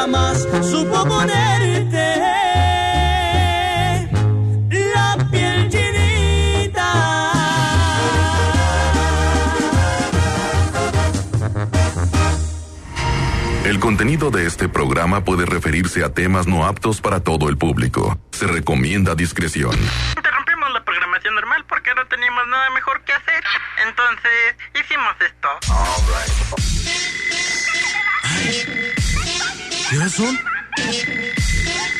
jamás supo ponerte la piel chinita. El contenido de este programa puede referirse a temas no aptos para todo el público. Se recomienda discreción. Interrumpimos la programación normal porque no teníamos nada mejor que hacer. Entonces, hicimos esto. ¿Qué horas son?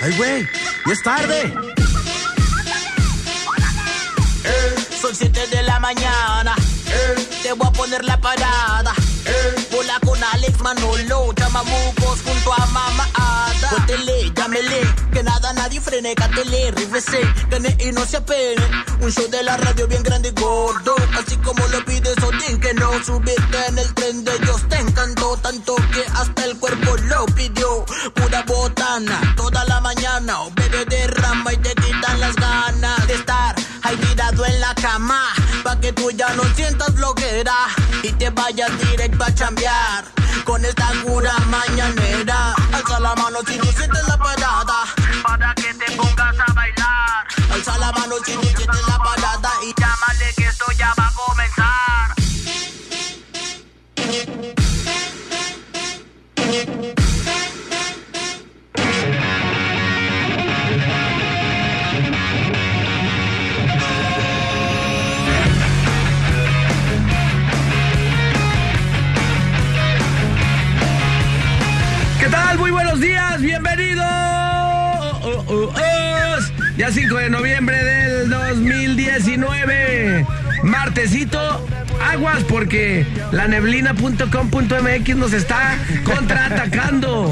Ay, güey, ya es tarde. Son 7 de la mañana. Te voy a poner la parada. Hola con Alex Manolo, chamamucos junto a Mama Ada. Cuéntele, llámele, que nada nadie frene, cátele, rífese, gane y no se apene. Un show de la radio bien grande y gordo, así como lo pides Odín, que no subirte en el tren de ellos. Te encantó tanto que hasta el cuerpo lo pidió. Pura botana, toda la mañana, o bebé derrama y te quitan las ganas de estar ahí tirado en la cama, pa' que tú ya no sientas bloquera y te vayas directo a chambear con esta cura mañanera. Alza la mano si no sientes la parada, para que te pongas a bailar. Alza la mano si no sientes la de noviembre del 2019. Martesito, aguas porque la neblina.com.mx nos está contraatacando.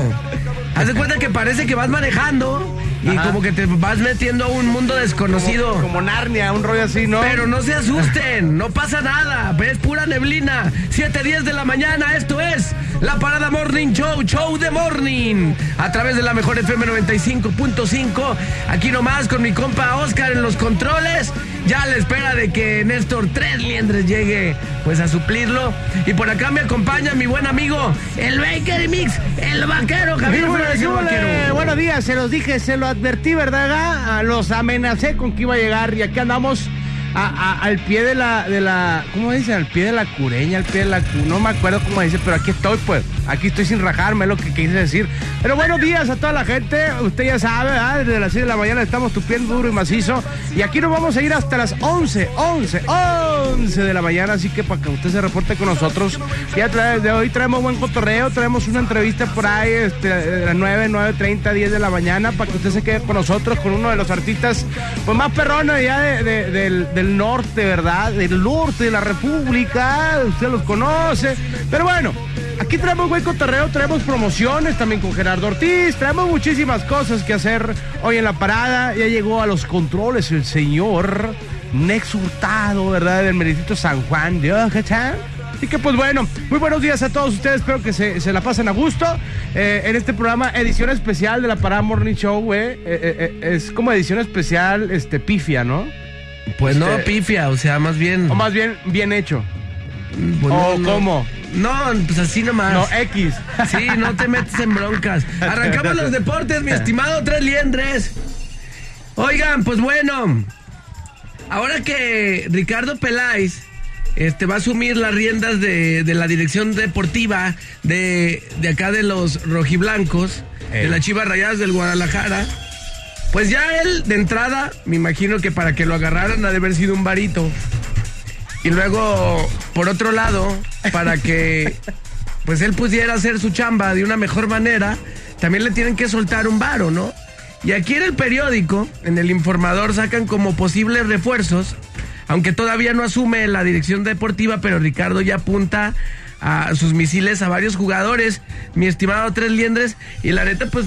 Haz de cuenta que parece que vas manejando y como que te vas metiendo a un mundo desconocido. Como Narnia, un rollo así, ¿no? Pero no se asusten, no pasa nada, es pura neblina. 7:10 de la mañana, esto es la Parada Morning Show, Show de Morning, a través de la mejor FM 95.5. Aquí nomás con mi compa Oscar en los controles, ya a la espera de que Néstor Tres Liendres llegue pues a suplirlo. Y por acá me acompaña mi buen amigo, el Baker Mix, el vaquero, Javier Sí, bueno, sí, bueno, vaquero. buenos días, se los dije, se lo advertí, ¿verdad? Ah, Los amenacé con que iba a llegar y aquí andamos al pie de la, de la, ¿cómo dice? Al pie de la cureña, al pie de la, no me acuerdo cómo dice, pero aquí estoy, pues, aquí estoy sin rajarme, es lo que quise decir. Pero buenos días a toda la gente, usted ya sabe, ¿verdad? Desde las 6 de la mañana estamos tupiendo duro y macizo y aquí nos vamos a ir hasta las 11, 11, 11 de la mañana, así que para que usted se reporte con nosotros, ya trae- de hoy traemos buen cotorreo, traemos una entrevista por ahí, este, de las 9, 9.30, 10 de la mañana, para que usted se quede con nosotros, con uno de los artistas pues más perrones ya de- del, del norte, ¿verdad? Del norte de la República, usted los conoce, pero bueno. Aquí traemos buen cotorreo, traemos promociones también con Gerardo Ortiz, traemos muchísimas cosas que hacer hoy en la parada. Ya llegó a los controles el señor Nex Hurtado, ¿verdad? Del meritito San Juan de Ojachán. Así que pues bueno, muy buenos días a todos ustedes, espero que se, se la pasen a gusto eh, en este programa, edición especial de la Parada Morning Show, güey. Eh, eh, eh, es como edición especial, este, pifia, ¿no? Pues no, Este- pifia, o sea, más bien. O más bien, bien hecho. pues, ¿O no. cómo? No, pues así nomás. No, X. Sí, no te metes en broncas. Arrancamos los deportes, mi estimado Tres Liendres. Oigan, pues bueno. Ahora que Ricardo Peláez este, va a asumir las riendas de, de la dirección deportiva de, de acá de los rojiblancos, de Eh. las Chivas Rayadas del Guadalajara, pues ya él, de entrada, me imagino que para que lo agarraran ha de haber sido un varito. Y luego, por otro lado, para que pues él pudiera hacer su chamba de una mejor manera, también le tienen que soltar un varo, ¿no? Y aquí en el periódico, en el informador, sacan como posibles refuerzos, aunque todavía no asume la dirección deportiva, pero Ricardo ya apunta a sus misiles a varios jugadores, mi estimado Tres Liendres, y la neta, pues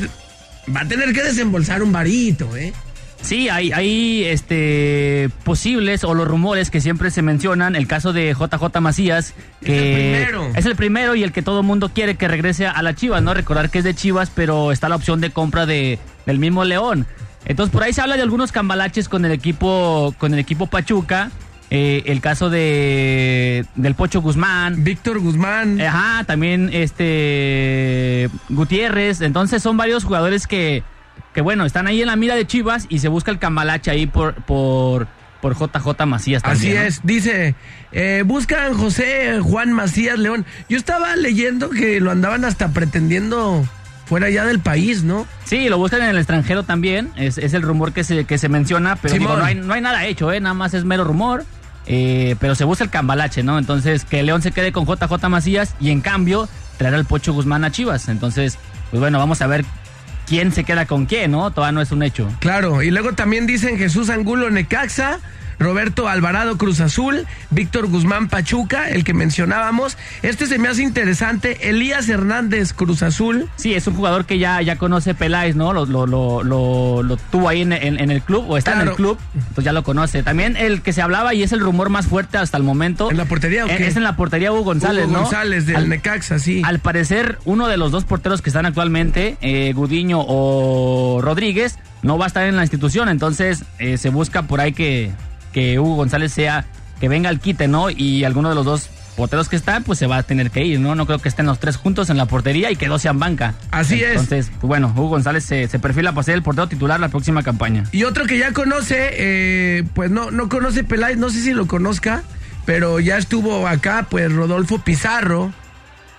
va a tener que desembolsar un varito, ¿eh? Sí, hay, hay este, posibles o los rumores que siempre se mencionan. El caso de JJ Macías, que el primero. es el primero y el que todo el mundo quiere que regrese a la Chivas, ¿no? Recordar que es de Chivas, pero está la opción de compra de, del mismo León. Entonces por ahí se habla de algunos cambalaches con el equipo, con el equipo Pachuca. Eh, el caso de del Pocho Guzmán. Víctor Guzmán. Ajá, también este Gutiérrez. Entonces son varios jugadores que, que bueno, están ahí en la mira de Chivas y se busca el cambalache ahí por, por, por JJ Macías Así también. ¿no? es, dice, eh, buscan José Juan Macías León. Yo estaba leyendo que lo andaban hasta pretendiendo fuera ya del país, ¿no? Sí, lo buscan en el extranjero también. Es, es el rumor que se, que se menciona, pero digo, no, hay, no hay nada hecho, ¿eh? Nada más es mero rumor. Eh, pero se busca el cambalache, ¿no? Entonces, que León se quede con JJ Macías y en cambio traer al Pocho Guzmán a Chivas. Entonces, pues bueno, vamos a ver quién se queda con quién, ¿no? Todavía no es un hecho. Claro, y luego también dicen Jesús Angulo Necaxa, Roberto Alvarado Cruz Azul, Víctor Guzmán Pachuca, el que mencionábamos. Este se me hace interesante, Elías Hernández Cruz Azul. Sí, es un jugador que ya, ya conoce Peláez, ¿no? Lo, lo, lo, lo, lo tuvo ahí en, en- en el club, o está en el club, pues ya lo conoce. También el que se hablaba y es el rumor más fuerte hasta el momento. ¿En la portería o eh, qué? Es en la portería Hugo González, Hugo ¿no? González del Al- Necaxa, sí. Al parecer, uno de los dos porteros que están actualmente, eh, Gudiño o Rodríguez, no va a estar en la institución. Entonces, eh, se busca por ahí que, que Hugo González sea, que venga al quite, ¿no? Y alguno de los dos porteros que están, pues se va a tener que ir, ¿no? No creo que estén los tres juntos en la portería y que dos sean banca. Así es. Entonces, pues bueno, Hugo González se, se perfila para ser el portero titular la próxima campaña. Y otro que ya conoce, eh, pues no, no conoce Peláez, no sé si lo conozca, pero ya estuvo acá, pues Rodolfo Pizarro.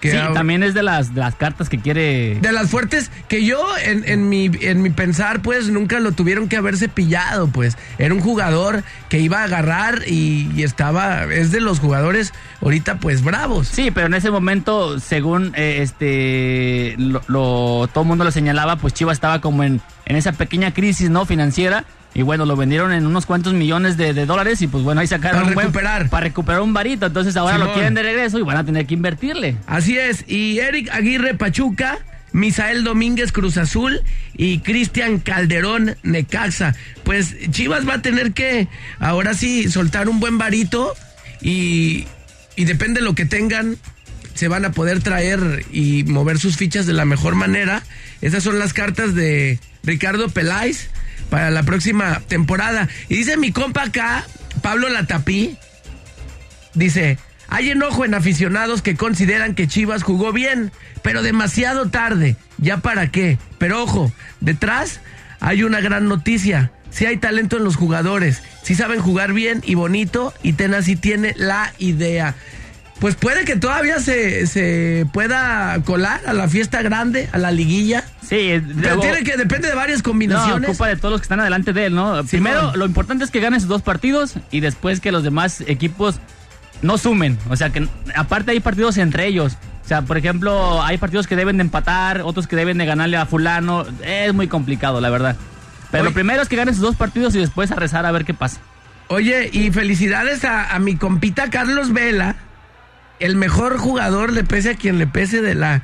Que sí, también es de las, de las cartas que quiere... De las fuertes que yo en, en mi en mi pensar pues nunca lo tuvieron que haberse pillado pues era un jugador que iba a agarrar y, y estaba es de los jugadores ahorita pues bravos Sí, pero en ese momento, según eh, este lo, lo- todo el mundo lo señalaba, pues Chivas estaba como en, en esa pequeña crisis no financiera. Y bueno, lo vendieron en unos cuantos millones de, de dólares y pues bueno, ahí sacaron Para un buen- recuperar. para recuperar un varito. Entonces ahora lo quieren de regreso y van a tener que invertirle. así es y Eric Aguirre Pachuca Misael Domínguez Cruz Azul y Cristian Calderón Necaxa pues Chivas va a tener que ahora sí soltar un buen varito y y depende de lo que tengan se van a poder traer y mover sus fichas de la mejor manera. Esas son las cartas de Ricardo Peláez para la próxima temporada. Y dice mi compa acá, Pablo Latapí, dice, hay enojo en aficionados que consideran que Chivas jugó bien, pero demasiado tarde. ¿Ya para qué? Pero ojo, detrás hay una gran noticia. Si hay talento en los jugadores, si saben jugar bien y bonito, y Tennessee tiene la idea. Pues puede que todavía se, se pueda colar a la fiesta grande, a la liguilla. Sí, Pero tiene que, depende de varias no, combinaciones. ocupa de todos los que están adelante de él, ¿no? Primero, lo importante es que ganen sus dos partidos y después que los demás equipos no sumen. O sea, que aparte hay partidos entre ellos. O sea, por ejemplo, hay partidos que deben de empatar, otros que deben de ganarle a fulano. Es muy complicado, la verdad. Pero Oye. lo primero es que ganen sus dos partidos y después a rezar a ver qué pasa. Oye, y felicidades a, a mi compita Carlos Vela, el mejor jugador, le pese a quien le pese de la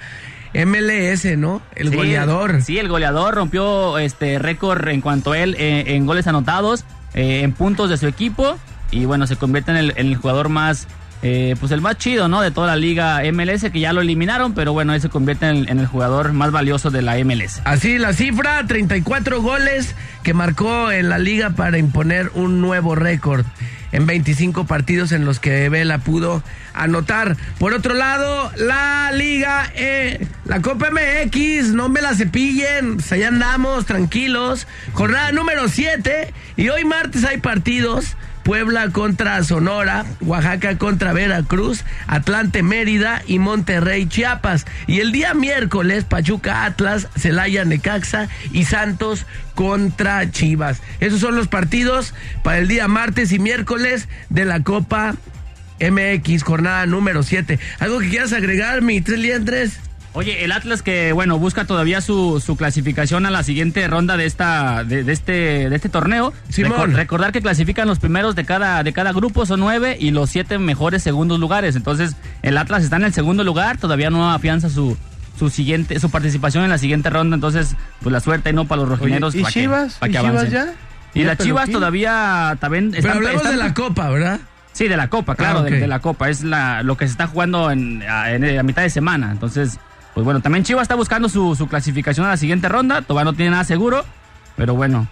MLS, ¿no? El Sí, goleador. Sí, el goleador rompió este récord en cuanto a él eh, en goles anotados, eh, en puntos de su equipo y bueno, se convierte en el, en el jugador más, eh, pues el más chido, ¿no? De toda la liga MLS que ya lo eliminaron, pero bueno, él se convierte en el, en el jugador más valioso de la MLS. Así la cifra, 34 goles que marcó en la liga para imponer un nuevo récord en 25 partidos en los que Vela pudo anotar. Por otro lado, la liga, eh, la Copa MX, no me la cepillen, pues allá andamos tranquilos. Jornada número 7 y hoy martes hay partidos. Puebla contra Sonora, Oaxaca contra Veracruz, Atlante Mérida y Monterrey Chiapas. Y el día miércoles, Pachuca Atlas, Celaya Necaxa y Santos contra Chivas. Esos son los partidos para el día martes y miércoles de la Copa MX, jornada número 7. ¿Algo que quieras agregar, mi tres liendres? Oye, el Atlas que bueno busca todavía su, su clasificación a la siguiente ronda de esta de, de este de este torneo. Simón. recordar que clasifican los primeros de cada de cada grupo son nueve y los siete mejores segundos lugares. Entonces el Atlas está en el segundo lugar, todavía no afianza su su siguiente su participación en la siguiente ronda. Entonces pues la suerte y no para los rojineros. Oye, ¿y que- Chivas? para ¿Y que Chivas ya? Y las Chivas Peluquín. todavía también Pero hablamos están- de la Copa, ¿verdad? Sí, de la Copa, claro, Ah, de- ok. de, la Copa. Es la, lo que se está jugando en, a- en la mitad de semana. Entonces, pues bueno, también Chivas está buscando su, su clasificación a la siguiente ronda. Todavía no tiene nada seguro, pero bueno,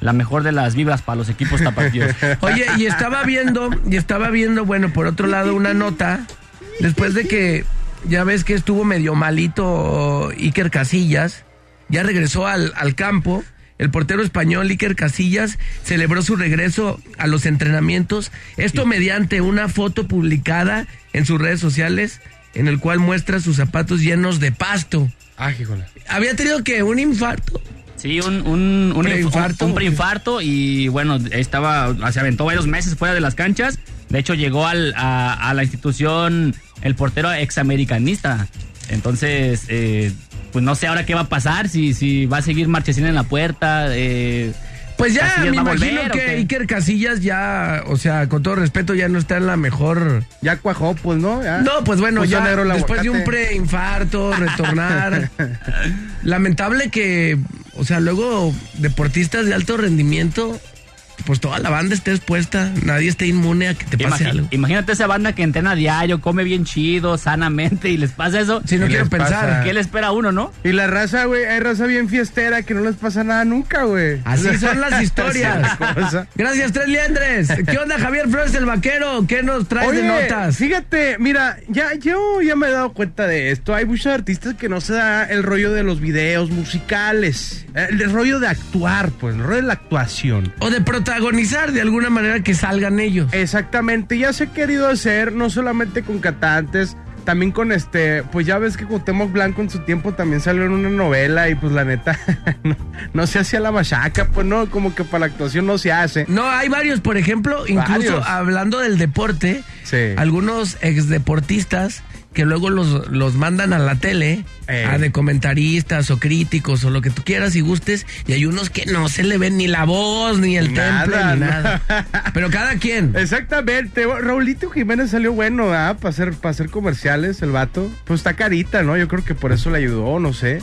la mejor de las vibras para los equipos tapatíos. Oye, y estaba viendo, y estaba viendo, bueno, por otro lado, una nota, después de que ya ves que estuvo medio malito Iker Casillas, ya regresó al, al campo. El portero español Iker Casillas celebró su regreso a los entrenamientos. Esto mediante una foto publicada en sus redes sociales, en el cual muestra sus zapatos llenos de pasto. Ah, híjole. Había tenido que un infarto. Sí, un, un, un, Preinfarto. un- un preinfarto y bueno, estaba, se aventó varios meses fuera de las canchas. De hecho, llegó al, a, a la institución el portero examericanista. Entonces, eh, pues no sé ahora qué va a pasar, si, si va a seguir Marchesín en la puerta. Eh, Pues ya, ¿Casillas me volver imagino que? Iker Casillas ya, o sea, con todo respeto, ya no está en la mejor. Ya cuajó, pues, ¿no? Ya. No, pues bueno, Puso ya negro el después de un preinfarto, retornar. Lamentable que, o sea, luego deportistas de alto rendimiento, pues toda la banda esté expuesta, nadie esté inmune a que te pase algo. imagínate esa banda que entrena a diario, come bien chido, sanamente y les pasa eso. Si no ¿Qué quiero pensar. pasa? ¿Qué le espera a uno, no? Y la raza, güey, hay raza bien fiestera que no les pasa nada nunca, güey. Así son las historias. Gracias, Tres Liendres. ¿Qué onda, Javier Flores, el vaquero? ¿Qué nos traes Oye, de notas? fíjate, mira, ya yo ya me he dado cuenta de esto. Hay muchos artistas que no se da el rollo de los videos musicales, el rollo de actuar, pues, el rollo de la actuación. O de protagonizar de alguna manera que salgan ellos. Exactamente, ya se ha querido hacer no solamente con cantantes, también con este, pues ya ves que Cuauhtémoc Blanco en su tiempo también salió en una novela y pues la neta no, no se hacía la machaca, pues no, como que para la actuación no se hace. No, hay varios, por ejemplo, incluso Varios. hablando del deporte, Sí. algunos exdeportistas que luego los, los mandan a la tele, Eh. a de comentaristas o críticos o lo que tú quieras y gustes, y hay unos que no se le ven ni la voz, ni el Nada, temple, ni no. nada. Pero cada quien. Exactamente, Raulito Jiménez salió bueno, ¿ah? Para hacer, para hacer comerciales, el vato. Pues está carita, ¿no? Yo creo que por eso le ayudó, no sé.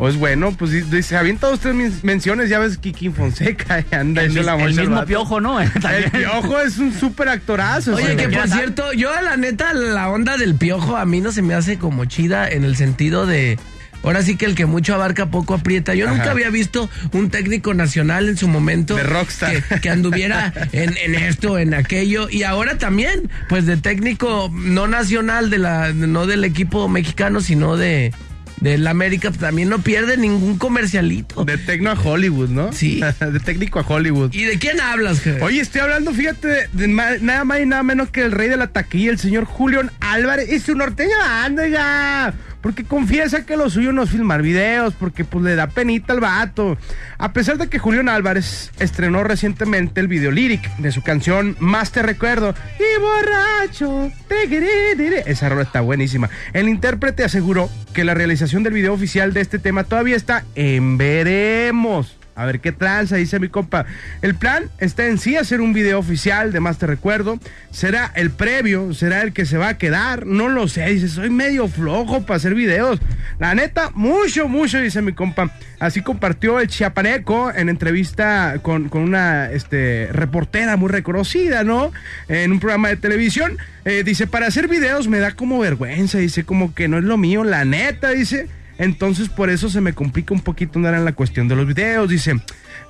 O es bueno, pues di- dice, avienta dos, tres men- menciones, ya ves Kiki Fonseca y anda El, mis- la el mismo piojo, ¿no? El piojo es un súper actorazo. Oye, que por cierto, yo la neta, la onda del piojo a mí no se me hace como chida en el sentido de. Ahora sí que el que mucho abarca poco aprieta. Yo nunca había visto un técnico nacional en su momento. De rockstar. Que, que anduviera en, en esto, en aquello. Y ahora también, pues de técnico no nacional, de la, no del equipo mexicano, sino de del América, pues, también no pierde ningún comercialito. De tecno a Hollywood, ¿no? Sí. de técnico a Hollywood. ¿Y de quién hablas, Javier? Oye, estoy hablando, fíjate, de, de nada más y nada menos que el rey de la taquilla, el señor Julián Álvarez y su norteña banda. Porque confiesa que lo suyo no es filmar videos, porque pues le da penita al vato. A pesar de que Julián Álvarez estrenó recientemente el video lyric de su canción Más te recuerdo y borracho, te. Esa rola está buenísima. El intérprete aseguró que la realización del video oficial de este tema todavía está en veremos. A ver qué tranza, dice mi compa. El plan está en sí hacer un video oficial de Más Te Recuerdo. Será el previo, será el que se va a quedar. No lo sé, dice, soy medio flojo para hacer videos. La neta, mucho, mucho, dice mi compa. Así compartió el chiapaneco en entrevista con, con una este, reportera muy reconocida, ¿no? En un programa de televisión. Eh, dice, para hacer videos me da como vergüenza, dice, como que no es lo mío, la neta, dice. Entonces por eso se me complica un poquito andar en la cuestión de los videos. Dice,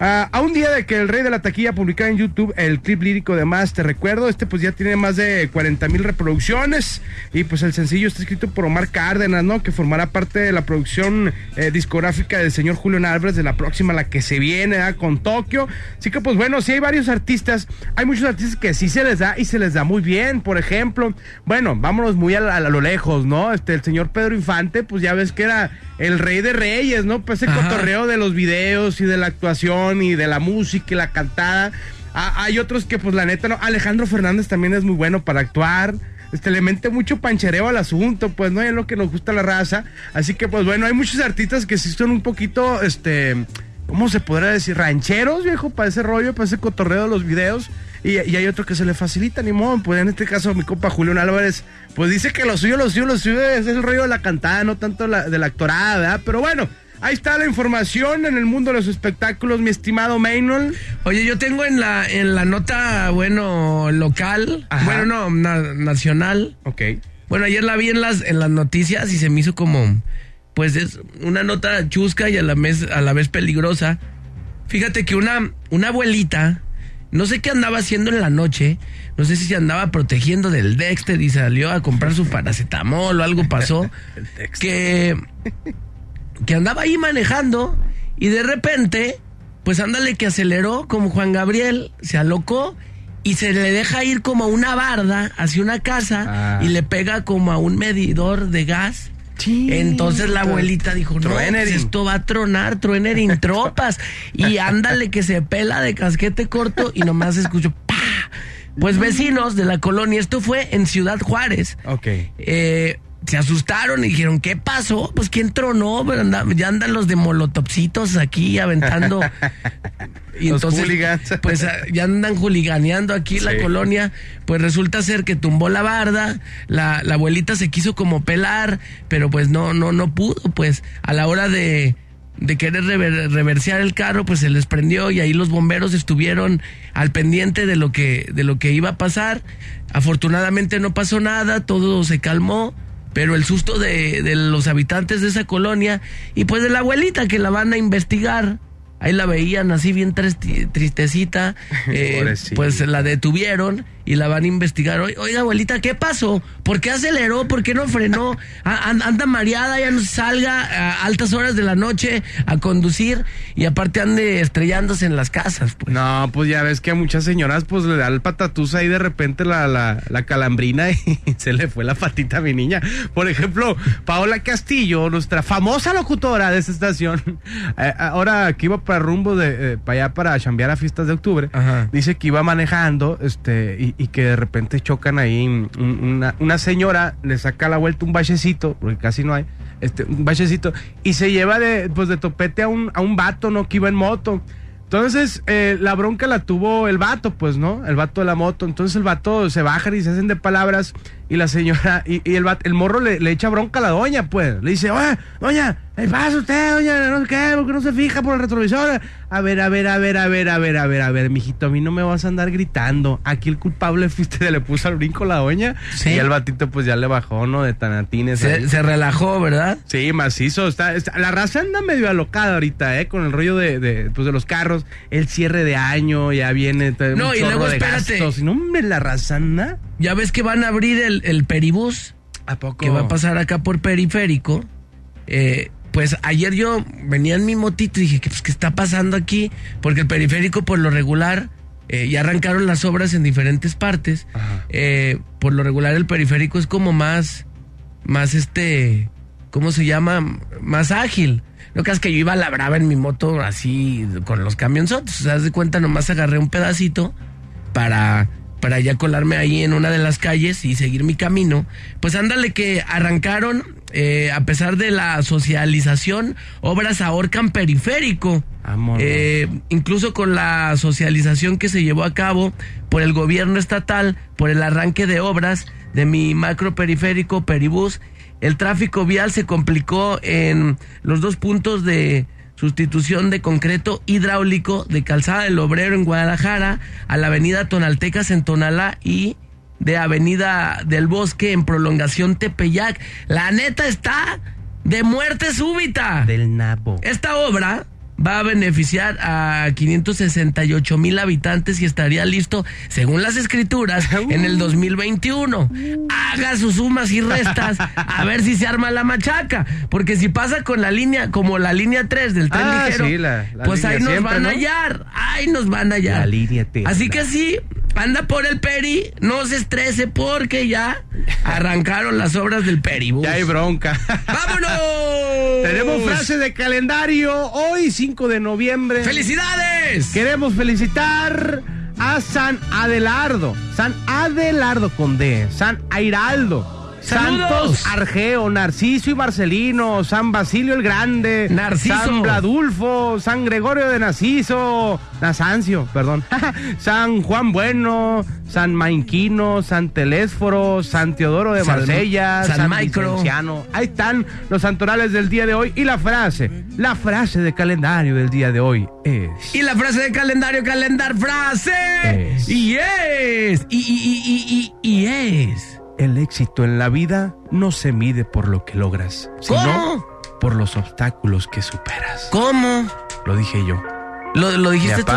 "Ah, a un día de que el rey de la taquilla publicara en YouTube el clip lírico de Más Te Recuerdo, este pues ya tiene más de 40 mil reproducciones y pues el sencillo está escrito por Omar Cárdenas, ¿no? Que formará parte de la producción eh, discográfica del señor Julio Álvarez de la próxima, la que se viene ¿verdad? con Tokio. Así que pues bueno, sí hay varios artistas, hay muchos artistas que sí se les da y se les da muy bien, por ejemplo, bueno, vámonos muy a, a lo lejos, ¿no? Este, el señor Pedro Infante, pues ya ves que era el rey de reyes, ¿no? Pues ese Ajá. cotorreo de los videos y de la actuación y de la música y la cantada. Ah, hay otros que pues la neta no. Alejandro Fernández también es muy bueno para actuar. Este, le mete mucho panchereo al asunto, pues no es lo que nos gusta la raza. Así que pues bueno, hay muchos artistas que sí son un poquito, este, ¿cómo se podrá decir? Rancheros, viejo, para ese rollo, para ese cotorreo de los videos. Y, y hay otro que se le facilita, ni modo. Pues en este caso, mi compa Julián Álvarez, pues dice que lo suyo, lo suyo, lo suyo es el rollo de la cantada, no tanto la, de la actorada, ¿verdad? Pero bueno, ahí está la información en el mundo de los espectáculos, mi estimado Maynol. Oye, yo tengo en la, en la nota, bueno, local, Ajá. bueno, no, na- nacional. Ok. Bueno, ayer la vi en las, en las noticias y se me hizo como, pues es una nota chusca y a la vez, a la vez peligrosa. Fíjate que una, una abuelita, no sé qué andaba haciendo en la noche, no sé si se andaba protegiendo del Dexter y salió a comprar su paracetamol o algo pasó, que, que andaba ahí manejando y de repente, pues ándale que aceleró como Juan Gabriel, se alocó y se le deja ir como a una barda hacia una casa Ah. y le pega como a un medidor de gas. Entonces la abuelita dijo, no, pues esto va a tronar, truenerin tropas. Y ándale que se pela de casquete corto y nomás escucho, ¡pa! Pues vecinos de la colonia, esto fue en Ciudad Juárez. Ok. Eh, se asustaron y dijeron, ¿qué pasó? Pues ¿quién tronó? Pero anda- ya andan los de molotopsitos aquí aventando. Y Los entonces, hooligans. pues ya andan juliganeando aquí la colonia. Pues resulta ser que tumbó la barda, la, la abuelita se quiso como pelar, pero pues no, no, no pudo. Pues a la hora de, de querer rever- reversear el carro, pues se les prendió y ahí los bomberos estuvieron al pendiente de lo que, de lo que iba a pasar. Afortunadamente no pasó nada, todo se calmó. Pero el susto de, de los habitantes de esa colonia y pues de la abuelita que la van a investigar. Ahí la veían así bien tristecita. eh, pues la detuvieron y la van a investigar. Oi- Oiga, abuelita, ¿qué pasó? ¿Por qué aceleró? ¿Por qué no frenó? Anda mareada, ya no salga a altas horas de la noche a conducir y aparte ande estrellándose en las casas. Pues. No, pues ya ves que a muchas señoras pues le da el patatús ahí de repente la, la, la calambrina y se le fue la patita a mi niña. Por ejemplo, Paola Castillo, nuestra famosa locutora de esta estación, eh, ahora que iba para rumbo de, eh, para allá para chambear a fiestas de octubre, Ajá. dice que iba manejando este y, y que de repente chocan ahí un- una, una señora, le saca a la vuelta un bachecito, porque casi no hay, este, un bachecito, y se lleva de, pues de topete a un, a un vato, ¿no? Que iba en moto. Entonces, eh, la bronca la tuvo el vato, pues, ¿no? El vato de la moto. Entonces el vato se baja y se hacen de palabras. Y la señora, y, y el, el morro le, le echa bronca a la doña, pues. Le dice, oye, doña, ¿qué pasa usted, doña? No sé qué, porque no se fija por el retrovisor. A ver, a ver, a ver, a ver, a ver, a ver, a ver, mijito, a mí no me vas a andar gritando. Aquí el culpable fuiste, le puso al brinco la doña. Sí. Y el batito, pues ya le bajó, ¿no? De tanatines. Se, se relajó, ¿verdad? Sí, macizo. Está, está- la raza anda medio alocada ahorita, ¿eh? Con el rollo de, de, pues, de los carros. El cierre de año, ya viene. todo un No, y luego de espérate. gastos. No, hombre, la raza anda. Ya ves que van a abrir el, el peribús. ¿A poco? que va a pasar acá por periférico. Eh, pues ayer yo venía en mi motito y dije, ¿qué, pues, ¿qué está pasando aquí? Porque el periférico, por lo regular, eh, ya arrancaron las obras en diferentes partes. Ajá. Eh, por lo regular, el periférico es como más, más este, ¿cómo se llama? Más ágil. No creas que yo iba a la brava en mi moto así con los camionzotes. O sea, de cuenta, nomás agarré un pedacito para, para ya colarme ahí en una de las calles y seguir mi camino. Pues ándale que arrancaron, eh, a pesar de la socialización, obras ahorcan periférico. Vámonos. Eh, incluso con la socialización que se llevó a cabo por el gobierno estatal, por el arranque de obras de mi macro periférico Peribús, el tráfico vial se complicó en los dos puntos de sustitución de concreto hidráulico de Calzada del Obrero en Guadalajara a la avenida Tonaltecas en Tonalá y de Avenida del Bosque en prolongación Tepeyac. La neta está de muerte súbita. Del nabo. Esta obra va a beneficiar a 568 mil habitantes y estaría listo, según las escrituras, en el 2021. Haga sus sumas y restas a ver si se arma la machaca. Porque si pasa con la línea, como la línea 3 del tren Ah, ligero, sí, la- la pues ahí nos siempre, van a ¿no? hallar. Ahí nos van a hallar. La línea. Así que sí, anda por el peri, no se estrese porque ya arrancaron las obras del peribús. Ya hay bronca. ¡Vámonos! Tenemos frase de calendario hoy, 5 de noviembre. ¡Felicidades! Queremos felicitar a San Adelardo. San Adelardo con D. San Airaldo. Santos Argeo, Narciso y Marcelino, San Basilio el Grande, Narciso. San Bladulfo, San Gregorio de Naciso, Nasancio, perdón, San Juan Bueno, San Mainquino, San Telésforo, San Teodoro de San- Marsella, San San, Micro. Ahí están los santorales del día de hoy y la frase, la frase de calendario del día de hoy es... Y la frase de calendario, calendar frase. Es. Y es. Y, y, y, y, y, y es. El éxito en la vida no se mide por lo que logras, sino ¿Cómo? por los obstáculos que superas. ¿Cómo? Lo dije yo. ¿Lo, lo dijiste tú?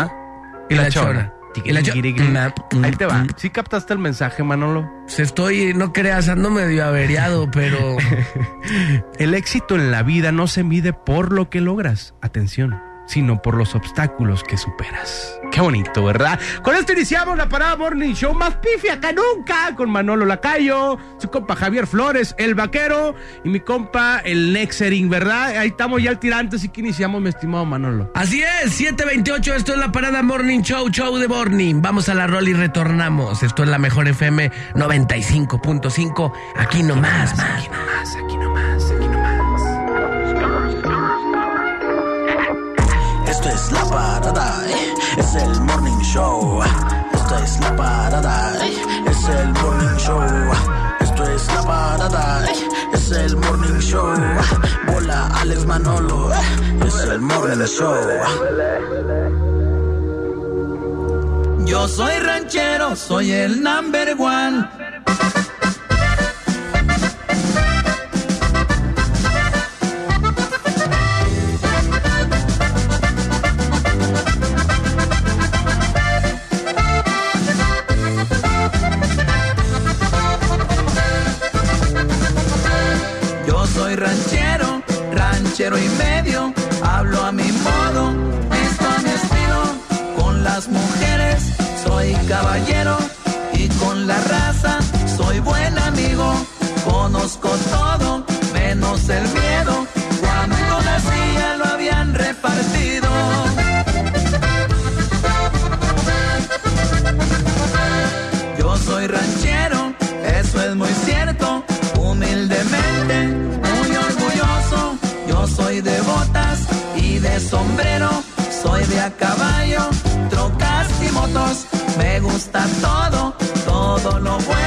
y la chora. Y la chora. Ahí te va. ¿Sí captaste el mensaje, Manolo? Se estoy, no creas, ando medio averiado, pero. El éxito en la vida no se mide por lo que logras, atención, sino por los obstáculos que superas. Qué bonito, ¿verdad? Con esto iniciamos la parada Morning Show más pifia que nunca, con Manolo Lacayo, su compa Javier Flores, el vaquero, y mi compa el Nexering, ¿verdad? Ahí estamos ya al tirante, así que iniciamos, mi estimado Manolo. Así es, 728, esto es la parada Morning Show, Show de Morning. Vamos a la rol y retornamos. Esto es la mejor FM 95.5. Aquí nomás, más. Aquí nomás, aquí nomás, aquí nomás. Esto es la parada, eh, es el morning show. Esto es la parada, eh, es el morning show. Esto es la parada, eh, es el morning show. Bola Alex Manolo, es el morning show. Yo soy ranchero, soy el number one. Soy ranchero, ranchero y medio, hablo a mi modo, visto a mi estilo, con las mujeres soy caballero y con la raza soy buen amigo, conozco todo menos el miedo, cuando nacía lo habían repartido. De a caballo, trocas y motos. Me gusta todo, todo lo bueno.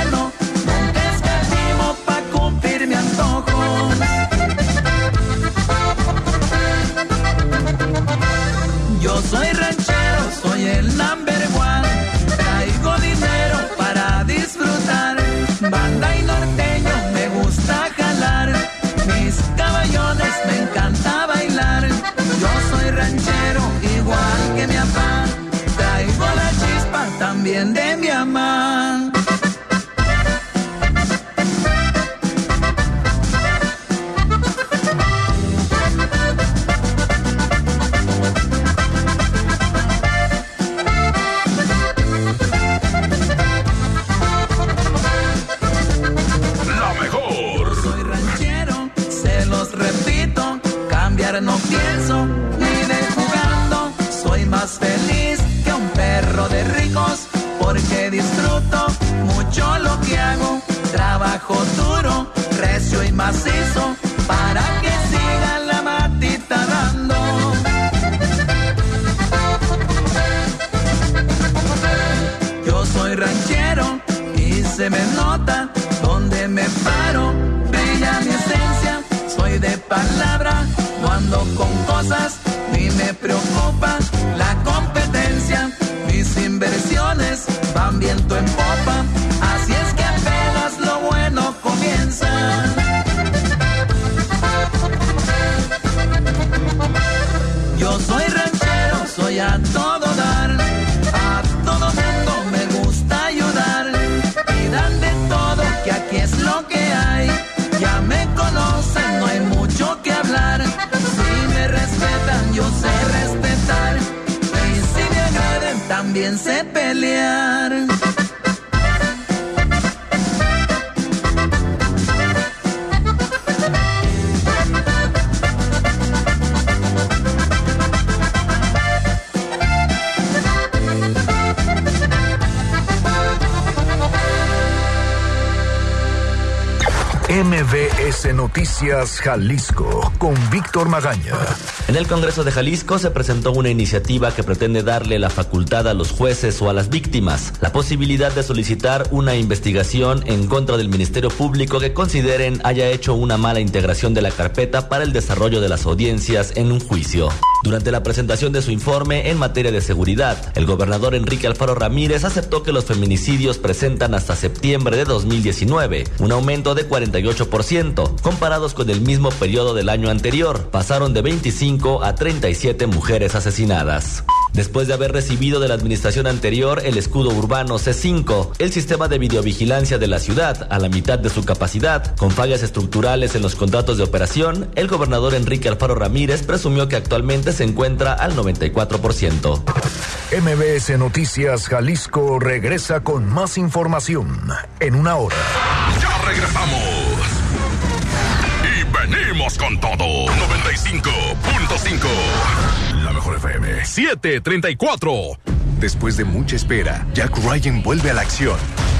No ando con cosas Jalisco con Víctor Magaña. En el Congreso de Jalisco se presentó una iniciativa que pretende darle la facultad a los jueces o a las víctimas la posibilidad de solicitar una investigación en contra del Ministerio Público que consideren haya hecho una mala integración de la carpeta para el desarrollo de las audiencias en un juicio. Durante la presentación de su informe en materia de seguridad, el gobernador Enrique Alfaro Ramírez aceptó que los feminicidios presentan hasta septiembre de 2019 un aumento de 48%, comparados con el mismo periodo del año anterior. Pasaron de 25 a 37 mujeres asesinadas. Después de haber recibido de la administración anterior el escudo urbano C5, el sistema de videovigilancia de la ciudad a la mitad de su capacidad, con fallas estructurales en los contratos de operación, el gobernador Enrique Alfaro Ramírez presumió que actualmente se encuentra al 94%. MBS Noticias Jalisco regresa con más información en una hora. Ya regresamos. Y venimos con todo. 95.5. Mejor FM. 734. Después de mucha espera, Jack Ryan vuelve a la acción.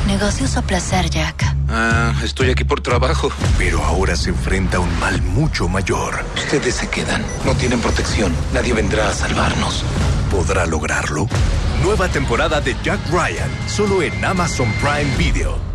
Negocios o placer, Jack. Ah, estoy aquí por trabajo. Pero ahora se enfrenta a un mal mucho mayor. Ustedes se quedan. No tienen protección. Nadie vendrá a salvarnos. ¿Podrá lograrlo? Nueva temporada de Jack Ryan, solo en Amazon Prime Video.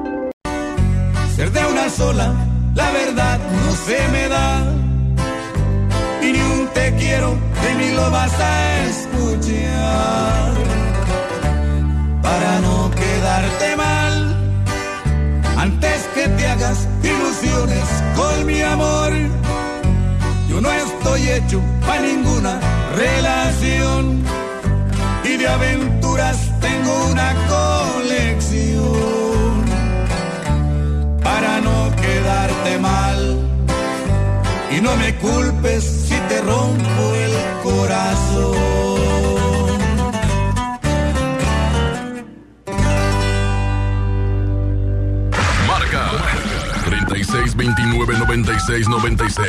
De una sola, la verdad no se me da. Y ni un te quiero, de mí lo vas a escuchar. Para no quedarte mal, antes que te hagas ilusiones con mi amor. Yo no estoy hecho para ninguna relación. Y de aventuras tengo una colección para no quedarte mal. Y no me culpes si te rompo el corazón. Marca 3629 96 96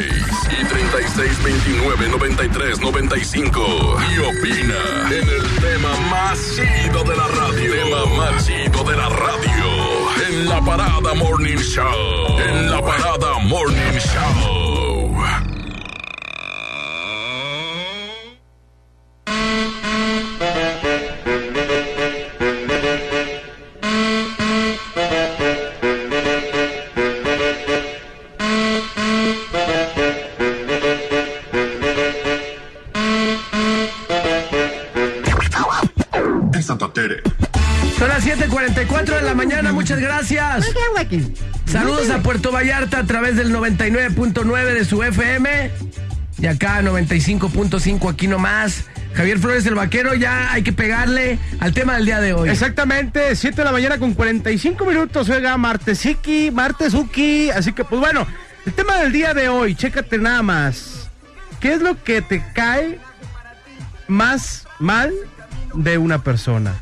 y 3629 93 95 y opina en el tema más chido de la radio. Tema más chido de la radio. En la parada Morning Show. En la parada Morning Show. Saludos a Puerto Vallarta a través del 99.9 de su FM y acá 95.5 aquí nomás. Javier Flores el Vaquero, ya hay que pegarle al tema del día de hoy. Exactamente, 7 de la mañana con 45 minutos, juega Martesiki, Martesuki, así que pues bueno, el tema del día de hoy, chécate nada más. ¿Qué es lo que te cae más mal de una persona?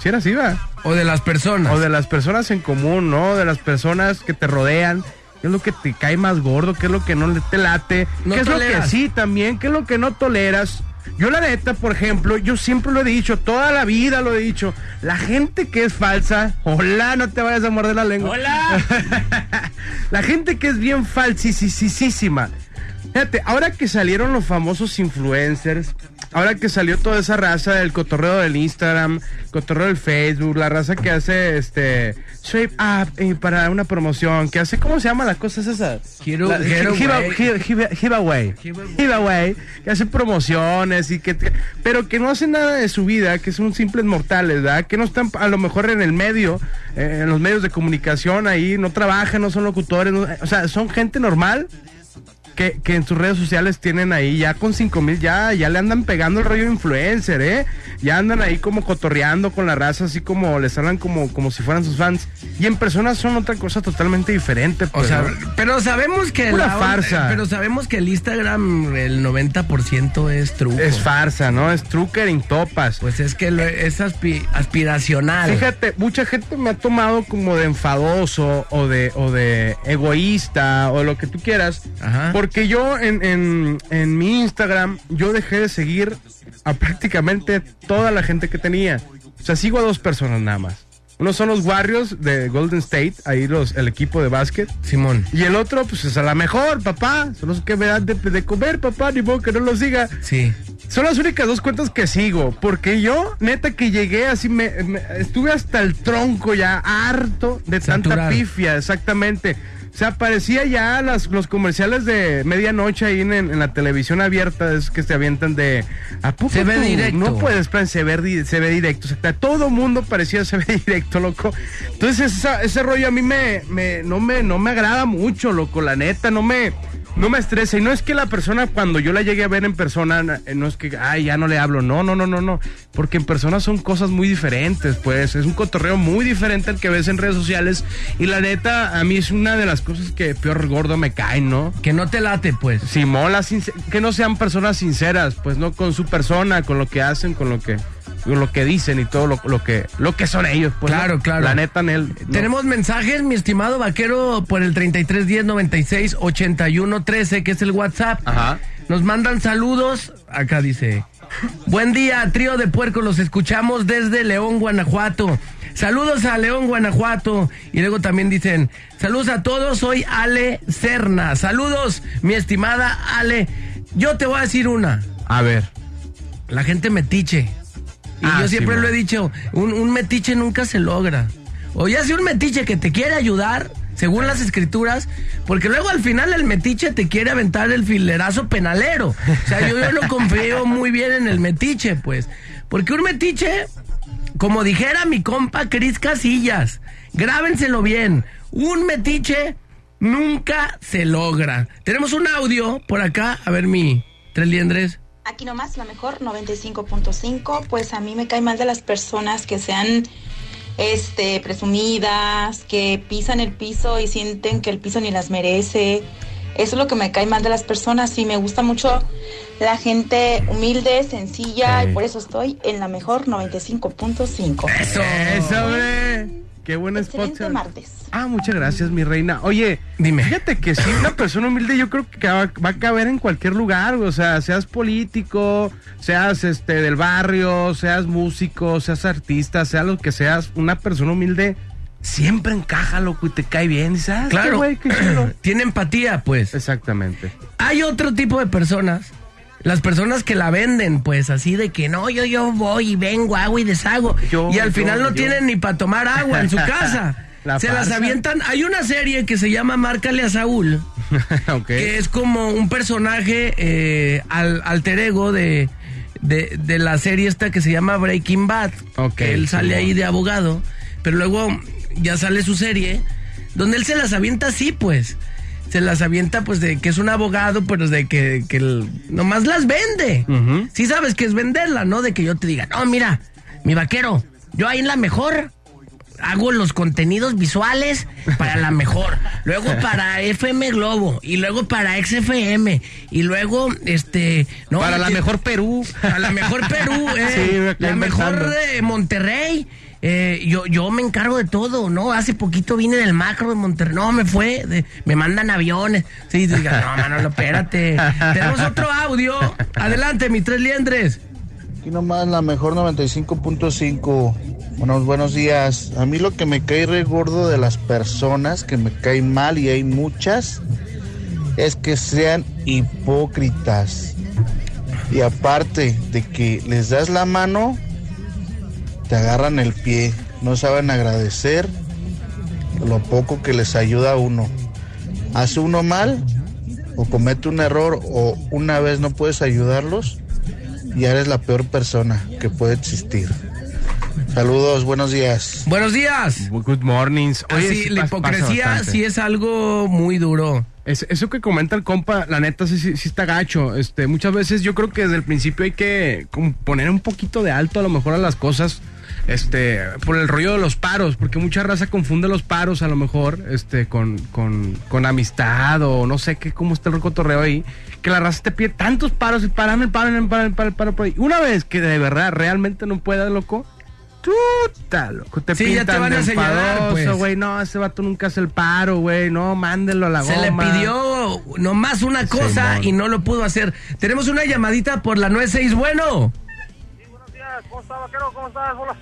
Si era así, va. O de las personas. O de las personas en común, ¿no? De las personas que te rodean. ¿Qué es lo que te cae más gordo? ¿Qué es lo que no te late? No ¿Qué es lo que sí también? ¿Qué es lo que no toleras? Yo la neta, por ejemplo, yo siempre lo he dicho, toda la vida lo he dicho, la gente que es falsa, hola, no te vayas a morder la lengua. Hola. la gente que es bien falsísima. Fíjate, ahora que salieron los famosos influencers, ahora que salió toda esa raza del cotorreo del Instagram, cotorreo del Facebook, la raza que hace este swipe up eh, para una promoción, que hace, ¿cómo se llama las cosas esas? Giveaway. Giveaway, que hace promociones y que, pero que no hacen nada de su vida, que son simples mortales, ¿verdad? Que no están a lo mejor en el medio, eh, en los medios de comunicación ahí, no trabajan, no son locutores, no- o sea, son gente normal que, que en sus redes sociales tienen ahí ya con 5 mil, ya, ya le andan pegando el rollo influencer, ¿eh? Ya andan ahí como cotorreando con la raza, así como les hablan como, como si fueran sus fans. Y en persona son otra cosa totalmente diferente. O pues, sea, ¿no? pero sabemos que Pura la farsa. Pero sabemos que el Instagram el 90% es truco. es farsa, ¿no? Es trucker en topas. Pues es que lo- es aspi- aspiracional. Fíjate, mucha gente me ha tomado como de enfadoso o de, o de egoísta o lo que tú quieras. Ajá. Porque yo en, en, en mi Instagram, yo dejé de seguir a prácticamente toda la gente que tenía. O sea, sigo a dos personas nada más. Uno son los Warriors de Golden State, ahí los, el equipo de básquet. Simón. Y el otro, pues es a la mejor, papá. Son los que me dan de, de comer, papá, ni modo que no lo siga. Sí. Son las únicas dos cuentas que sigo, porque yo, neta, que llegué así, me, me- estuve hasta el tronco ya, harto de tanta pifia, exactamente. O sea, parecía ya las, los comerciales de medianoche ahí en, en la televisión abierta, es que se avientan de... ¿A poco Se ve tú? directo. No puedes, plan, se ve, se ve directo. O sea, todo mundo parecía se ve directo, loco. Entonces, esa- ese rollo a mí me, me, no, me, no me agrada mucho, loco, la neta, no me... No me estresa y no es que la persona cuando yo la llegue a ver en persona, eh, no es que, ay, ya no le hablo, no, no, no, no, no, porque en persona son cosas muy diferentes, pues, es un cotorreo muy diferente al que ves en redes sociales y la neta, a mí es una de las cosas que peor gordo me caen, ¿no? Que no te late, pues. Si mola, sincer- que no sean personas sinceras, pues, no con su persona, con lo que hacen, con lo que, lo que dicen y todo lo, lo que, lo que son ellos, pues. Claro, ¿no? claro. La neta, en él. no. Tenemos mensajes, mi estimado vaquero, por el 3310 96 81 13, que es el WhatsApp. Ajá. Nos mandan saludos. Acá dice: Buen día, trío de puercos. Los escuchamos desde León, Guanajuato. Saludos a León, Guanajuato. Y luego también dicen: Saludos a todos. Soy Ale Serna. Saludos, mi estimada Ale. Yo te voy a decir una. A ver. La gente metiche. Y Ah, yo siempre lo he dicho, un, un metiche nunca se logra. O ya sea un metiche que te quiere ayudar, según las escrituras, porque luego al final el metiche te quiere aventar el filerazo penalero. O sea, yo, yo no confío muy bien en el metiche, pues. Porque un metiche, como dijera mi compa Cris Casillas, grábenselo bien, un metiche nunca se logra. Tenemos un audio por acá, a ver mi tres liendres. Aquí nomás, la mejor 95.5, pues a mí me cae mal de las personas que sean este presumidas, que pisan el piso y sienten que el piso ni las merece. Eso es lo que me cae mal de las personas y me gusta mucho la gente humilde, sencilla y por eso estoy en la mejor 95.5. Eso. Eso. Qué buen spot. Excelente se- martes. Ah, muchas gracias, mi reina. Oye, Dime. Fíjate que sí, una persona humilde yo creo que va, va a caber en cualquier lugar, o sea, seas político, seas este del barrio, seas músico, seas artista, sea lo que seas, una persona humilde siempre encaja, loco, y te cae bien. Este Claro, güey, qué tiene empatía, pues. Exactamente. Hay otro tipo de personas, las personas que la venden, pues así de que no, yo, yo voy y vengo, hago y deshago. Yo, y al yo, final no yo. tienen ni para tomar agua en su casa. La Se las avientan. Hay una serie que se llama Márcale a Saúl, ok. que es como un personaje eh, al, alter ego de, de, de la serie esta que se llama Breaking Bad. Ok, que él sale ahí de abogado, pero luego ya sale su serie, donde él se las avienta así, pues. Se las avienta, pues, de que es un abogado, pero de que, que el- nomás las vende. Ujú. Sí sabes que es venderla, ¿no? De que yo te diga, no, mira, mi vaquero, yo ahí en la mejor hago los contenidos visuales para la mejor, luego para FM Globo y luego para XFM y luego este no Para la mejor Perú. para la mejor Perú, eh, Sí, la mejor de Monterrey. Eh, yo, yo me encargo de todo, ¿no? Hace poquito vine del macro de Monterrey. No, me fue. de- me mandan aviones. Sí, diga, no, Manolo, espérate. Tenemos otro audio. Adelante, mis tres liendres. Aquí nomás la mejor 95.5. Buenos, buenos días. A mí lo que me cae re gordo de las personas, que me caen mal y hay muchas, es que sean hipócritas. Y aparte de que les das la mano, te agarran el pie. No saben agradecer lo poco que les ayuda a uno. Hace uno mal o comete un error o una vez no puedes ayudarlos, ya eres la peor persona que puede existir. Saludos, buenos días. Buenos días. Good mornings. Oye, sí la hipocresía sí es algo muy duro. Es- eso que comenta el compa, la neta sí, sí, sí está gacho. Este, muchas veces yo creo que desde el principio hay que poner un poquito de alto a lo mejor a las cosas. Este, por el rollo de los paros, porque mucha raza confunde los paros a lo mejor, este, con, con, con amistad o no sé qué, cómo está el cotorreo ahí, que la raza te pide tantos paros y paro, el paro, por ahí. Una vez que de verdad realmente no puedas, loco, Chuta, loco. Te Sí, ya te pintan van a señalar, pues. güey. No, ese vato nunca hace el paro, güey. No, mándelo a la Se le goma. pidió nomás una cosa y no lo pudo hacer. Tenemos una llamadita por la 96, bueno. ¿Cómo está, vaquero? ¿Cómo estás? Hola.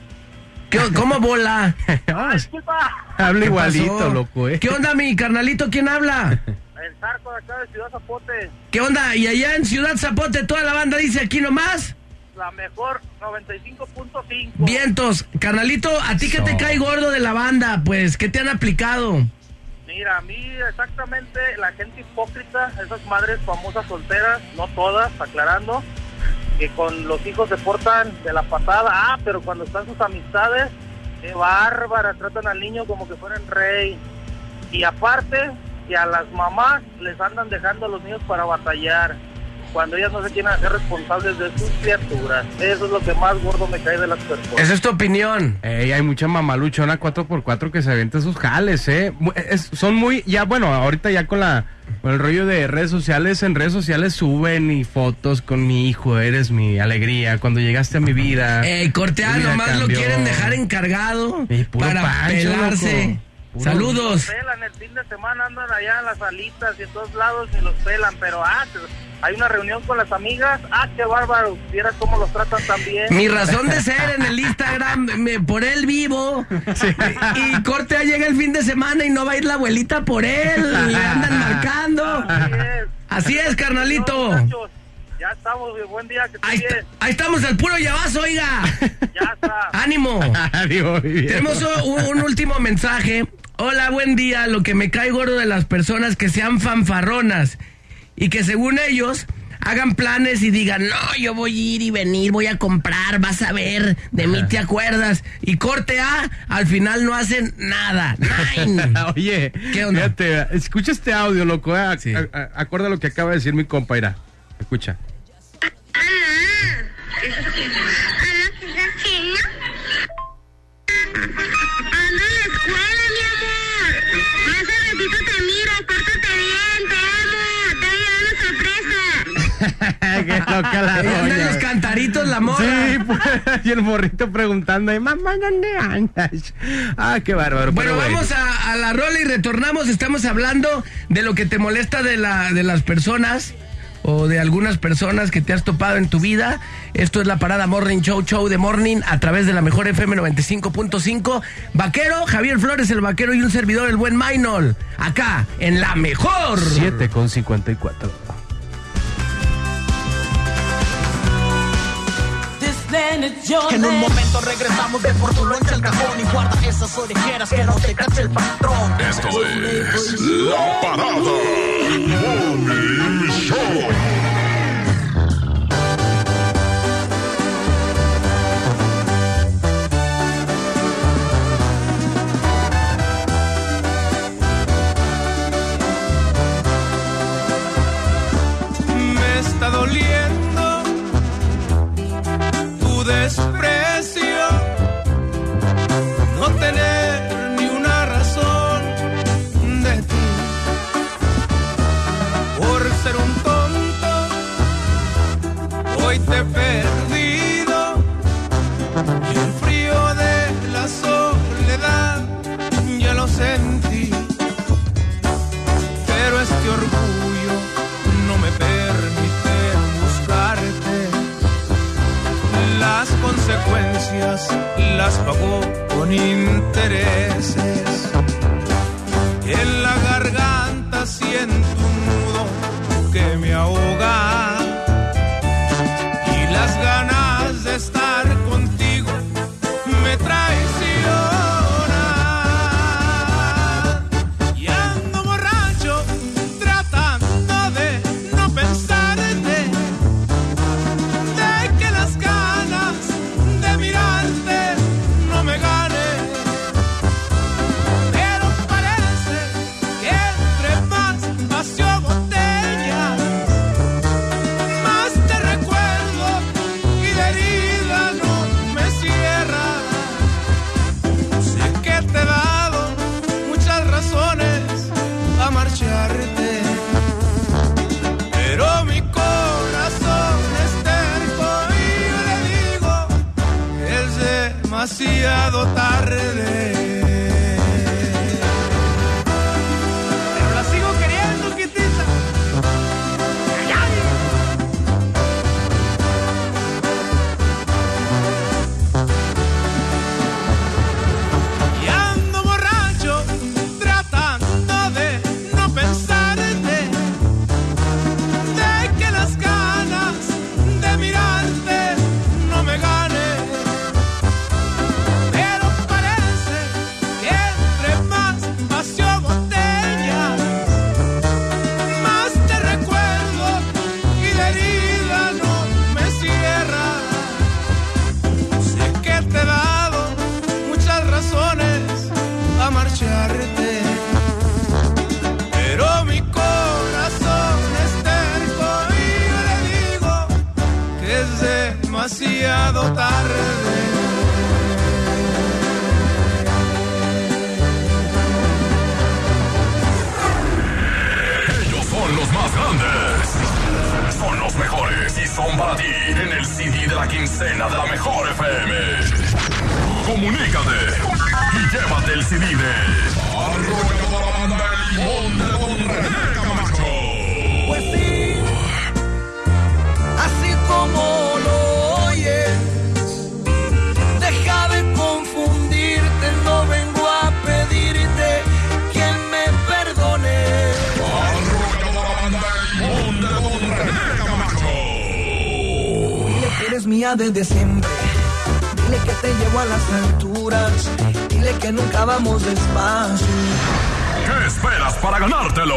¿Qué- ¿Cómo bola? Disculpa. Habla ¿Qué igualito, pasó? loco, eh. ¿Qué onda, mi carnalito? ¿Quién habla? El Zarco de acá de Ciudad Zapote. ¿Qué onda? Y allá en Ciudad Zapote toda la banda dice aquí nomás. La mejor 95.5. Vientos, carnalito, ¿a ti qué te cae gordo de la banda? Pues, ¿qué te han aplicado? Mira, a mí exactamente la gente hipócrita, esas madres famosas solteras, no todas, aclarando, que con los hijos se portan de la patada. Ah, pero cuando están sus amistades, qué bárbara, tratan al niño como que fuera el rey. Y aparte, que a las mamás les andan dejando a los niños para batallar, cuando ellas no se quieren hacer responsables de sus criaturas. Eso es lo que más gordo me cae de las personas. Esa es tu opinión. Ey, hay mucha mamaluchona 4x4 que se avienta sus jales, eh. Es- son muy, ya bueno, ahorita ya con la con el rollo de redes sociales, en redes sociales suben y fotos con mi hijo, eres mi alegría, cuando llegaste a mi vida. Eh, Cortea, mi vida nomás lo quieren dejar encargado puro para pancho, pelarse. loco. Puro- Saludos. Los pelan el fin de semana, andan allá en las salitas y en todos lados y los pelan, pero ah, hay una reunión con las amigas, ah, qué bárbaro, vieras cómo los tratan también. Mi razón de ser en el Instagram, me- por él vivo. Y Cortea llega el fin de semana y no va a ir la abuelita por él. Le andan marcando. Así es. Así es, carnalito. Ya estamos, buen día, que estés bien. Ahí estamos al puro llavazo, oiga. Ya está. Ánimo. Adiós. Tenemos un, un último mensaje. Hola, buen día. Lo que me cae gordo de las personas que sean fanfarronas y que según ellos hagan planes y digan, no, yo voy a ir y venir, voy a comprar, vas a ver, de mí te acuerdas. Y corte A, al final no hacen nada. Nine. Oye, ¿Qué onda? fíjate, escucha este audio, loco. eh. A- acuerda lo que acaba de decir mi compa, irá. Escucha. loca la Ahí andan doña. los cantaritos, la morra. Sí, pues, y el morrito preguntando, "Ay, mamá, ¿dónde andas? Ah, qué bárbaro. Bueno, pero, vamos a, a la rola y retornamos. Estamos hablando de lo que te molesta de, la, de las personas o de algunas personas que te has topado en tu vida. Esto es la parada Morning Show Show de Morning a través de la mejor FM 95.5. Vaquero, Javier Flores, el vaquero y un servidor, el buen Mainol. Acá, en la mejor. 7 con 54. En un momento regresamos de por tu loncha al cajón y guarda esas orejeras que no te cache el patrón. Esto es La Parada Morning Show. Tu las pagó con intereses. En la garganta siento un nudo que me ahoga. La quincena de la mejor FM. Comunícate y llévate el CD de Arroyo Banda Limón de Don René Camacho. Pues sí, mía desde siempre, dile que te llevo a las alturas, dile que nunca vamos despacio. ¿Qué esperas para ganártelo?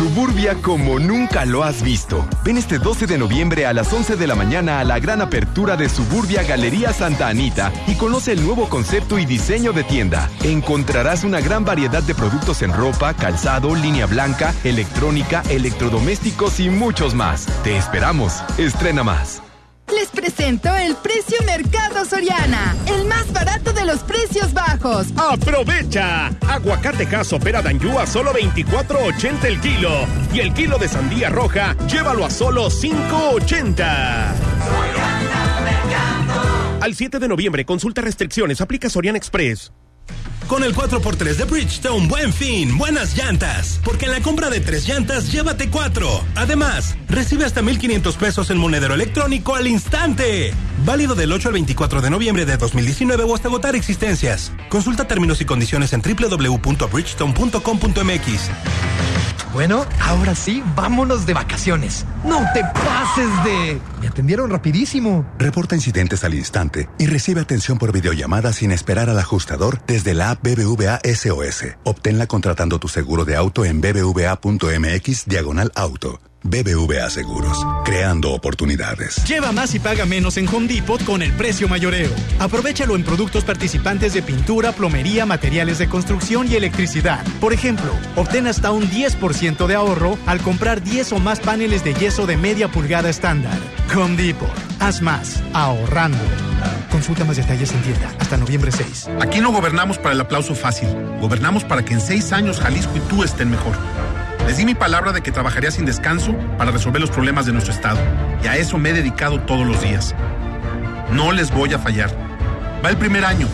Suburbia como nunca lo has visto. Ven este 12 de noviembre a las 11 de la mañana a la gran apertura de Suburbia Galería Santa Anita y conoce el nuevo concepto y diseño de tienda. Encontrarás una gran variedad de productos en ropa, calzado, línea blanca, electrónica, electrodomésticos y muchos más. Te esperamos. Estrena más. Les presento el precio Mercado Soriana, el más barato de los precios bajos. ¡Aprovecha! Aguacate opera Danjú a solo 24.80 el kilo. Y el kilo de sandía roja, llévalo a solo 5.80. Al 7 de noviembre, consulta restricciones, aplica Soriana Express. Con el 4x3 de Bridgestone, buen fin, buenas llantas. Porque en la compra de tres llantas, llévate cuatro. Además, recibe hasta 1,500 pesos en monedero electrónico al instante. Válido del 8 al 24 de noviembre de 2019 o hasta agotar existencias. Consulta términos y condiciones en www.bridgestone.com.mx. Bueno, ahora sí, vámonos de vacaciones. No te pases de... Me atendieron rapidísimo. Reporta incidentes al instante y recibe atención por videollamada sin esperar al ajustador desde la app BBVA SOS. Obténla contratando tu seguro de auto en bbva.mx diagonal auto. BBVA Seguros, creando oportunidades. Lleva más y paga menos en Home Depot con el precio mayoreo. Aprovechalo en productos participantes de pintura, plomería, materiales de construcción y electricidad. Por ejemplo, obtén hasta un 10% de ahorro al comprar 10 o más paneles de yeso de media pulgada estándar. Home Depot, haz más, ahorrando. Consulta más detalles en tienda hasta noviembre 6. Aquí no gobernamos para el aplauso fácil. Gobernamos para que en seis años Jalisco y tú estén mejor. Les di mi palabra de que trabajaría sin descanso para resolver los problemas de nuestro Estado. Y a eso me he dedicado todos los días. No les voy a fallar. Va el primer año,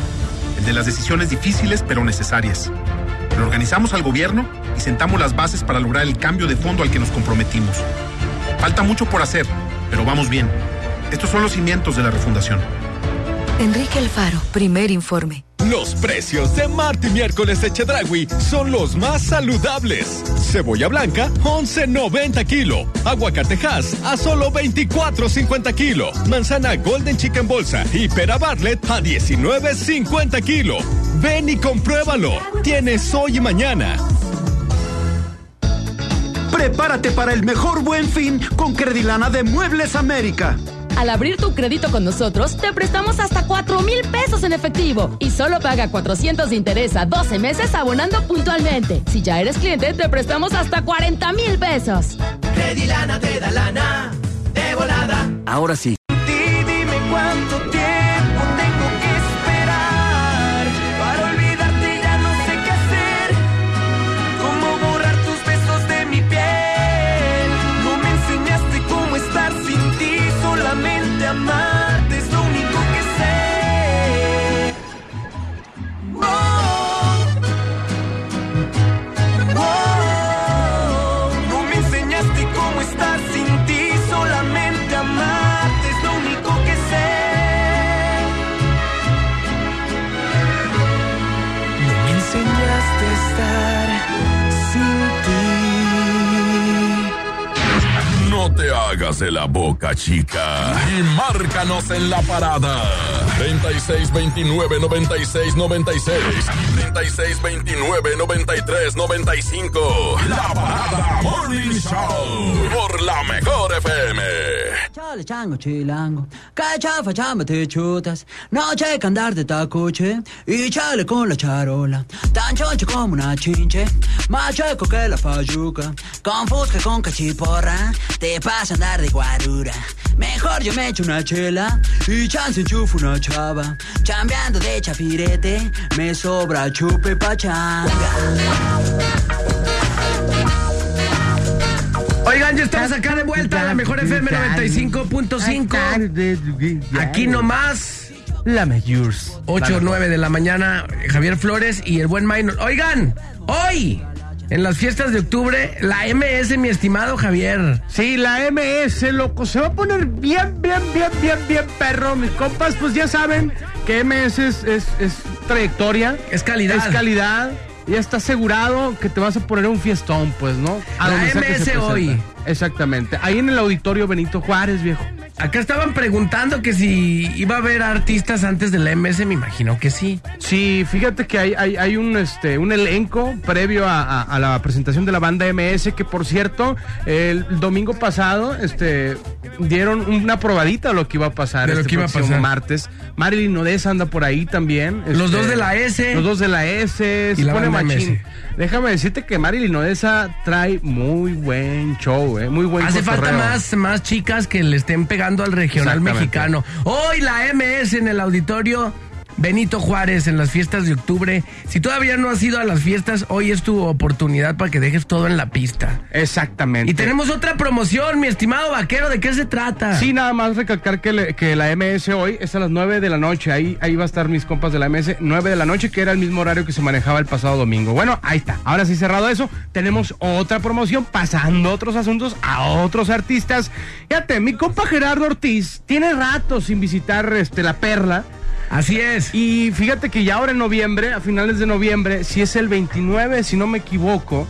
el de las decisiones difíciles pero necesarias. Reorganizamos al gobierno y sentamos las bases para lograr el cambio de fondo al que nos comprometimos. Falta mucho por hacer, pero vamos bien. Estos son los cimientos de la refundación. Enrique Alfaro, primer informe. Los precios de Marti miércoles de Chedragui son los más saludables. Cebolla blanca, 11.90 kilo. Aguacatejas a solo 24.50 kilo. Manzana Golden Chicken Bolsa y pera Bartlett a 19.50 kilo. Ven y compruébalo. Tienes hoy y mañana. Prepárate para el mejor buen fin con Credilana de Muebles América. Al abrir tu crédito con nosotros, te prestamos hasta 4 mil pesos en efectivo y solo paga 400 de interés a 12 meses abonando puntualmente. Si ya eres cliente, te prestamos hasta 40 mil pesos. Credilana te da lana de volada. Ahora sí. De la boca, chica. Y márcanos en la parada. 3629 96 96 3629 93 95. La parada Morning Show. Por la mejor FM. Chale, chango, chilango. Que chafa, chamba, te chutas. Noche que andar de tacoche. Y chale con la charola. Tan choncho como una chinche. Más chueco que la fayuca. Con fusca, con cachiporra. Te pasa andar de guarura. Mejor yo me echo una chela. Y chance enchufo una chava. Chambeando de chafirete. Me sobra chupe pachanga. Oigan, ya estamos acá de vuelta a la mejor FM 95.5. Aquí nomás. La Mayors. 8 o 9 de la mañana, Javier Flores y el buen Minor. Oigan, hoy, en las fiestas de octubre, la MS, mi estimado Javier. Sí, la MS, loco, se va a poner bien, bien, bien, bien, bien perro. Mis compas, pues ya saben que MS es, es, es trayectoria. Es calidad. Es calidad. Ya está asegurado que te vas a poner un fiestón, pues, ¿no? A La MS hoy. Exactamente. Ahí en el auditorio Benito Juárez, viejo. Acá estaban preguntando que si iba a haber artistas antes de la MS, me imagino que sí. Sí, fíjate que hay, hay, hay un, este, un elenco previo a, a- a la presentación de la banda MS, que por cierto, el domingo pasado este, dieron una probadita de lo que iba a pasar. De lo este que iba a pasar. martes. Marilyn Odessa anda por ahí también. Los este, dos de la S. Los dos de la S. Y se la pone banda machín. MS. Déjame decirte que Marilyn Odessa trae muy buen show, eh, muy buen Hace falta más, más chicas que le estén pegando al regional mexicano. Hoy la MS en el auditorio Benito Juárez en las fiestas de octubre. Si todavía no has ido a las fiestas, hoy es tu oportunidad para que dejes todo en la pista. Exactamente. Y tenemos otra promoción, mi estimado vaquero, ¿de qué se trata? Sí, nada más recalcar que, le- que la MS hoy es a las 9 de la noche. Ahí, ahí va a estar mis compas de la MS, 9 de la noche, que era el mismo horario que se manejaba el pasado domingo. Bueno, ahí está. Ahora sí cerrado eso, tenemos otra promoción pasando otros asuntos a otros artistas. Fíjate, mi compa Gerardo Ortiz tiene rato sin visitar este, la Perla. Así es. Y fíjate que ya ahora en noviembre, a finales de noviembre, si es el 29, si no me equivoco,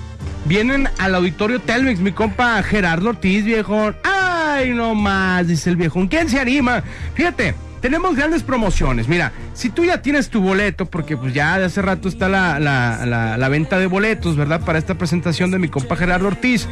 vienen al auditorio Telmex, mi compa Gerardo Ortiz, viejo. Ay, no más, dice el viejo. ¿Quién se anima? Fíjate. Tenemos grandes promociones. Mira, si tú ya tienes tu boleto, porque pues ya de hace rato está la, la- la- venta de boletos, ¿verdad? Para esta presentación de mi compa Gerardo Ortiz.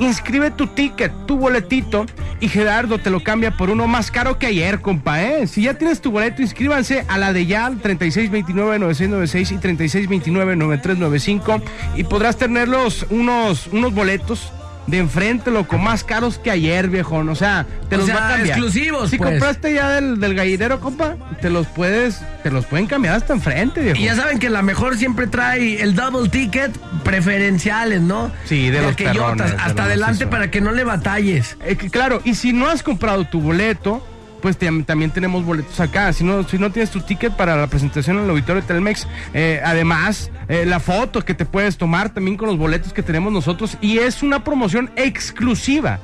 Inscribe tu ticket, tu boletito, y Gerardo te lo cambia por uno más caro que ayer, compa, ¿eh? Si ya tienes tu boleto, inscríbanse a la de ya, 3629-9696 y 3629-9395, y podrás tenerlos unos, unos boletos de enfrente, loco, más caros que ayer, viejo. O sea, te O los sea, va a cambiar. exclusivos, Si pues. compraste ya del, del gallinero, compa, te los puedes, te los pueden cambiar hasta enfrente, viejo. Y ya saben que la mejor siempre trae el double ticket preferenciales, ¿no? Sí, de los aquellotas, perrones, hasta adelante para que no le batalles. Eh, que claro, y si no has comprado tu boleto, pues tam- también tenemos boletos acá. Si no, si no tienes tu ticket para la presentación en el auditorio Telmex, eh, además, eh, la foto que te puedes tomar también con los boletos que tenemos nosotros. Y es una promoción exclusiva.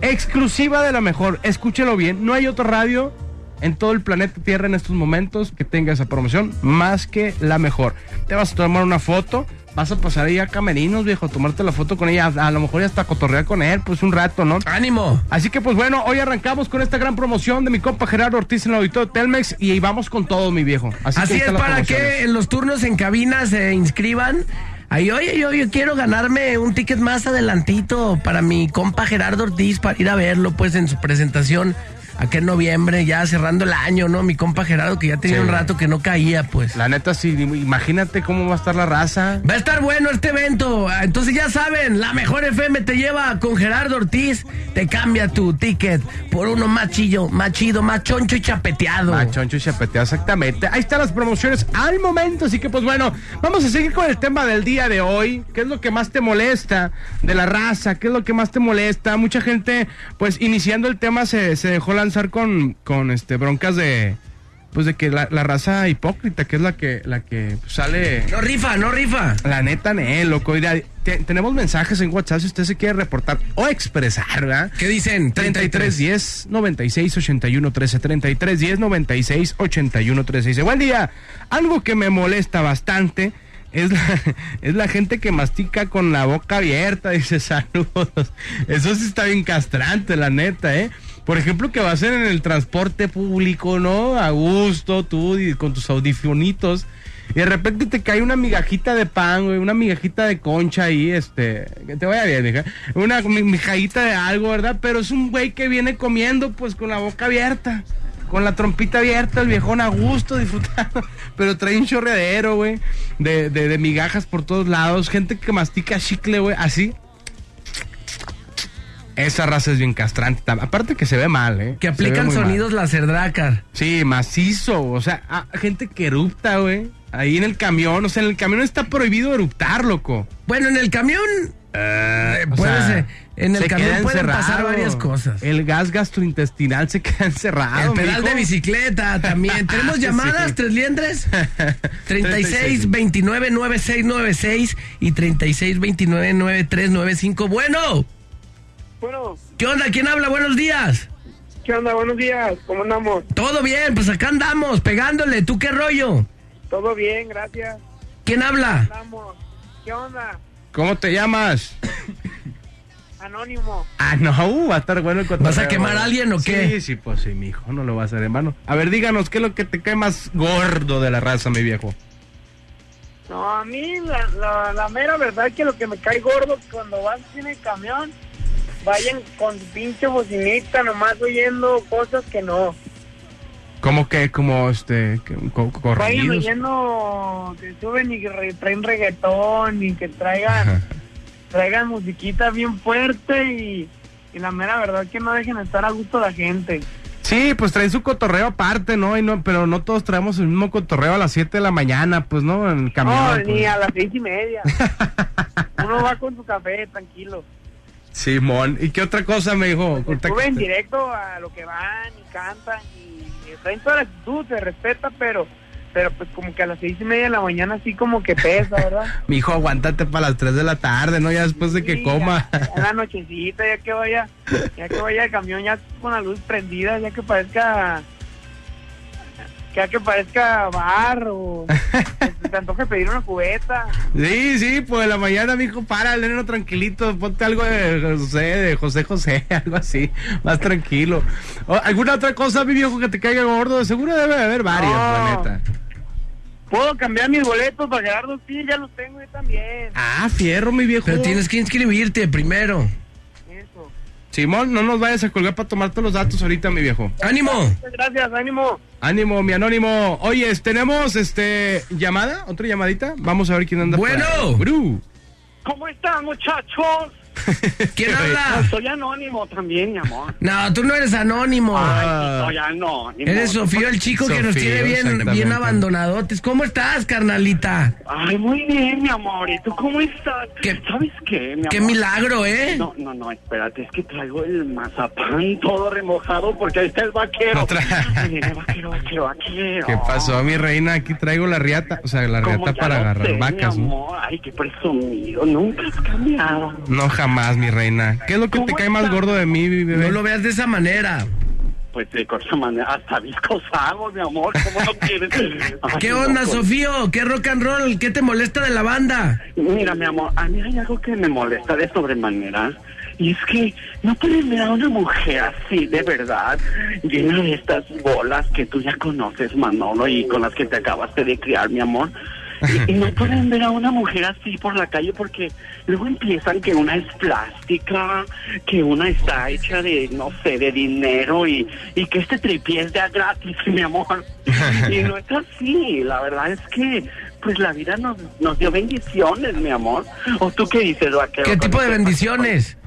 Exclusiva de la mejor. Escúchelo bien. No hay otra radio en todo el planeta Tierra en estos momentos que tenga esa promoción más que la mejor. Te vas a tomar una foto. Vas a pasar ahí a Camerinos, viejo, a tomarte la foto con ella, a, a lo mejor ya hasta cotorrear con él, pues un rato, ¿no? ¡Ánimo! Así que pues bueno, hoy arrancamos con esta gran promoción de mi compa Gerardo Ortiz en el auditorio Telmex y vamos con todo, mi viejo. Así, Así, que ahí es para que en los turnos en cabina se inscriban. Ahí, oye, yo, yo quiero ganarme un ticket más adelantito para mi compa Gerardo Ortiz para ir a verlo, pues, en su presentación acá en noviembre, ya cerrando el año, ¿no? Mi compa Gerardo, que ya tenía Sí. un rato que no caía, pues. La neta, sí, imagínate cómo va a estar la raza. Va a estar bueno este evento. Ah, Entonces ya saben, la mejor FM te lleva con Gerardo Ortiz. Te cambia tu ticket por uno más chillo, más chido, más choncho y chapeteado. Ah, choncho y chapetea, exactamente. Ahí están las promociones al momento. Así que, pues bueno, vamos a seguir con el tema del día de hoy. ¿Qué es lo que más te molesta de la raza? ¿Qué es lo que más te molesta? Mucha gente, pues iniciando el tema, se, se dejó lanzar con, con este broncas de. Pues de que la, la raza hipócrita, que es la que, la que sale. No rifa, no rifa. La neta, ne, loco. Mira, te- tenemos mensajes en WhatsApp si usted se quiere reportar o expresar, ¿verdad? ¿Qué dicen? 33 10 96 81 13 33 10 96 81 13 dice buen día algo que me molesta bastante es la, es la gente que mastica con la boca abierta dice saludos eso sí está bien castrante la neta eh por ejemplo que vas en el transporte público no a gusto tú con tus audifonitos Y de repente te cae una migajita de pan, güey, una migajita de concha ahí, este, que te vaya bien, hija. Una mi- migajita de algo, ¿verdad? Pero es un güey que viene comiendo, pues, con la boca abierta. Con la trompita abierta, el viejón a gusto, disfrutando. Pero trae un chorreadero, güey, de, de, de migajas por todos lados. Gente que mastica chicle, güey, así. Esa raza es bien castrante. Aparte que se ve mal, ¿eh? Que aplican muy mal. sonidos laserdracar. Sí, macizo. O sea, ah, gente que erupta, güey. Ahí en el camión. O sea, en el camión está prohibido eruptar, loco. Bueno, en el camión. eh, puede sea, ser- en el se camión pueden pasar varias cosas. El gas gastrointestinal se queda encerrado. El pedal mijo. de bicicleta también. ¿Tenemos Sí. llamadas, tres liendres? 36 29 9696 y 36 29 9395. Bueno, Bueno, ¿qué onda? ¿Quién habla? Buenos días. ¿qué onda? Buenos días, ¿cómo andamos? Todo bien, pues acá andamos, pegándole. ¿Tú qué rollo? Todo bien, gracias. ¿Quién habla? Andamos. ¿Qué onda? ¿Cómo te llamas? Anónimo. Ah, no, uh, va a estar bueno el cotorreo. ¿Vas a quemar a alguien o qué? Sí, sí, pues sí, mijo, no lo va a hacer, hermano. A ver, díganos, ¿qué es lo que te cae más gordo de la raza, mi viejo? No, a mí la, la, la mera verdad que lo que me cae gordo cuando vas en el camión, vayan con su pinche bocinita nomás oyendo cosas que no. ¿Cómo que, como, este, que- co- Vayan corridos? oyendo que suben y que re- traen reggaetón y que traigan, traigan musiquita bien fuerte y, y la mera verdad que no dejen estar a gusto la gente. Sí, pues traen su cotorreo aparte, ¿no? Y no pero no todos traemos el mismo cotorreo a las 7 de la mañana, pues, ¿no? En el camión. No, pues. ni a las seis y media. Uno va con su café, tranquilo. Simón, ¿y qué otra cosa me dijo? Suben directo a lo que van y cantan y, y traen toda la actitud, se respeta, pero pero pues como que a las seis y media de la mañana así como que pesa, ¿verdad? Mi hijo, aguántate para las 3 de la tarde, ¿no? Ya después de que coma. Ya, ya la nochecita, ya que vaya, ya que vaya el camión ya con la luz prendida, ya que parezca ya que parezca bar o te antoje pedir una cubeta. Sí, sí, pues en la mañana, mijo, para, léelo tranquilito, ponte algo de José, de José José, algo así, más tranquilo. O, ¿Alguna otra cosa, mi viejo, que te caiga gordo? Seguro debe de haber varias, No. la neta. Puedo cambiar mis boletos para Gerardo, sí, ya los tengo yo también. Ah, fierro, mi viejo. Pero tienes que inscribirte primero. Simón, no nos vayas a colgar para tomarte los datos ahorita, mi viejo. ¡Ánimo! Muchas gracias, ánimo. Ánimo, mi anónimo. Oye, tenemos, este, llamada, otra llamadita. Vamos a ver quién anda. por Bueno. ahí. Bru. ¿Cómo están, muchachos? ¿Quién habla? Soy anónimo también, mi amor. No, tú no eres anónimo. Ay, soy anónimo. Eres Sofío, el chico que nos tiene bien, bien abandonadotes. ¿Cómo estás, carnalita? Ay, muy bien, mi amor. ¿Y tú cómo estás? ¿Sabes qué, mi amor? Qué milagro, ¿eh? No, no, no, espérate, es que traigo el mazapán todo remojado porque ahí está el vaquero. No Ay, vaquero, vaquero, vaquero. ¿Qué pasó, mi reina? Aquí traigo la riata, o sea, la riata para agarrar sé, vacas, mi ¿no? amor. Ay, qué presumido. Nunca has cambiado. No, jamás, mi reina. ¿Qué es lo que te ¿Cómo cae más gordo de mí, mi bebé? No lo veas de esa manera. Pues de cosa manera, hasta discos hago, mi amor. ¿Cómo no quieres? Ay, ¿Qué onda, pues, Sofío? ¿Qué rock and roll? ¿Qué te molesta de la banda? Mira, mi amor, a mí hay algo que me molesta de sobremanera. Y es que no puedes ver a una mujer así, de verdad, llena de estas bolas que tú ya conoces, Manolo, y con las que te acabaste de criar, mi amor. Y, y no pueden ver a una mujer así por la calle porque luego empiezan que una es plástica, que una está hecha de, no sé, de dinero y, y que este tripié es de a gratis, mi amor. Y no es así, la verdad es que pues la vida nos, nos dio bendiciones, mi amor. ¿O tú qué dices, vaquero? ¿Qué tipo de bendiciones?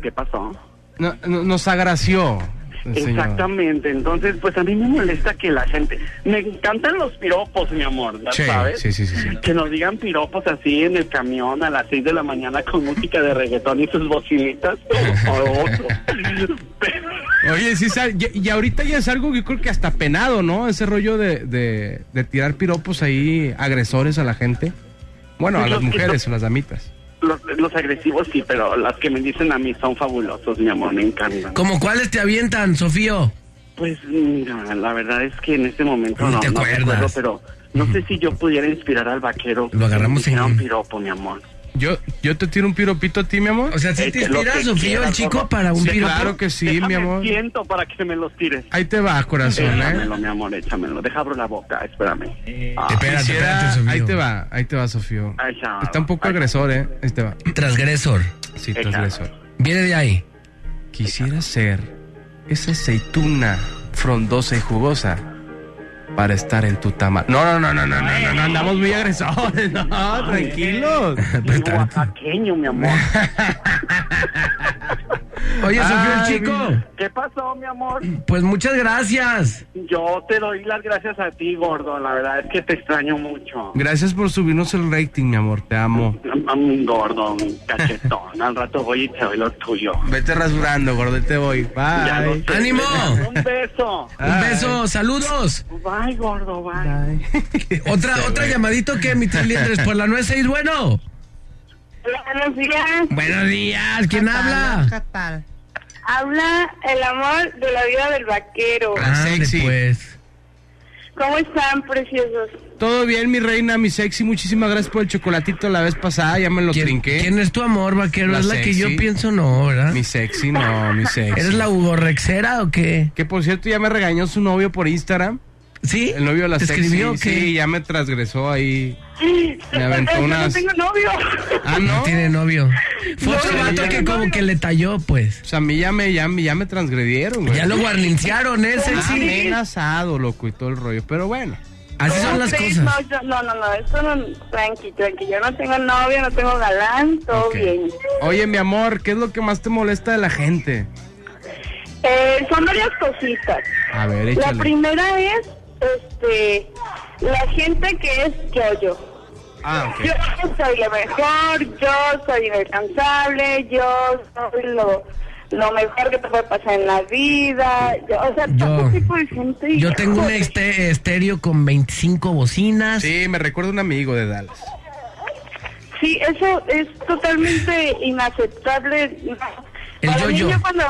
¿Qué pasó? No- no- nos agració. Exactamente, entonces pues a mí me molesta que la gente, me encantan los piropos, mi amor, ¿ya Sí, ¿sabes? sí, sí. Que nos digan piropos así en el camión a las 6 de la mañana con música de reggaetón y sus bocinitas, o, otro. Oye, sí, y, y ahorita ya es algo que yo creo que hasta penado, ¿no? Ese rollo de, de, de tirar piropos ahí agresores a la gente. Bueno, a Pues las mujeres, a las damitas. Los, los agresivos sí, pero las que me dicen a mí son fabulosos, mi amor, me encantan. ¿Cómo cuáles te avientan, Sofío? Pues mira, la verdad es que en este momento Ni no, te no acuerdas. recuerdo, pero no sé si yo pudiera inspirar al vaquero. Lo agarramos me en- un piropo, mi amor. Yo, yo te tiro un piropito a ti, mi amor. O sea, ¿sí te Eche lo inspira, Sofía, el chico, para un Sí, piropo? claro que sí, mi amor. siento para que me los tires. Ahí te va, corazón, ¿eh? Échamelo, mi amor, échamelo. Deja abro la boca, espérame. Ah, Espérate, Quisiera- espérate, Sofía. ahí te va, ahí te va, Sofío. ahí está. Está un poco agresor, ¿eh? Ahí te va. Transgresor. Sí, Echa. transgresor. Viene de ahí. Quisiera ser esa aceituna frondosa y jugosa para estar en tu tamal. No, no, no, no, no, no, no, no, andamos muy agresores. No, tranquilos. Oaxaqueño, mi amor. Oye, Sofía, el chico. ¿Qué pasó, mi amor? Pues muchas gracias. Yo te doy las gracias a ti, gordo. La verdad es que te extraño mucho. Gracias por subirnos el rating, mi amor. Te amo. Gordo, cachetón. Al rato voy y te doy lo tuyo. Vete rasurando, gordo, te voy. Bye. ¡Ánimo! Un beso. Un beso, saludos. Bye, gordo, bye. Otra, otra llamadito que mi Liendres por la 96, bueno. Buenos días. Buenos días, ¿quién habla? Habla el amor de la vida del vaquero. Ande, sexy. pues. ¿Cómo están, preciosos? Todo bien, mi reina, mi sexy. Muchísimas gracias por el chocolatito la vez pasada. Ya me lo ¿Quién, trinqué. quién es tu amor, vaquero? La es la que sexy. yo pienso, no, ¿verdad? Mi sexy, no, mi sexy. ¿Eres la ugorrexera o qué? Que por cierto ya me regañó su novio por Instagram. ¿Sí? El novio de la ¿Te sexy. escribió? Sí, ya me transgresó ahí. Me aventó Yo unas. no tengo novio. Ah, No no. tiene novio. Fue otro No, vato que como que le talló, pues. O sea, a mí ya me, ya, me- ya me transgredieron, güey. Ya lo guarninciaron, ¿eh, sexy? Amenazado, loco, y todo el rollo. Pero bueno. Así son las Sí, cosas. No, yo- no, no, no, esto no, tranqui, tranqui. Yo no tengo novio, no tengo galán, todo Ok. bien. Oye, mi amor, ¿qué es lo que más te molesta de la gente? Eh, son varias cositas. A ver, La échale. primera es, este, la gente que es yo-yo. Ah. Yo soy lo mejor, yo soy inalcanzable, yo soy lo, lo mejor que te puede pasar en la vida. yo- o sea, Yo- todo tipo de gente. Yo tengo un este- estéreo con 25 bocinas. Sí, me recuerda un amigo de Dallas. Sí, eso es totalmente inaceptable. El Para mí, yo-yo. yo cuando,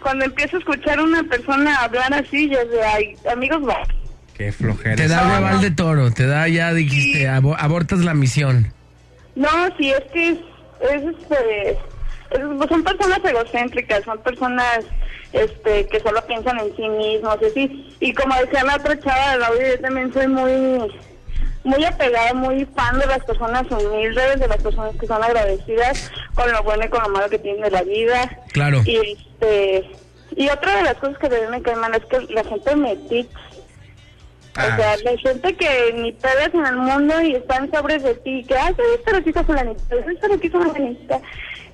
cuando empiezo a escuchar a una persona hablar así, yo de ay, amigos, va. Qué flojera. Te da hueval de toro, te da ya, dijiste, abo- abortas la misión. No, sí, es que es, es, este, es- son personas egocéntricas, son personas este que solo piensan en sí mismos, y así. Y como decía la otra chava del audio, yo también soy muy muy apegada, muy fan de las personas humildes, de las personas que son agradecidas con lo bueno y con lo malo que tienen de la vida. Claro. Y este y otra de las cosas que también me cae mal es que la gente me tic. Ah, o sea, la gente que ni pegas en el mundo y están sobre de ti, que, ay, esta loquita fulanita, esta loquita fulanita.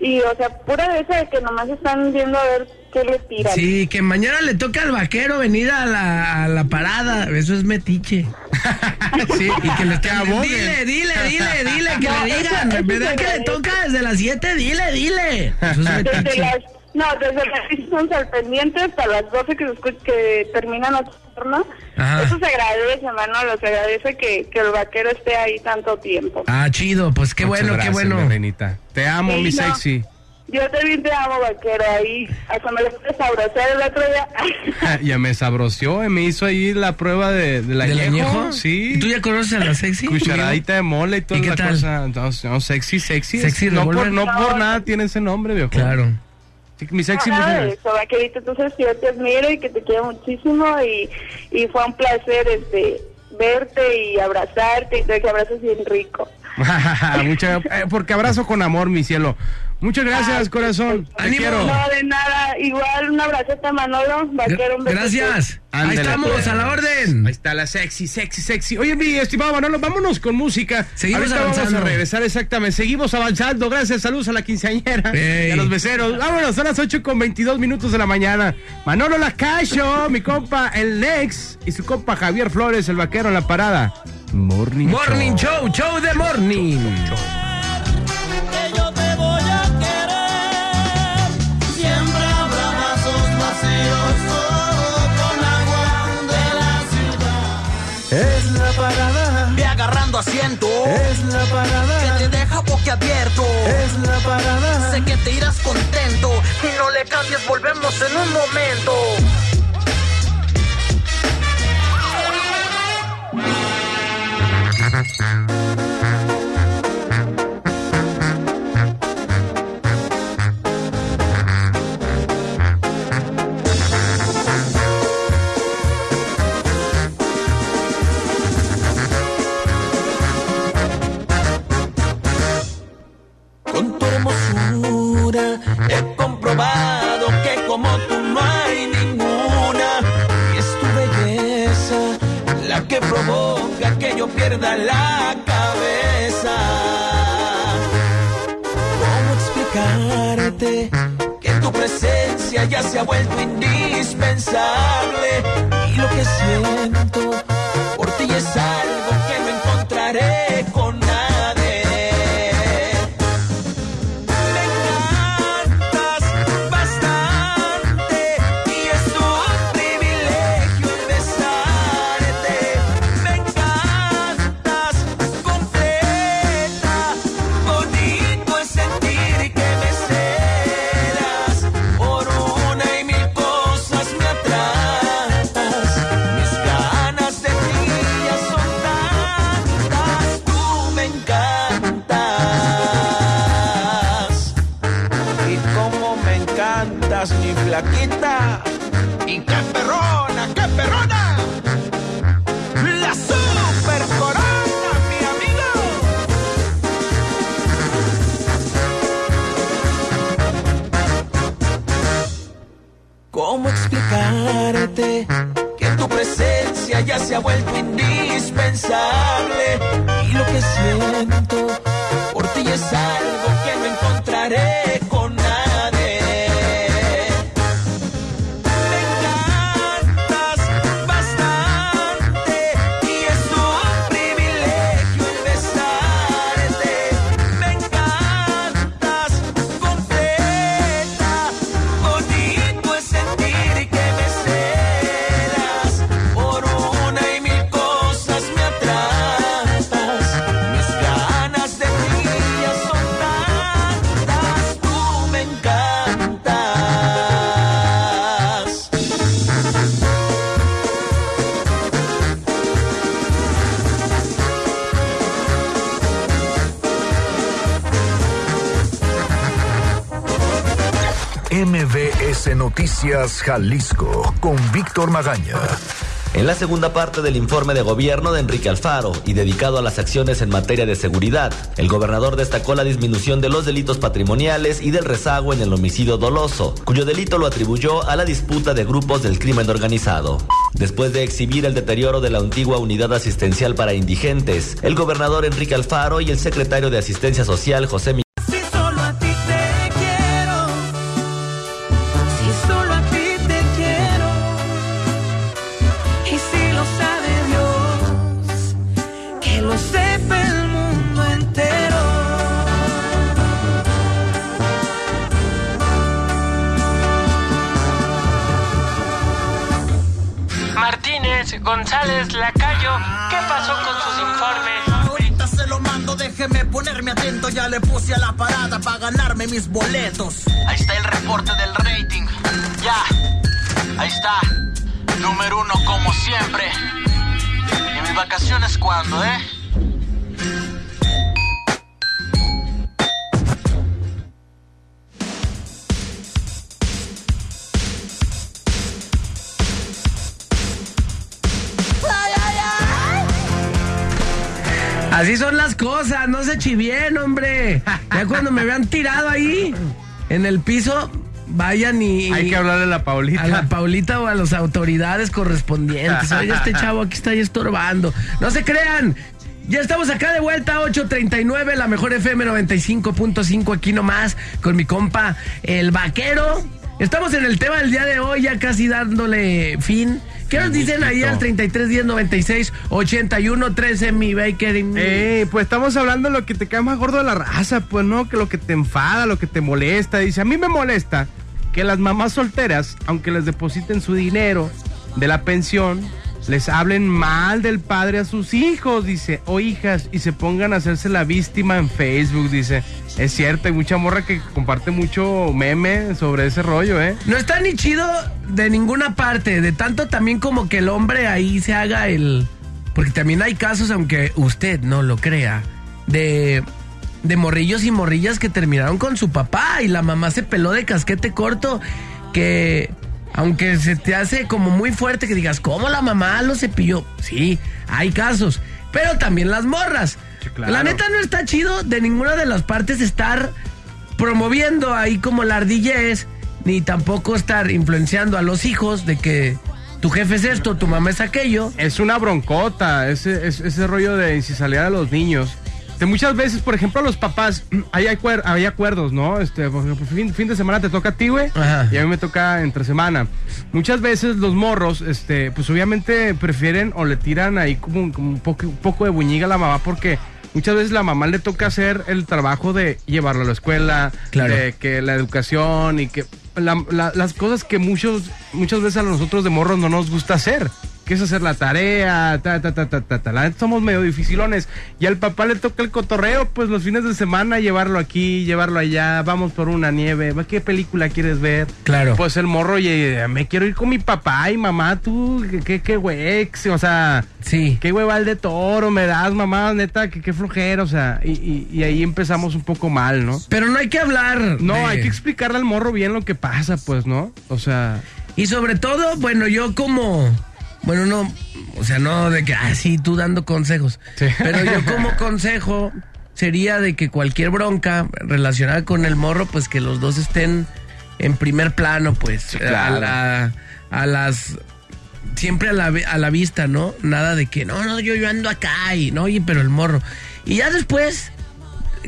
Y, o sea, pura de esa de que nomás están viendo a ver qué le tiran. Sí, que mañana le toca al vaquero venir a la, a la parada. Eso es metiche. sí, y que le esté. Dile, dile, dile, dile, que No, le digan. En verdad se que le toca desde las 7, dile, dile. Eso es Desde metiche. las, no, desde las 11 al pendiente hasta las 12 que, que termina nuestro turno. Ajá. Eso se agradece, Manolo, se agradece que, que el vaquero esté ahí tanto tiempo. Ah, chido, pues qué Muchas bueno, gracias, qué bueno. mi reinita. Te amo, Sí, mi no. sexy. Yo también te amo, vaquero, ahí. Hasta me lo abrazar el otro día. ya me sabroció, eh, me hizo ahí la prueba de, del ¿Del añejo. añejo? Sí. ¿Y tú ya conoces a la sexy? Cucharadita de mole y toda ¿Y qué la tal? cosa. No, no, sexy, sexy. Sexy no, por, no por nada tiene ese nombre, viejo. Claro. Mi sexy de eso, vaquerito, que yo te admiro y que te quiero muchísimo y, y fue un placer este verte y abrazarte y te que abrazos bien rico. Mucha- eh, porque abrazo con amor, mi cielo. Muchas gracias, corazón. Te ¡Ánimo! quiero. No, de nada, igual un abrazo a Manolo, vaquero, un beso. Gracias. Ahí estamos, pues. a la orden. Ahí está la sexy, sexy, sexy. Oye, mi estimado Manolo, vámonos con música. Seguimos Ahorita vamos avanzando. a regresar, exactamente. Seguimos avanzando. Gracias, saludos a la quinceañera y a los becerros. Vámonos, son las 8 con 22 minutos de la mañana. Manolo Lacayo, mi compa, el Nex, y su compa Javier Flores, el vaquero en la parada. Morning, Morning show, show de morning. Asiento. es la parada, Que te deja boquiabierto. es la parada. Sé que te irás contento. Y no le cambies, volvemos en un momento. He comprobado que como tú no hay ninguna. Y es tu belleza la que provoca que yo pierda la cabeza. ¿Cómo explicarte que tu presencia ya se ha vuelto indispensable? Y lo que siento Jalisco con Víctor Magaña. En la segunda parte del informe de gobierno de Enrique Alfaro y dedicado a las acciones en materia de seguridad, el gobernador destacó la disminución de los delitos patrimoniales y del rezago en el homicidio doloso, cuyo delito lo atribuyó a la disputa de grupos del crimen organizado. Después de exhibir el deterioro de la antigua unidad asistencial para indigentes, el gobernador Enrique Alfaro y el secretario de Asistencia Social José mis boletos. Ahí está el reporte del rating. Ya. Ahí está. Número uno como siempre. ¿Y mis vacaciones cuándo, eh? Así son las cosas, no se chivien, en el piso, vayan y. Hay que hablarle a la Paulita. A la Paulita o a las autoridades correspondientes. Oiga, este chavo aquí está ahí estorbando. No se crean. Ya estamos acá de vuelta, 8.39, la mejor FM 95.5 aquí nomás, con mi compa, el vaquero. Estamos en el tema del día de hoy, ya casi dándole fin. ¿Qué nos dicen ahí al 33 10 96 81 13 mi Baker? Eh, pues estamos hablando de lo que te cae más gordo de la raza, pues no, que lo que te enfada, lo que te molesta. Dice, a mí me molesta que las mamás solteras, aunque les depositen su dinero de la pensión, les hablen mal del padre a sus hijos, dice, o hijas, y se pongan a hacerse la víctima en Facebook, dice. Es cierto, hay mucha morra que comparte mucho meme sobre ese rollo, ¿eh? No está ni chido de ninguna parte, de tanto también como que el hombre ahí se haga el... Porque también hay casos, aunque usted no lo crea, de, de morrillos y morrillas que terminaron con su papá y la mamá se peló de casquete corto, que aunque se te hace como muy fuerte que digas, ¿cómo la mamá lo cepilló? Sí, hay casos, pero también las morras. Claro. La neta no está chido de ninguna de las partes estar promoviendo ahí como la ardillez, ni tampoco estar influenciando a los hijos de que tu jefe es esto, tu mamá es aquello. Es una broncota, ese, es- ese rollo de insisalear a los niños. De muchas veces, por ejemplo, a los papás, hay, hay acuerdos, ¿no? Este, por ejemplo, fin, fin de semana te toca a ti, güey, y a mí me toca entre semana. Muchas veces los morros, este, pues obviamente prefieren o le tiran ahí como, como un, poco, un poco de buñiga a la mamá porque muchas veces la mamá le toca hacer el trabajo de llevarlo a la escuela, Claro. de que la educación y que la- la- las cosas que muchos muchas veces a nosotros de morros no nos gusta hacer que es hacer la tarea, ta, ta, ta, ta, ta, ta. La somos medio dificilones. Y al papá le toca el cotorreo, pues los fines de semana, llevarlo aquí, llevarlo allá, vamos por una nieve, ¿qué película quieres ver? Claro. Pues el morro, oye, me quiero ir con mi papá y mamá, tú, qué, qué, qué güey, o sea, sí. qué hueval de toro me das, mamá, neta, que qué flojera, o sea, y, y- y ahí empezamos un poco mal, ¿no? Pero no hay que hablar. No, de- hay que explicarle al morro bien lo que pasa, pues, ¿no? O sea... Y sobre todo, bueno, yo como, bueno, no, o sea, no de que, ah, sí, tú dando consejos. Pero yo como consejo sería de que cualquier bronca relacionada con el morro, pues que los dos estén en primer plano, pues, claro. a, la- a las... Siempre a la, a la vista, ¿no? Nada de que, no, no, yo, yo ando acá y, no, oye, pero el morro. Y ya después,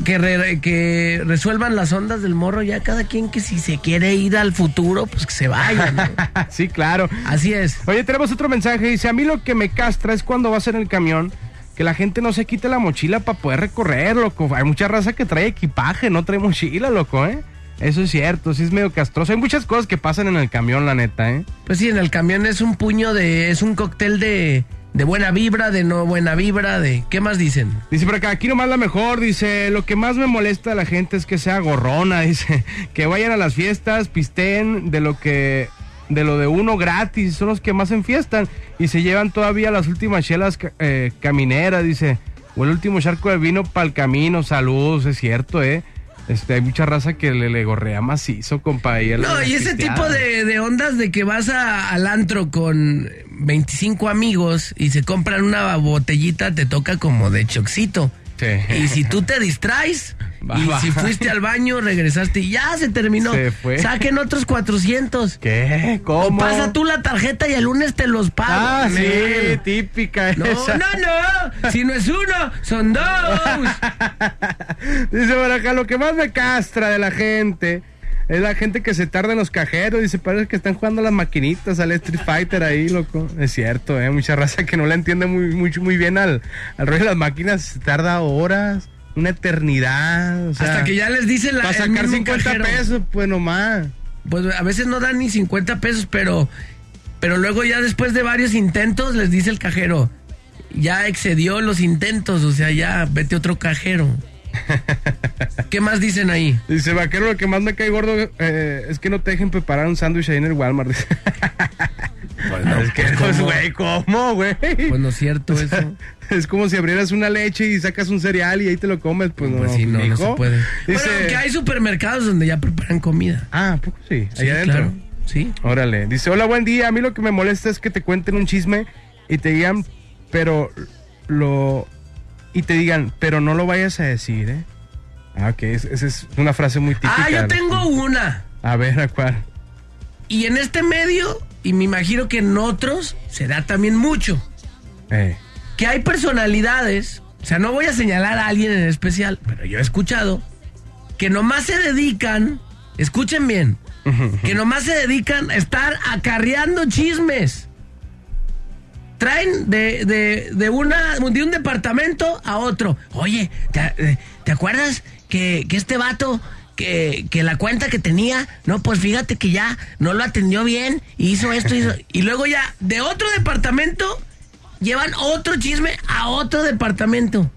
que, re- que resuelvan las ondas del morro, ya cada quien que si se quiere ir al futuro, pues que se vaya, ¿no? sí, claro. Así es. Oye, tenemos otro mensaje. Dice, a mí lo que me castra es cuando vas en el camión, que la gente no se quite la mochila para poder recorrer, loco. Hay mucha raza que trae equipaje, no trae mochila, loco, ¿eh? Eso es cierto, sí es medio castroso. Hay muchas cosas que pasan en el camión, la neta, ¿eh? Pues sí, en el camión es un puño de. Es un cóctel de, de buena vibra, de no buena vibra, de. ¿Qué más dicen? Dice por acá, aquí nomás la mejor, dice, lo que más me molesta de la gente es que sea gorrona, dice, que vayan a las fiestas, pisteen de lo que, de lo de uno gratis, son los que más enfiestan y se llevan todavía las últimas chelas eh, camineras, dice, o el último charco de vino para el camino, saludos, es cierto, eh. Este, hay mucha raza que le, le gorrea macizo, compa. y a No, y ese tipo de, de ondas de que vas a- al antro con 25 amigos y se compran una botellita, te toca como de choxito. Y si tú te distraes y si fuiste al baño, regresaste y ya se terminó. Se fue. Saquen otros 400. ¿Qué? ¿Cómo? O pasa tú la tarjeta y el lunes te los pago. Ah, sí, típica No, esa. no, no. Si no es uno, son dos. Dice por acá, lo que más me castra de la gente es la gente que se tarda en los cajeros. Dice, parece que están jugando las maquinitas al Street Fighter ahí, loco. Es cierto, ¿eh? Mucha raza que no le entiende muy, muy, muy bien al, al rollo de las máquinas. Se tarda horas, una eternidad. o sea, Hasta que ya les dice la Para sacar mismo 50 cajero. pesos, pues nomás. Pues a veces no dan ni 50 pesos, pero, pero luego ya después de varios intentos les dice el cajero, ya excedió los intentos, o sea, ya vete otro cajero. ¿Qué más dicen ahí? Dice, vaquero, lo que más me cae gordo eh, es que no te dejen preparar un sándwich ahí en el Walmart. Dice. es que, pues, ¿cómo? güey, ¿cómo, güey? Pues no es cierto eso. Es como si abrieras una leche y sacas un cereal y ahí te lo comes, pues, Pues no, sí, no, no se puede. Dice, Bueno, que hay supermercados donde ya preparan comida. Ah, ¿a poco sí, Sí, ahí adentro. claro, sí. Órale. Dice, hola, buen día. A mí lo que me molesta es que te cuenten un chisme y te digan, pero lo... Y te digan, pero no lo vayas a decir, ¿eh? Ah, ok. es- Esa es una frase muy típica. Ah, yo tengo una. A ver, ¿a cuál? Y en este medio, y me imagino que en otros, se da también mucho. Eh. que hay personalidades, o sea, no voy a señalar a alguien en especial, pero yo he escuchado que nomás se dedican, escuchen bien, que nomás se dedican a estar acarreando chismes. Traen de, de, de, una, de un departamento a otro. Oye, ¿te, eh, ¿te acuerdas que, que este vato, que, que la cuenta que tenía, no, pues fíjate que ya no lo atendió bien, hizo esto, hizo. Y luego ya de otro departamento llevan otro chisme a otro departamento.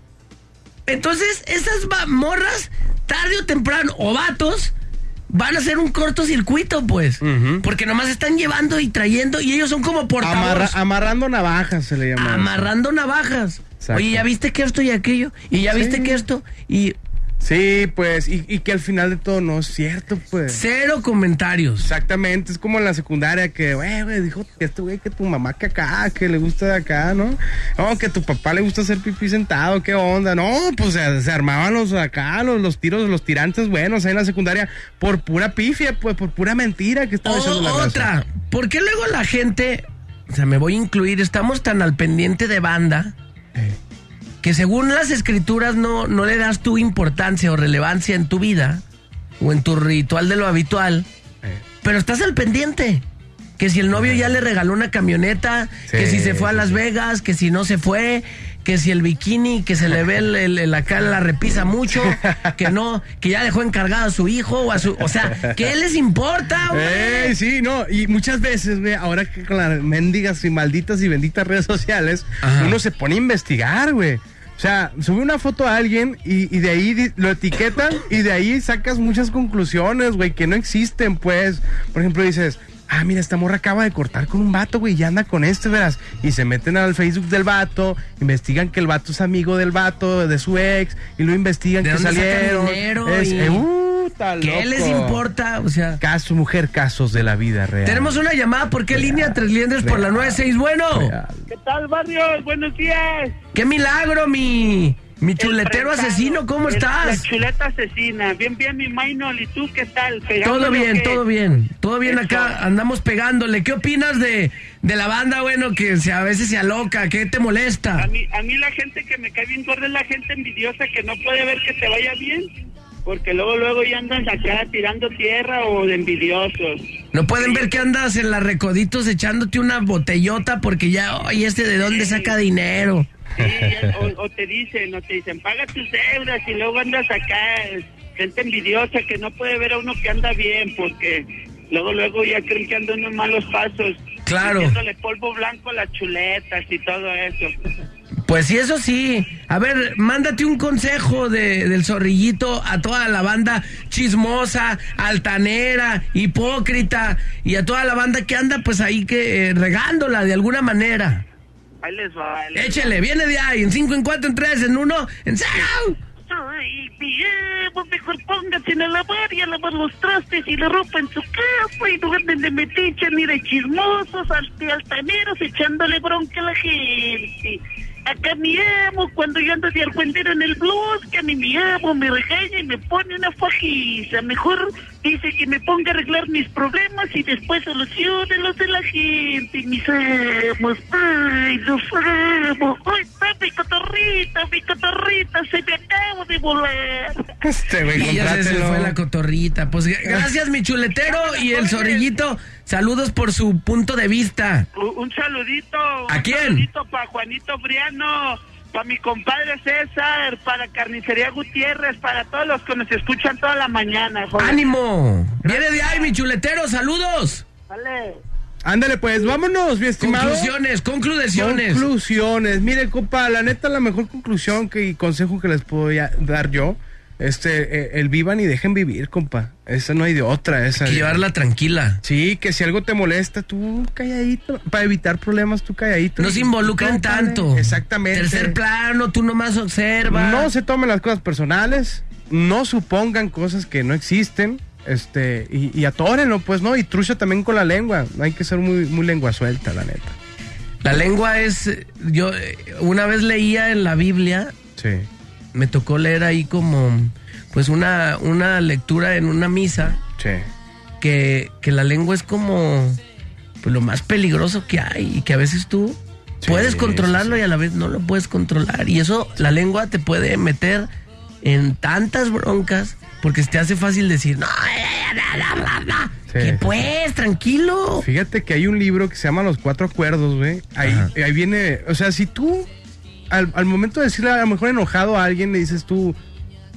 Entonces, esas morras, tarde o temprano, o vatos, van a hacer un cortocircuito, pues. Porque nomás están llevando y trayendo, y ellos son como Amarra- portavoz. amarrando navajas se le llama. amarrando navajas. Exacto. Oye, ya viste que esto y aquello, y ya Sí. viste que esto, y Sí, pues, y, y que al final de todo no es cierto, pues. cero comentarios. Exactamente, es como en la secundaria que, güey, güey, dijo que este güey que tu mamá que acá, que le gusta de acá, ¿no? No, que tu papá le gusta hacer pipí sentado, qué onda, no, pues se, se armaban los acá, los, los tiros, los tirantes buenos ahí en la secundaria por pura pifia, pues, por pura mentira que estaba echando la O, raza. otra, ¿por qué luego la gente o sea, me voy a incluir, estamos tan al pendiente de banda que según las escrituras no, no le das tu importancia o relevancia en tu vida o en tu ritual de lo habitual, pero estás al pendiente. Que si el novio ya le regaló una camioneta, que si se fue a Las Vegas, que si no se fue, que si el bikini, que se le ve el, el- el acá la repisa mucho, que no, que ya dejó encargado a su hijo o a su, o sea, ¿qué les importa, güey? Ey, sí, no, y muchas veces, güey, ahora que con las mendigas y malditas y benditas redes sociales, Ajá. uno se pone a investigar, güey. O sea, sube una foto a alguien y, y de ahí lo etiquetan y de ahí sacas muchas conclusiones, güey, que no existen, pues. Por ejemplo, dices, ah, mira, esta morra acaba de cortar con un vato, güey, y anda con este, verás. Y se meten al Facebook del vato, investigan que el vato es amigo del vato, de su ex, y lo investigan ¿De que dónde sacan salieron. dinero Es- y- eh, uh, está ¿Qué les importa? O sea, Caso, mujer, casos de la vida real. tenemos una llamada, ¿por qué línea tres liendres por la 96? Bueno, ¿Qué tal, barrios? Buenos días. qué milagro, mi, mi chuletero asesino, ¿cómo El- estás? La chuleta asesina. Bien, bien, mi Maynol. ¿Y tú qué tal? Todo ¿Pegándole o bien, todo bien, todo bien Eso. acá, andamos pegándole. ¿Qué opinas de, de la banda, bueno, que se, a veces se aloca? ¿Qué te molesta? A mí, a mí la gente que me cae bien gorda es la gente envidiosa que no puede ver que te vaya bien. Porque luego, luego ya andan acá tirando tierra o de envidiosos. No pueden ver que andas en la recoditos echándote una botellota porque ya, oye, este de dónde saca dinero. Sí, o, o te dicen, o te dicen, paga tus deudas y luego andas acá, gente envidiosa que no puede ver a uno que anda bien porque luego, luego ya creen que anda uno en malos pasos. Claro. Metiéndole polvo blanco a las chuletas y todo eso. Pues sí, eso sí. A ver, mándate un consejo de, del zorrillito a toda la banda chismosa, altanera, hipócrita y a toda la banda que anda pues ahí que eh, regándola de alguna manera. Ahí les va. ahí les Échele, viene de ahí, en cinco, en cuatro, en tres, en uno, en cero. Ay, Diego, mejor pónganse a lavar y a lavar los trastes y la ropa en su casa y no anden de metiche ni de chismosos, altaneros echándole bronca a la gente. Acá mi amo, cuando yo ando de argüendero en el bosque, a mí mi amo me regaña y me pone una fajiza. Mejor dice que me ponga a arreglar mis problemas y después solucione los de la gente. Mis amos, ay, los amo. Ay, está mi cotorrita, mi cotorrita, se me acaba de volar. Este, güey, Y ya se, fue la cotorrita. Pues gracias, mi chuletero y el zorrillito. Saludos por su punto de vista. Un, un saludito. ¿A un quién? saludito para Juanito Briano, para mi compadre César, para Carnicería Gutiérrez, para todos los que nos escuchan toda la mañana. ¡Ánimo! Viene de ahí, mi chuletero. Saludos. Vale. Ándale, pues, vámonos, mi estimado. Conclusiones, conclusiones. Conclusiones. Mire, compa, la neta, la mejor conclusión que, y consejo que les puedo ya- dar yo, este, eh, el vivan y dejen vivir, compa. Esa no hay de otra, esa. Hay que llevarla tranquila. Sí, que si algo te molesta, tú calladito. Para evitar problemas, tú calladito. No se involucren Tócale. tanto. Exactamente. Tercer plano, tú nomás observa. No se tomen las cosas personales, no supongan cosas que no existen, este, y, y atórenlo, pues, ¿no? Y trucha también con la lengua. No hay que ser muy, muy lengua suelta, la neta. La lengua es. Yo eh, una vez leía en la Biblia. Sí. Me tocó leer ahí como. Pues una, una lectura en una misa. Sí. Que, que la lengua es como. Pues lo más peligroso que hay. Y que a veces tú. puedes controlarlo y a la vez no lo puedes controlar. Y eso, la lengua te puede meter en tantas broncas. Porque te hace fácil decir, no, que pues, tranquilo. Fíjate que hay un libro que se llama Los Cuatro Acuerdos, güey. Ahí, ahí viene, o sea, si tú al, al momento de decirle a lo mejor enojado a alguien le dices tú,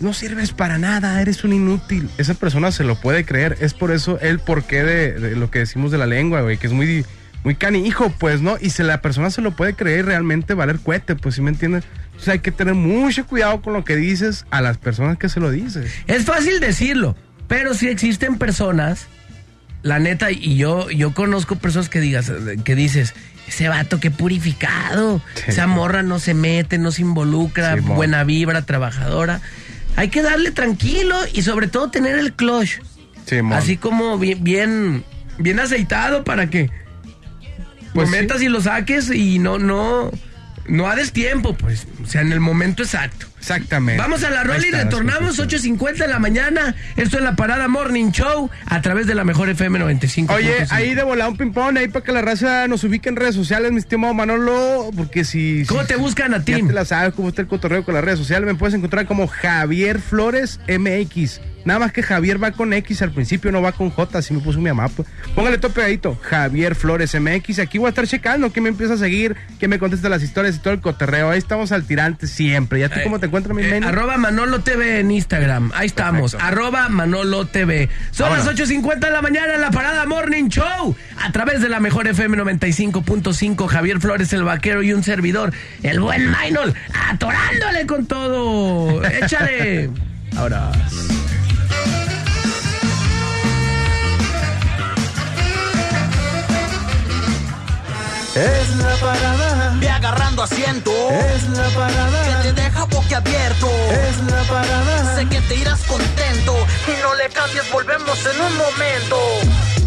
no sirves para nada, eres un inútil. Esa persona se lo puede creer. Es por eso el porqué de, lo que decimos de la lengua, güey, que es muy, muy canijo, pues, ¿no? Y si la persona se lo puede creer, realmente valer cohete, pues, ¿sí me entiendes? O sea, hay que tener mucho cuidado con lo que dices a las personas que se lo dices. Es fácil decirlo, pero sí existen personas, la neta, y yo, yo conozco personas que digas, que dices, ese vato que purificado, esa morra no se mete, no se involucra, buena vibra, trabajadora. Hay que darle tranquilo y sobre todo tener el clutch. Simón. Así como bien, bien, bien aceitado para que Pues lo sí. metas y lo saques y no, no, no a destiempo, pues. O sea, en el momento exacto. Exactamente. Vamos a la rola y retornamos 8.50 de la mañana. Esto es la Parada Morning Show a través de la mejor FM 95. Oye, ahí de volar un ping-pong, ahí para que la raza nos ubique en redes sociales, mi estimado Manolo, porque si... ¿Cómo si- te buscan a ti? Ya te la sabes cómo está el cotorreo con las redes sociales, me puedes encontrar como Javier Flores MX. Nada más que Javier va con X al principio, no va con J, así me puso mi mamá. pues. Póngale todo pegadito, Javier Flores MX. Aquí voy a estar checando que me empieza a seguir, que me conteste las historias y todo el cotorreo. Ahí estamos al tirante siempre. ¿Ya tú cómo te encuentras, mi Eh, arroba Manolo TV en Instagram. Ahí estamos. Perfecto. Arroba Manolo TV. Son Vámonos. las 8.50 de la mañana en la Parada Morning Show. A través de la mejor FM 95.5. Javier Flores, el vaquero y un servidor. El buen Maynol. Atorándole con todo. Échale. Ahora. Es la parada. Ve agarrando asiento. Es la parada. Que te deja boquiabierto. Es la parada. Sé que te irás contento. Y no le cambies, volvemos en un momento.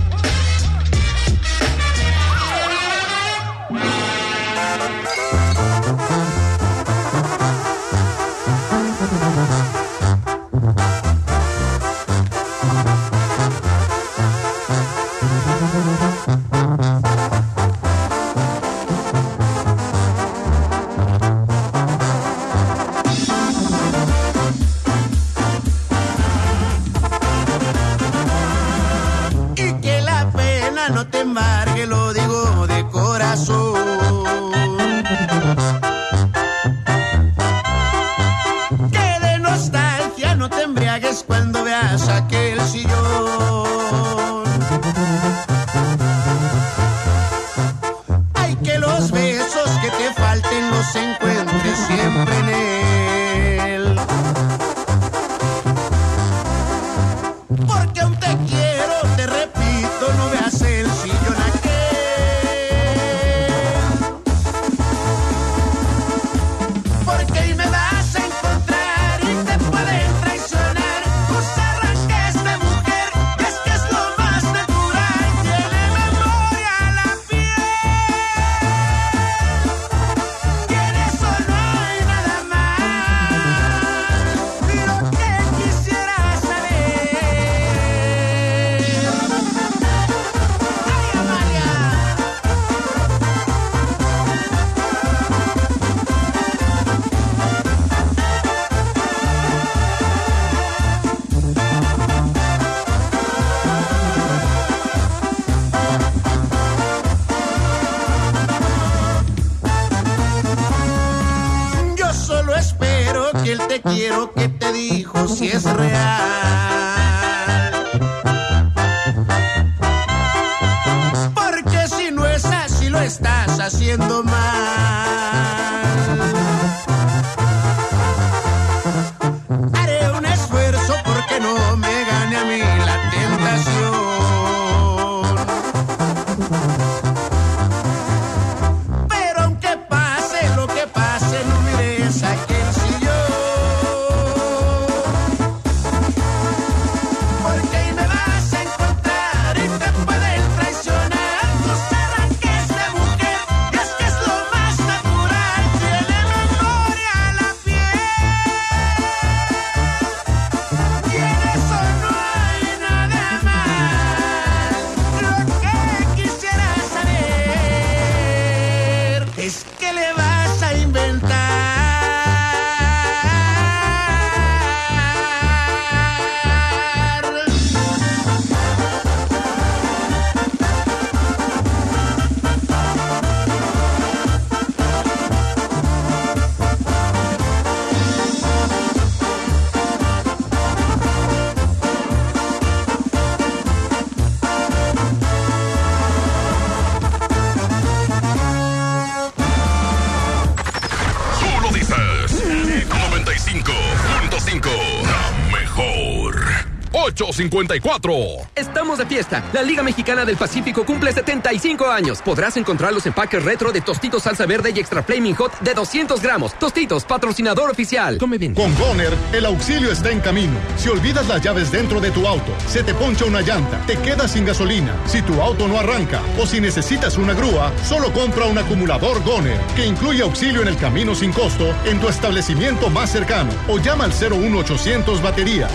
6854. Estamos de fiesta. La Liga Mexicana del Pacífico cumple 75 años. Podrás encontrar los empaques retro de Tostitos Salsa Verde y Extra Flaming Hot de 200 gramos. Tostitos, patrocinador oficial. Come bien. Con Goner, el auxilio está en camino. Si olvidas las llaves dentro de tu auto, se te poncha una llanta, te quedas sin gasolina, si tu auto no arranca o si necesitas una grúa, solo compra un acumulador Goner, que incluye auxilio en el camino sin costo en tu establecimiento más cercano o llama al 01800 baterías.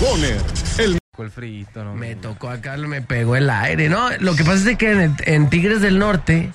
Goner, frito, no. Me tocó acá, me pegó el aire, ¿no? Lo que pasa es que en, en Tigres del Norte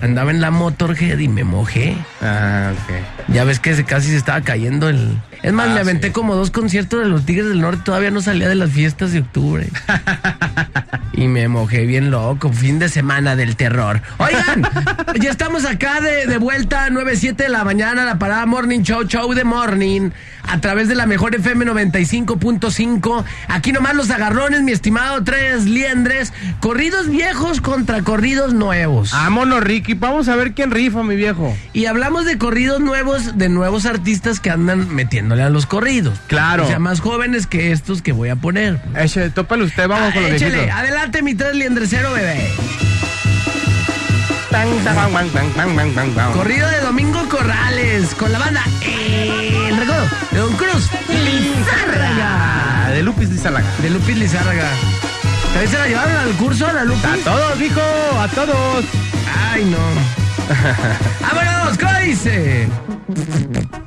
andaba en la Motorhead y me mojé. Ah, ok. Ya ves que se, casi se estaba cayendo el... Es más, Ah, me aventé sí. como dos conciertos de los Tigres del Norte, todavía no salía de las fiestas de octubre. y me mojé bien loco, fin de semana del terror. Oigan, ya estamos acá de, de vuelta, 9, 7 de la mañana, la parada Morning Show, Show de Morning, a través de la mejor FM 95.5. Aquí nomás los agarrones, mi estimado Tres Liendres, corridos viejos contra corridos nuevos. Vámonos, Ricky, vamos a ver quién rifa, mi viejo. Y hablamos de corridos nuevos, de nuevos artistas que andan metiéndole a los corridos. Claro. O sea, más jóvenes que estos que voy a poner. Échale, tópale usted, vamos con los Échele, viejitos. adelante mi tres liendrecero, bebé. Corrido de Domingo Corrales, con la banda Don Cruz, Lizárraga. De Lupis Lizárraga. De Lupis Lizárraga. ¿También se la llevaron al curso, a la Lupis? A todos, hijo, a todos. Ay, no. ¡Vámonos! ¿Cómo dice?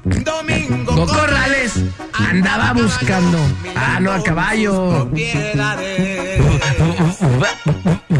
Domingo Corrales andaba buscando. Ah, no, a caballo.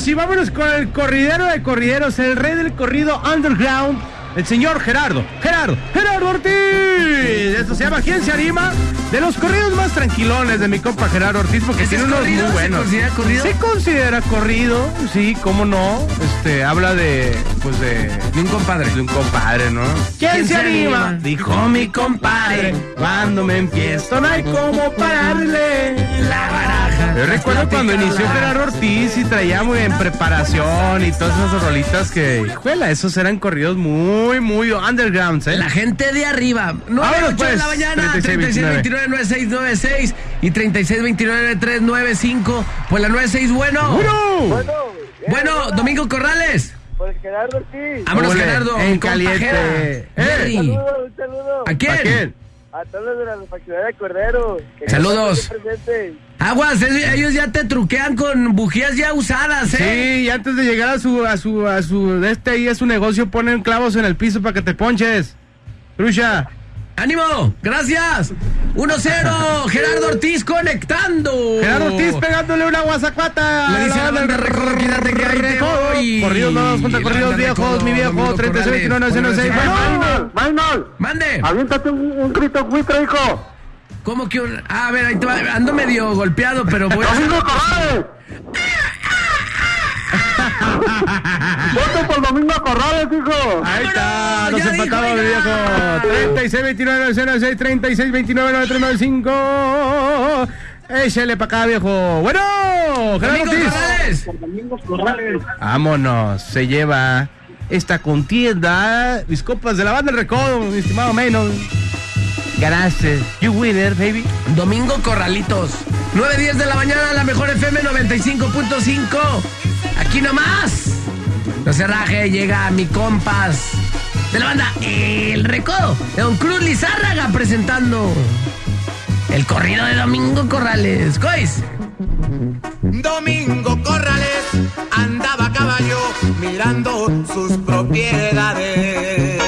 Vámonos y vámonos con el corridero de corrideros, el rey del corrido underground, el señor Gerardo. Gerardo, Gerardo Ortiz. Esto se llama ¿Quién se anima? De los corridos más tranquilones de mi compa Gerardo Ortiz, porque ¿Ese tiene unos corrido? muy ¿Se buenos. considera corrido? Se considera corrido, sí, cómo no. Este, habla de, pues de... De un compadre. De un compadre, ¿no? ¿Quién, se anima? Dijo mi compadre, cuando me empiezo no hay cómo pararle la baraja. Yo recuerdo cuando inició Gerardo Ortiz y traía muy en preparación y todas esas rolitas que, hijuela, esos eran corridos muy, muy undergrounds, ¿eh? La gente de arriba. 9 Vámonos, 8 de la pues, mañana, 36, 36 29 9696 y 36 29 395. Pues la 96, bueno. Bueno. Bueno, Domingo Corrales. Pues Gerardo Ortiz. Vámonos, Ole, Gerardo. en caliente. Eh. Un saludo, un saludo. ¿A quién? ¿A quién? A todos de la de Cordero. que Saludos. Aguas, ellos ya te truquean con bujías ya usadas, ¿eh? Sí, y antes de llegar a su, a su, a su, de este ahí a su negocio, ponen clavos en el piso para que te ponches. Trucha. ¡Ánimo! ¡Gracias! 1-0, Gerardo Ortiz conectando. Gerardo Ortiz pegándole una guasacuata. Le dice la banda Recodo, quédate que ahí te voy. Corridos nuevos contra corridos viejos, mi viejo. Domingo 36 Corrales, 29 06. vuelve a ser- Bueno. Maynol, ¡Mande! aviéntate un, un grito buitre, hijo. ¿Cómo que un.? Ah, a ver, ahí te va. Ando medio golpeado, pero voy a. Domingo Corrales. Voto por Domingo Corrales, hijo. Ahí está, nos empatamos, mi viejo. 36 29 06 36 29 9395. Échale para acá, viejo. Bueno, Gerardo Domingo Ortiz. Corrales. Domingo Corrales. Vámonos, se lleva esta contienda. Mis copas de la banda El Recodo, mi estimado Menos. Gracias. You winner, baby. Domingo Corralitos. 9.10 de la mañana, la mejor FM 95.5. Aquí nomás. No se raje, llega mi compas de la banda El Recodo. De Don Cruz Lizárraga presentando el corrido de Domingo Corrales. Cois. Domingo Corrales andaba a caballo mirando sus propiedades.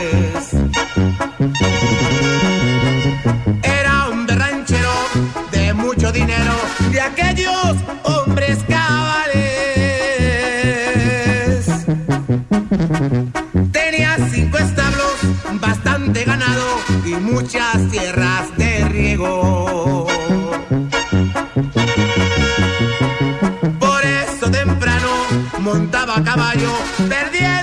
Era un ranchero de mucho dinero, de aquellos hombres. Tenía cinco establos, bastante ganado y muchas tierras de riego. Por eso temprano montaba a caballo, perdiéndose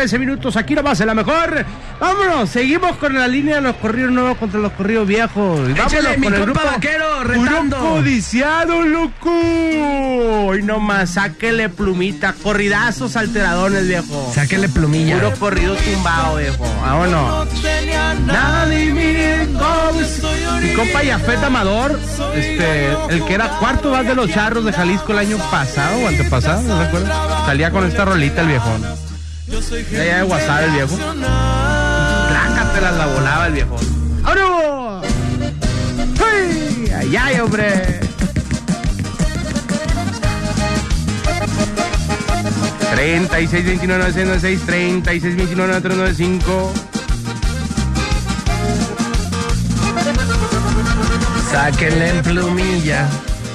13 minutos, aquí nomás en la mejor. Vámonos, seguimos con la línea de los corridos nuevos contra los corridos viejos. Y vámonos Échale, mi con el compa grupo vaquero, retando. Codiciado, loco. Y nomás, sáquele plumita, corridazos alteradones, viejo. Sáquele plumilla. Puro corrido tumbado, viejo. Vámonos. Nadie cómo estoy Mi compa Yafet Amador, este, el que era cuarto más de los charros de Jalisco el año pasado o antepasado, ¿no recuerdas? Salía con esta rolita el viejón. Ya allá de WhatsApp el viejo. Plácatelas la volaba el viejón. ¡Vámonos! ¡Ay, ay, ay, hombre! 36 29 96 36 29 395 Sáquenle en plumilla.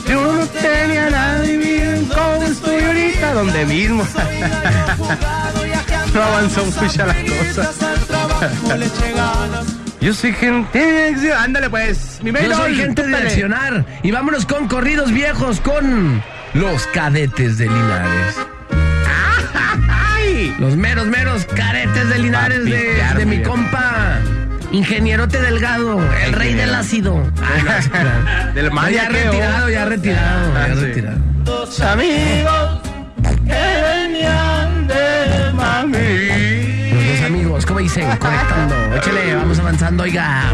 Yo no tenía nadie bien cómo estoy ahorita donde mismo. No avanzó mucho la cosa. Yo soy gente. Ándale pues, mi Yo soy gente de accionar. Y vámonos con corridos viejos con los cadetes de Linares. ¡Ay! Los meros, meros caretes de Linares de, de mi compa. Ingenierote Delgado, el rey del ácido. Del No, mal ya retirado, ya retirado, Ah, ya sí. retirado. Dos amigos que venían dicen? Conectando. Échale, vamos avanzando, oiga.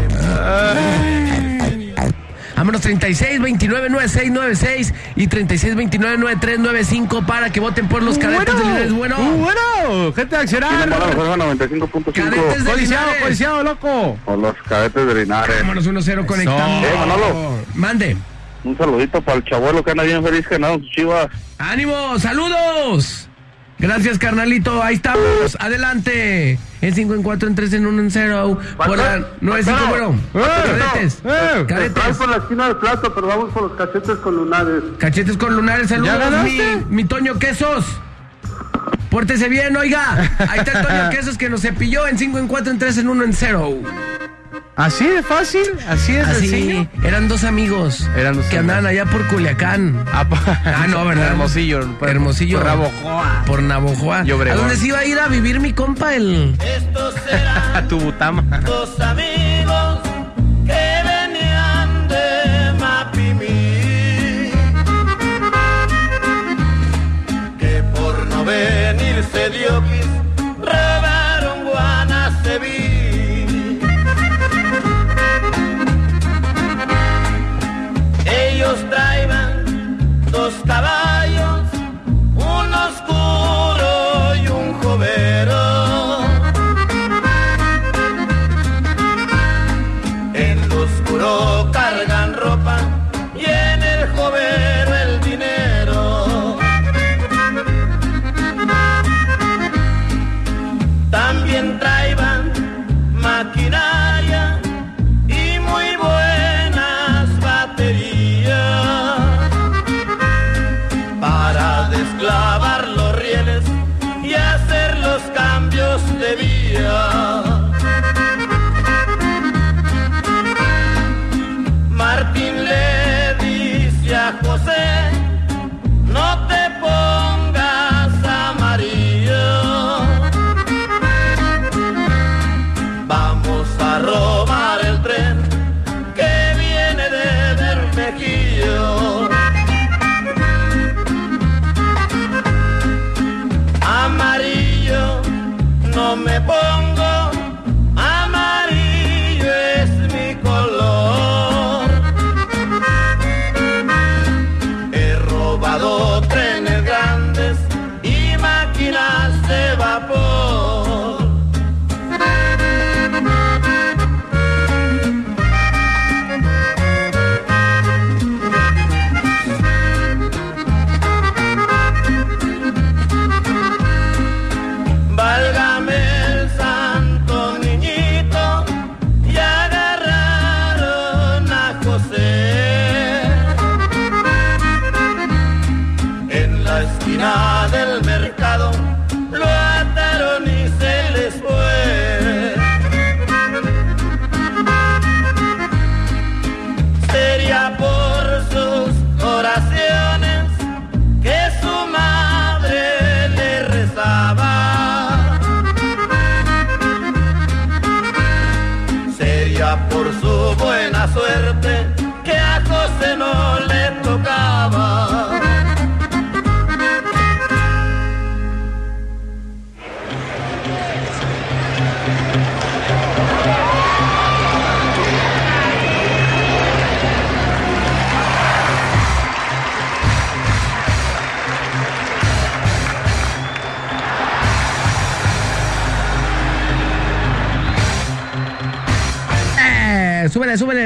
Vámonos 36 29 96 96 y 36 29 93 95 para que voten por los cadetes de Linares. Bueno, bueno, gente de accionar. Cadetes 95.5. de Linares. codiciado, loco. O los cadetes de Linares. vámonos 1-0 conectando. Eh, Manolo. Mande. Un saludito para el chabuelo que anda bien feliz que nada sus chivas. ¡Ánimo! ¡Saludos! Gracias, carnalito. Ahí estamos. Adelante. En 5, en 4, en 3, en 1, en 0. Por la 9, 5, bueno. Cadetes. Estoy Cadetes. por la esquina del plato, pero vamos por los cachetes con lunares. Cachetes con lunares. ¿Ya Saludos, mi, mi Toño Quesos. Pórtese bien, oiga. Ahí está el Toño Quesos que nos cepilló en 5, en 4, en 3, en 1, en 0. Así de fácil, así de Así, sencillo. eran dos amigos Eran dos que amigos. andaban allá por Culiacán. Ah, Ah, no, ¿verdad? Hermosillo. por- Hermosillo. Por Navojoa. Por Navojoa. ¿A dónde se iba a ir a vivir mi compa el... Estos eran A tu butama. dos amigos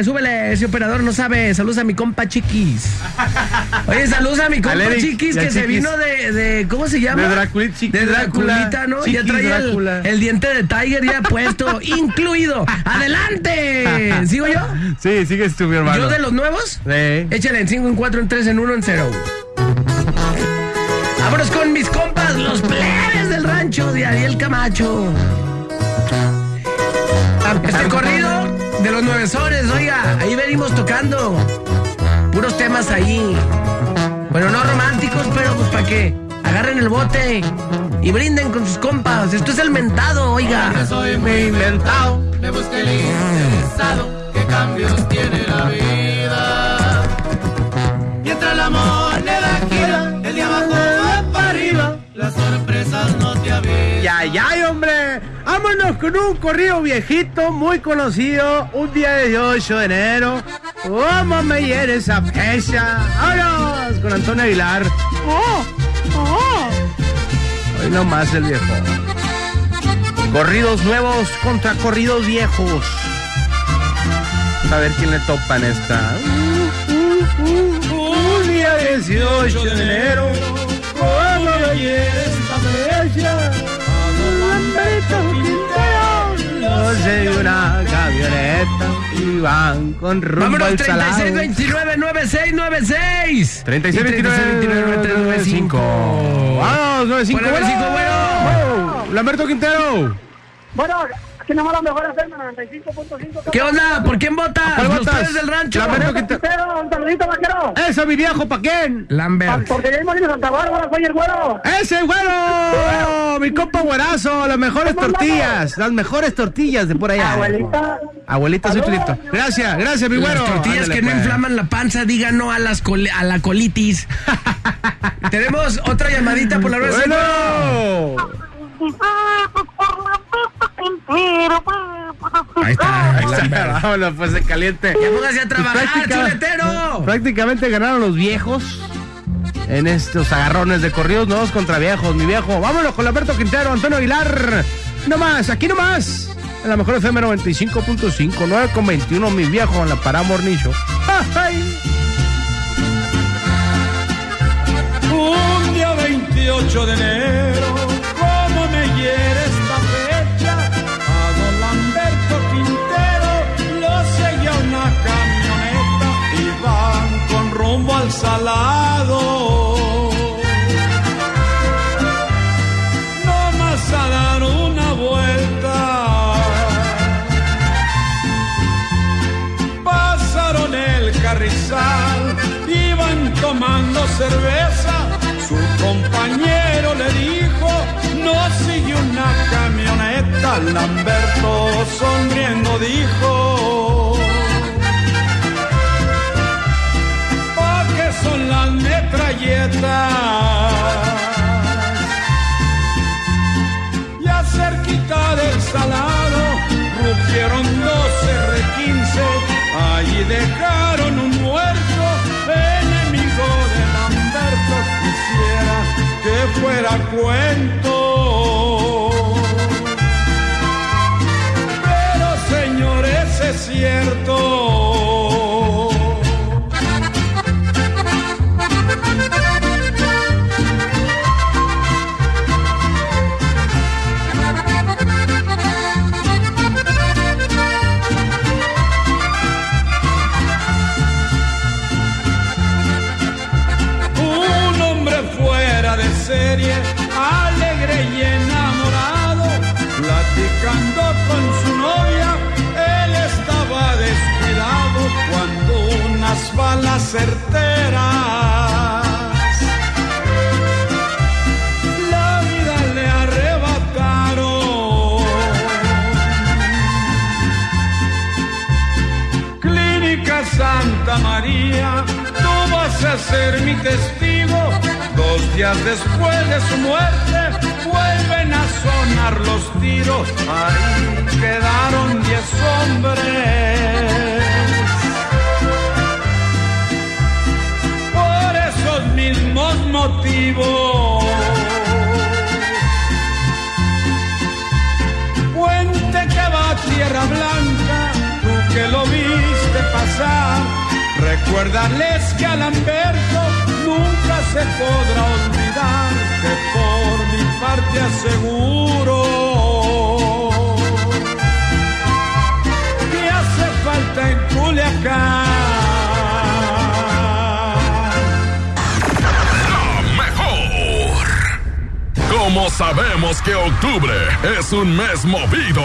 súbele. Ese operador no sabe. Saludos a mi compa Chiquis. Oye, saludos a mi compa Chiquis que se Chiquis. vino de, de- ¿Cómo se llama? De Draculita, Chiquis De Draculita. ¿no? ya Chiquis trae el, Drácula. el diente de Tiger ya puesto, incluido. ¡Adelante! ¿Sigo yo? Sí, sigues tú, mi hermano. ¿Yo de los nuevos? Sí. Échale en 5, en 4, en 3, en 1, en 0. Vámonos con mis compas, los plebes del rancho de Ariel Camacho. Este corrido de los nueve soles, oiga, ahí venimos tocando. Puros temas ahí. Bueno, no románticos, pero pues para que agarren el bote y brinden con sus compas. Esto es el mentado, oiga. Yo soy muy inventado, me busqué el interesado, qué cambios tiene la vida. Mientras la moneda gira, el de abajo va para arriba, las sorpresas no te avisan. Ya, ya, hombre. Vámonos con un corrido viejito, muy conocido. Un día de 18 de enero. ¿Cómo me hiere esa fecha? ¡Vámonos! Con Antonio Aguilar. ¡Oh! ¡Oh! Hoy nomás el viejo. Corridos nuevos contra corridos viejos. A ver quién le topa en esta. Un día 18 de enero. ¿Cómo me hiere esta fecha? Sé, una camioneta y van con rumbo Vámonos, al 36, salado. 29, 96, 96. 36, 29, 95. Vamos, 95. Bueno, 95, bueno. Lamberto Quintero. Bueno, aquí nomás la mejor FM 95.5. ¿Qué onda? ¿Por quién votas? ¿Cuál Los votas? tres del rancho. Lamberto Quintero. Un saludito, vaquero. Eso, mi viejo, ¿pa' quién? Lambert. Porque ya hemos ido a Santa Bárbara, soy el güero. ¡Ese güero! Mi compa güerazo, las mejores tortillas. Las mejores tortillas de por allá. Abuelita. Abuelita, soy tulito. Gracias, gracias, mi güero. Las tortillas Ándale, que no pues. inflaman la panza, digan no a, las col- a la colitis. Tenemos otra llamadita por la red. Bueno. Ahí está, Ahí está. Vámonos, pues de caliente. Ya póngase a trabajar, práctica- chuletero. Prácticamente ganaron los viejos en estos agarrones de corridos nuevos contra viejos, mi viejo. Vámonos con Alberto Quintero, Antonio Aguilar. No más, aquí nomás. En la mejor FM 95.5, 9 con 21, mi viejo, en la Paramornillo. ¡Ay! Un día 28 de enero, salado. No más a dar una vuelta. Pasaron el carrizal, iban tomando cerveza. Su compañero le dijo, no sigue una camioneta. Lamberto sonriendo dijo, metralletas? Ya cerquita del salado, rugieron dos R15, allí dejaron un muerto, enemigo de Lamberto, quisiera que fuera cuento. Certeras la vida le arrebataron. Clínica Santa María, tú vas a ser mi testigo. Dos días después de su muerte, vuelven a sonar los tiros. Ahí quedaron diez hombres. Mismos motivos. Puente que va a Tierra Blanca, tú que lo viste pasar, recuérdales que a Lamberto nunca se podrá olvidar que por mi parte aseguro que hace falta en Culiacán. Como sabemos que octubre es un mes movido,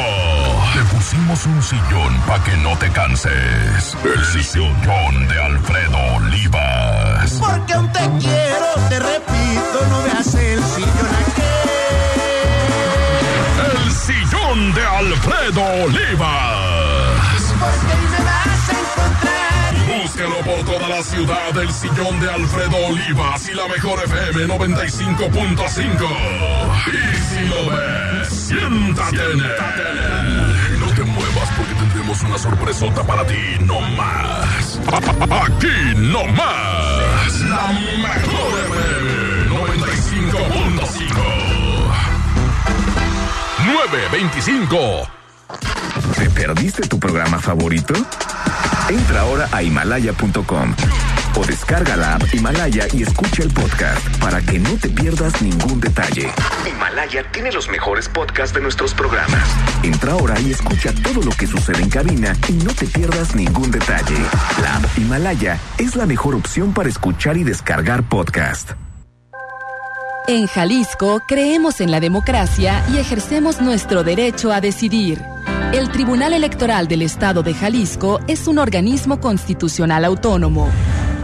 le pusimos un sillón para que no te canses. El sillón de Alfredo Olivas. Porque aún te quiero, te repito, no veas el sillón El sillón de Alfredo Olivas. Porque por toda la ciudad, el sillón de Alfredo Olivas y la mejor FM 95.5. Y si lo ves, siéntate en él. No te muevas porque tendremos una sorpresota para ti, no más. Aquí no más. La mejor FM 95.5. 925. ¿Te perdiste tu programa favorito? Entra ahora a himalaya.com o descarga la app Himalaya y escucha el podcast para que no te pierdas ningún detalle. Himalaya tiene los mejores podcasts de nuestros programas. Entra ahora y escucha todo lo que sucede en cabina y no te pierdas ningún detalle. La app Himalaya es la mejor opción para escuchar y descargar podcast. En Jalisco creemos en la democracia y ejercemos nuestro derecho a decidir. El Tribunal Electoral del Estado de Jalisco es un organismo constitucional autónomo.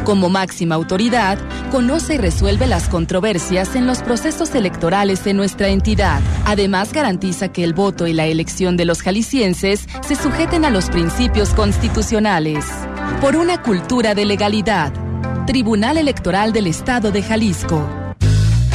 Como máxima autoridad, conoce y resuelve las controversias en los procesos electorales de nuestra entidad. Además, garantiza que el voto y la elección de los jaliscienses se sujeten a los principios constitucionales. Por una cultura de legalidad. Tribunal Electoral del Estado de Jalisco.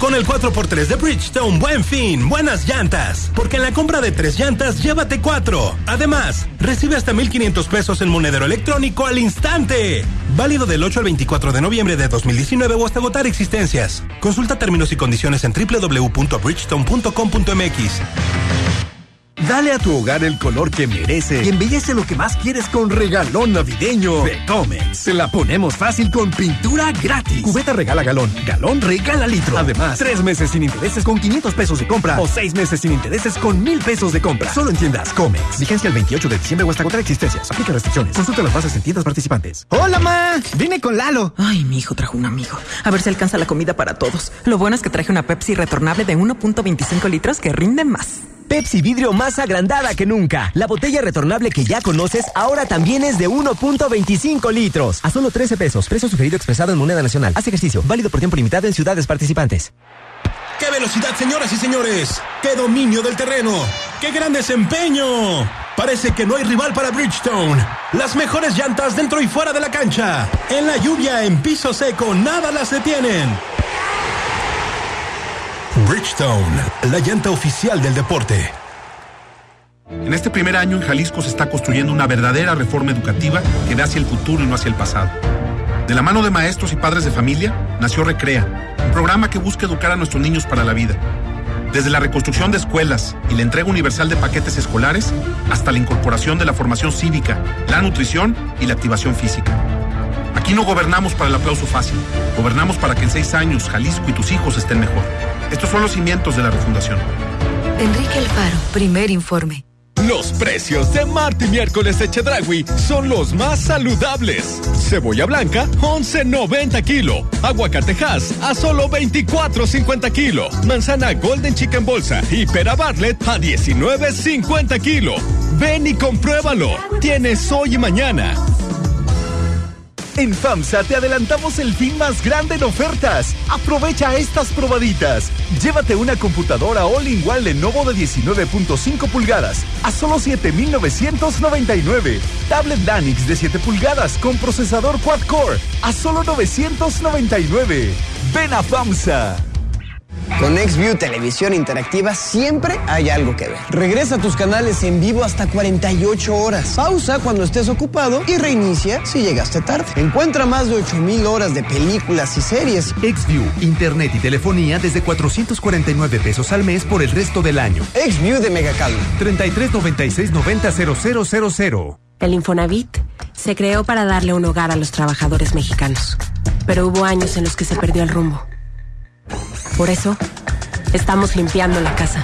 Con el 4x3 de Bridgestone, buen fin, buenas llantas. Porque en la compra de tres llantas, llévate cuatro. Además, recibe hasta 1,500 pesos en monedero electrónico al instante. Válido del 8 al 24 de noviembre de 2019 o hasta agotar existencias. Consulta términos y condiciones en www.bridgestone.com.mx. Dale a tu hogar el color que merece y embellece lo que más quieres con regalón navideño de Comex. Se la ponemos fácil con pintura gratis. Cubeta regala galón, galón regala litro. Además, tres meses sin intereses con 500 pesos de compra o seis meses sin intereses con mil pesos de compra. Solo en tiendas Comex. Vigencia el 28 de diciembre o hasta agotar existencias. Aplica restricciones. Consulta las bases en tiendas participantes. Hola, ma. Vine con Lalo. Ay, mi hijo trajo un amigo. A ver si alcanza la comida para todos. Lo bueno es que traje una Pepsi retornable de 1.25 litros que rinde más. Pepsi vidrio más agrandada que nunca. La botella retornable que ya conoces ahora también es de 1.25 litros. A solo 13 pesos. Precio sugerido expresado en moneda nacional. Haz ejercicio. Válido por tiempo limitado en ciudades participantes. ¡Qué velocidad, señoras y señores! ¡Qué dominio del terreno! ¡Qué gran desempeño! Parece que no hay rival para Bridgestone. Las mejores llantas dentro y fuera de la cancha. En la lluvia, en piso seco, nada las detienen. Bridgestone, la llanta oficial del deporte. En este primer año en Jalisco se está construyendo una verdadera reforma educativa que ve hacia el futuro y no hacia el pasado. De la mano de maestros y padres de familia, nació Recrea, un programa que busca educar a nuestros niños para la vida. Desde la reconstrucción de escuelas y la entrega universal de paquetes escolares, hasta la incorporación de la formación cívica, la nutrición y la activación física. Aquí no gobernamos para el aplauso fácil. Gobernamos para que en seis años Jalisco y tus hijos estén mejor. Estos son los cimientos de la refundación. Enrique Alfaro, primer informe. Los precios de Marti Miércoles de Chedragui son los más saludables. Cebolla blanca, 11.90 kilo. Aguacatejas a solo 24.50 kilo. Manzana Golden Chicken Bolsa y pera Bartlett a 19.50 kilo. Ven y compruébalo. Tienes hoy y mañana. En FAMSA te adelantamos el fin más grande en ofertas. Aprovecha estas probaditas. Llévate una computadora all-in-one Lenovo de 19.5 pulgadas a solo 7,999. Tablet Lanix de 7 pulgadas con procesador quad-core a solo 999. Ven a FAMSA. Con XView Televisión Interactiva siempre hay algo que ver. Regresa a tus canales en vivo hasta 48 horas. Pausa cuando estés ocupado y reinicia si llegaste tarde. Encuentra más de 8000 horas de películas y series. XView, internet y telefonía desde 449 pesos al mes por el resto del año. XView de Megacable. 33 96 90 0000. El Infonavit se creó para darle un hogar a los trabajadores mexicanos. Pero hubo años en los que se perdió el rumbo. Por eso, estamos limpiando la casa,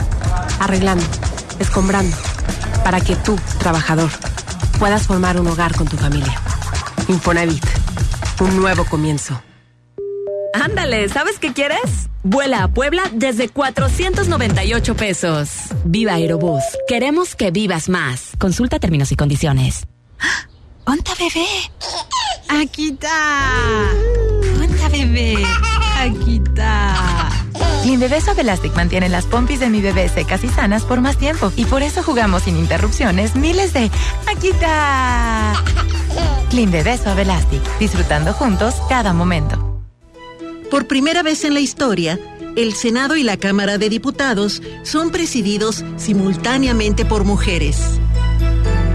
arreglando, escombrando, para que tú, trabajador, puedas formar un hogar con tu familia. Infonavit, un nuevo comienzo. Ándale, ¿sabes qué quieres? Vuela a Puebla desde 498 pesos. Viva Aerobús. Queremos que vivas más. Consulta términos y condiciones. ¡Onta bebé! ¡Aquí está! ¡Onta bebé! ¡Aquí está! Clean Bebé Suave Elastic mantiene las pompis de mi bebé secas y sanas por más tiempo. Y por eso jugamos sin interrupciones miles de ¡Aquí está! Clean Bebé Suave Elastic. Disfrutando juntos cada momento. Por primera vez en la historia, el Senado y la Cámara de Diputados son presididos simultáneamente por mujeres.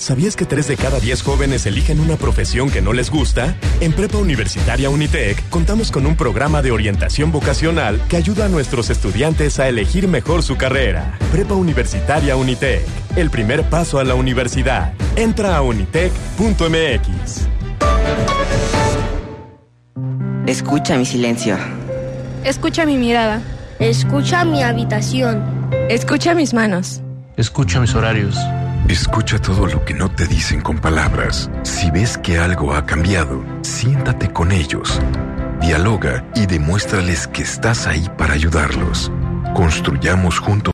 ¿Sabías que 3 de cada 10 jóvenes eligen una profesión que no les gusta? En Prepa Universitaria Unitec contamos con un programa de orientación vocacional que ayuda a nuestros estudiantes a elegir mejor su carrera. Prepa Universitaria Unitec, el primer paso a la universidad. Entra a unitec.mx. Escucha mi silencio. Escucha mi mirada. Escucha mi habitación. Escucha mis manos. Escucha mis horarios. Escucha todo lo que no te dicen con palabras. Si ves que algo ha cambiado, siéntate con ellos. Dialoga y demuéstrales que estás ahí para ayudarlos. Construyamos juntos.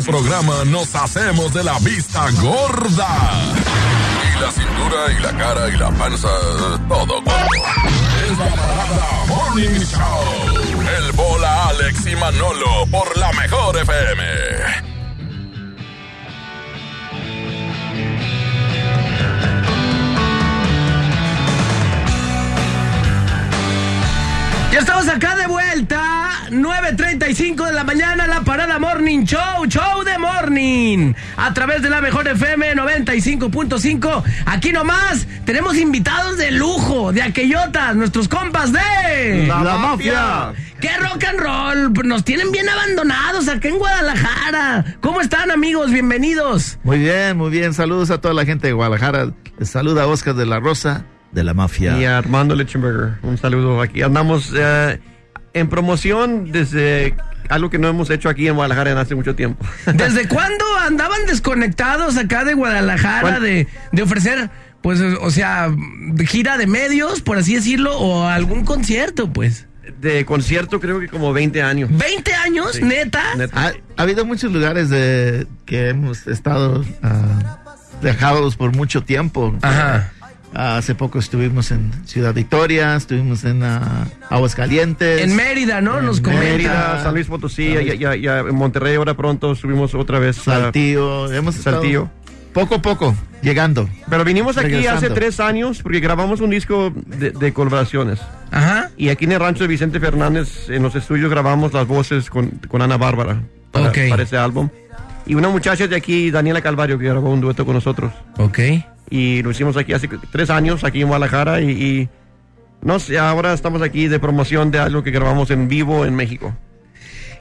Este programa nos hacemos de la vista gorda. Y la cintura y la cara y la panza, todo gordo. Es la parada Morning Show. El bola Alex y Manolo por la mejor FM. Ya estamos acá de vuelta, 9.35 de la mañana, la parada Morning Show, Show de Morning, a través de la mejor FM 95.5. Aquí nomás tenemos invitados de lujo, de aquellotas, nuestros compas de... La La Mafia. Mafia. ¡Qué rock and roll! Nos tienen bien abandonados acá en Guadalajara. ¿Cómo están amigos? Bienvenidos. Muy bien, muy bien. Saludos a toda la gente de Guadalajara. Les saluda Oscar de la Rosa de la Mafia. Y a Armando Lechenberger, un saludo aquí. Andamos eh, en promoción desde algo que no hemos hecho aquí en Guadalajara en hace mucho tiempo. ¿Desde cuándo andaban desconectados acá de Guadalajara de, de ofrecer, pues, o sea, gira de medios, por así decirlo, o algún concierto, pues? De concierto creo que como 20 años. ¿20 años? Sí. ¿Neta? Ha, ha habido muchos lugares de que hemos estado ah, dejados por mucho tiempo. Ajá. Hace poco estuvimos en Ciudad Victoria, estuvimos en ah, Aguascalientes. En Mérida, ¿no? Nos comenta. Mérida, San Luis Potosí, ya, ya, ya en Monterrey ahora pronto subimos otra vez. a- Saltillo, hemos estado Saltillo. poco a poco llegando. Pero vinimos aquí Regresando. hace tres años porque grabamos un disco de, de colaboraciones. Ajá. Y aquí en el rancho de Vicente Fernández, en los estudios, grabamos las voces con, con Ana Bárbara para, Ok. para ese álbum. Y una muchacha de aquí, Daniela Calvario, que grabó un dueto con nosotros. Ok. Y lo hicimos aquí hace tres años, aquí en Guadalajara. Y, no sé, ahora estamos aquí de promoción de algo que grabamos en vivo en México.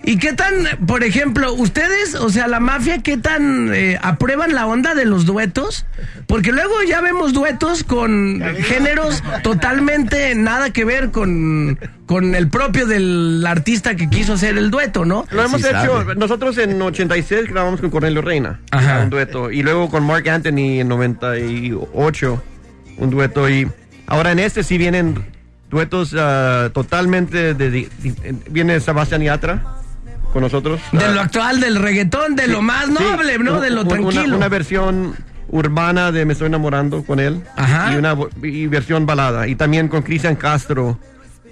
¿Y qué tan, por ejemplo, ustedes, o sea, la mafia, qué tan eh, aprueban la onda de los duetos? Porque luego ya vemos duetos con géneros totalmente nada que ver con, con el propio del artista que quiso hacer el dueto, ¿no? Lo hemos hecho, nosotros en 86 grabamos con Cornelio Reina, Ajá. un dueto, y luego con Mark Anthony en 98, un dueto, y ahora en este sí vienen duetos ah, totalmente, de, de- de- viene Sebastián Yatra con nosotros. De Ah, lo actual, del reggaetón, de sí, lo más sí, noble, ¿no? De lo una- tranquilo. Una, versión urbana de Me estoy enamorando con él, Ajá. y una vo- y versión balada, y también con Cristian Castro,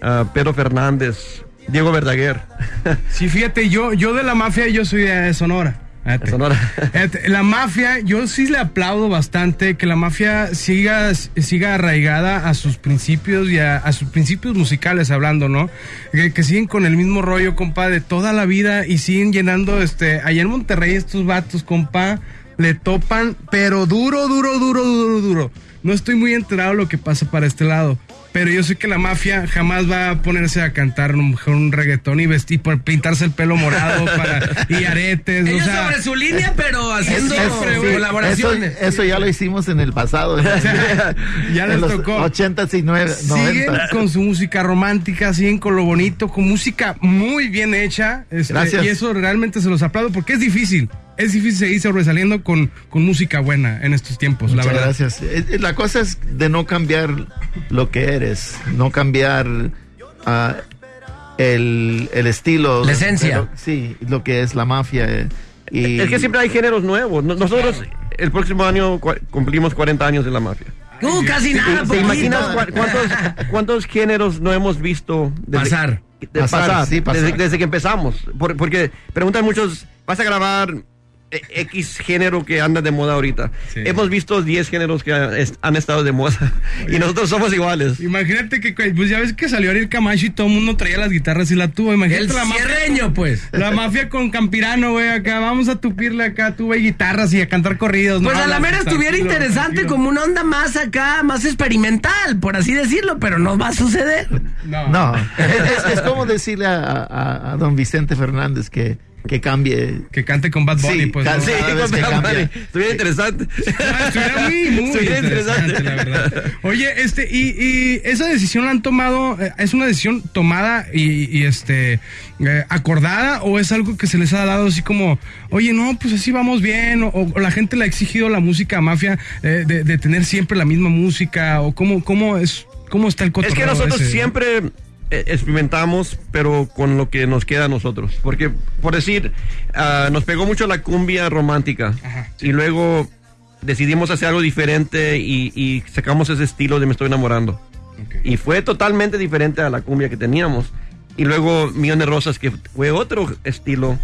ah, Pedro Fernández, Diego Verdaguer. Sí, fíjate, yo, yo de la mafia, yo soy de Sonora. Fíjate. Sonora. Fíjate, La mafia, yo sí le aplaudo bastante que la mafia siga, siga arraigada a sus principios y a, a sus principios musicales hablando, ¿no? Que, que siguen con el mismo rollo, compa, de toda la vida y siguen llenando, este, allá en Monterrey estos vatos, compa, le topan, pero duro, duro, duro, duro, duro. No estoy muy enterado de lo que pasa para este lado. Pero yo sé que la mafia jamás va a ponerse a cantar mejor un reggaetón y vestir, por pintarse el pelo morado para, y aretes. Ellos o sea, sobre su línea, pero haciendo Eso, sí, colaboraciones. Eso, eso ya lo hicimos en el pasado. Ya en les los tocó. 80 y 9, siguen 90. con su música romántica, siguen con lo bonito, con música muy bien hecha. este, Gracias. Y eso realmente se los aplaudo porque es difícil. Es difícil seguir sobresaliendo con, con música buena en estos tiempos, la Muchas verdad. gracias. Eh, eh, La cosa es de no cambiar lo que eres, no cambiar ah, el, el estilo. La esencia. lo- sí, lo que es la mafia. eh, y Es que siempre hay géneros nuevos. No- Nosotros el próximo año cumplimos 40 años de la mafia. Uh, casi nada, ¿Te poquito. imaginas cuántos, cuántos géneros no hemos visto desde, Pasar. de Pasar, pasar, sí, pasar. Desde, desde que empezamos? Por- porque preguntan muchos, ¿vas a grabar X género que anda de moda ahorita? Hemos visto 10 géneros que han estado de moda y nosotros somos iguales. Imagínate que, pues ya ves que salió Ariel Camacho y todo el mundo traía las guitarras y la tuvo. Imagínate El la cierreño, pues. La mafia con Campirano, güey, acá. Vamos a tupirle acá, tuve guitarras y a cantar corridos. Pues ¿no? a la mera estuviera tranquilo, interesante tranquilo. como una onda más acá, más experimental, por así decirlo, pero no va a suceder. No, es, es- es como decirle a, a- a don Vicente Fernández que, que cambie. Que cante con Bad Bunny, sí, pues, Sí, con que Bad. Bunny. Estuviera interesante. Ah, estuviera muy, muy Estuviera interesante, la verdad. Oye, este, y, y esa decisión la han tomado, eh, ¿es una decisión tomada y, y, este eh, acordada o es algo que se les ha dado así como, oye, no, pues así vamos bien, o, o la gente le ha exigido a la música mafia eh, de, de tener siempre la misma música, o cómo, cómo es, cómo está el Es cotorreo que nosotros ese? siempre experimentamos, pero con lo que nos queda a nosotros. Porque, por decir, ah, nos pegó mucho la cumbia romántica. Y luego decidimos hacer algo diferente y, y sacamos ese estilo de Me estoy enamorando. Y fue totalmente diferente a la cumbia que teníamos. Y luego Millones de Rosas, que fue otro estilo,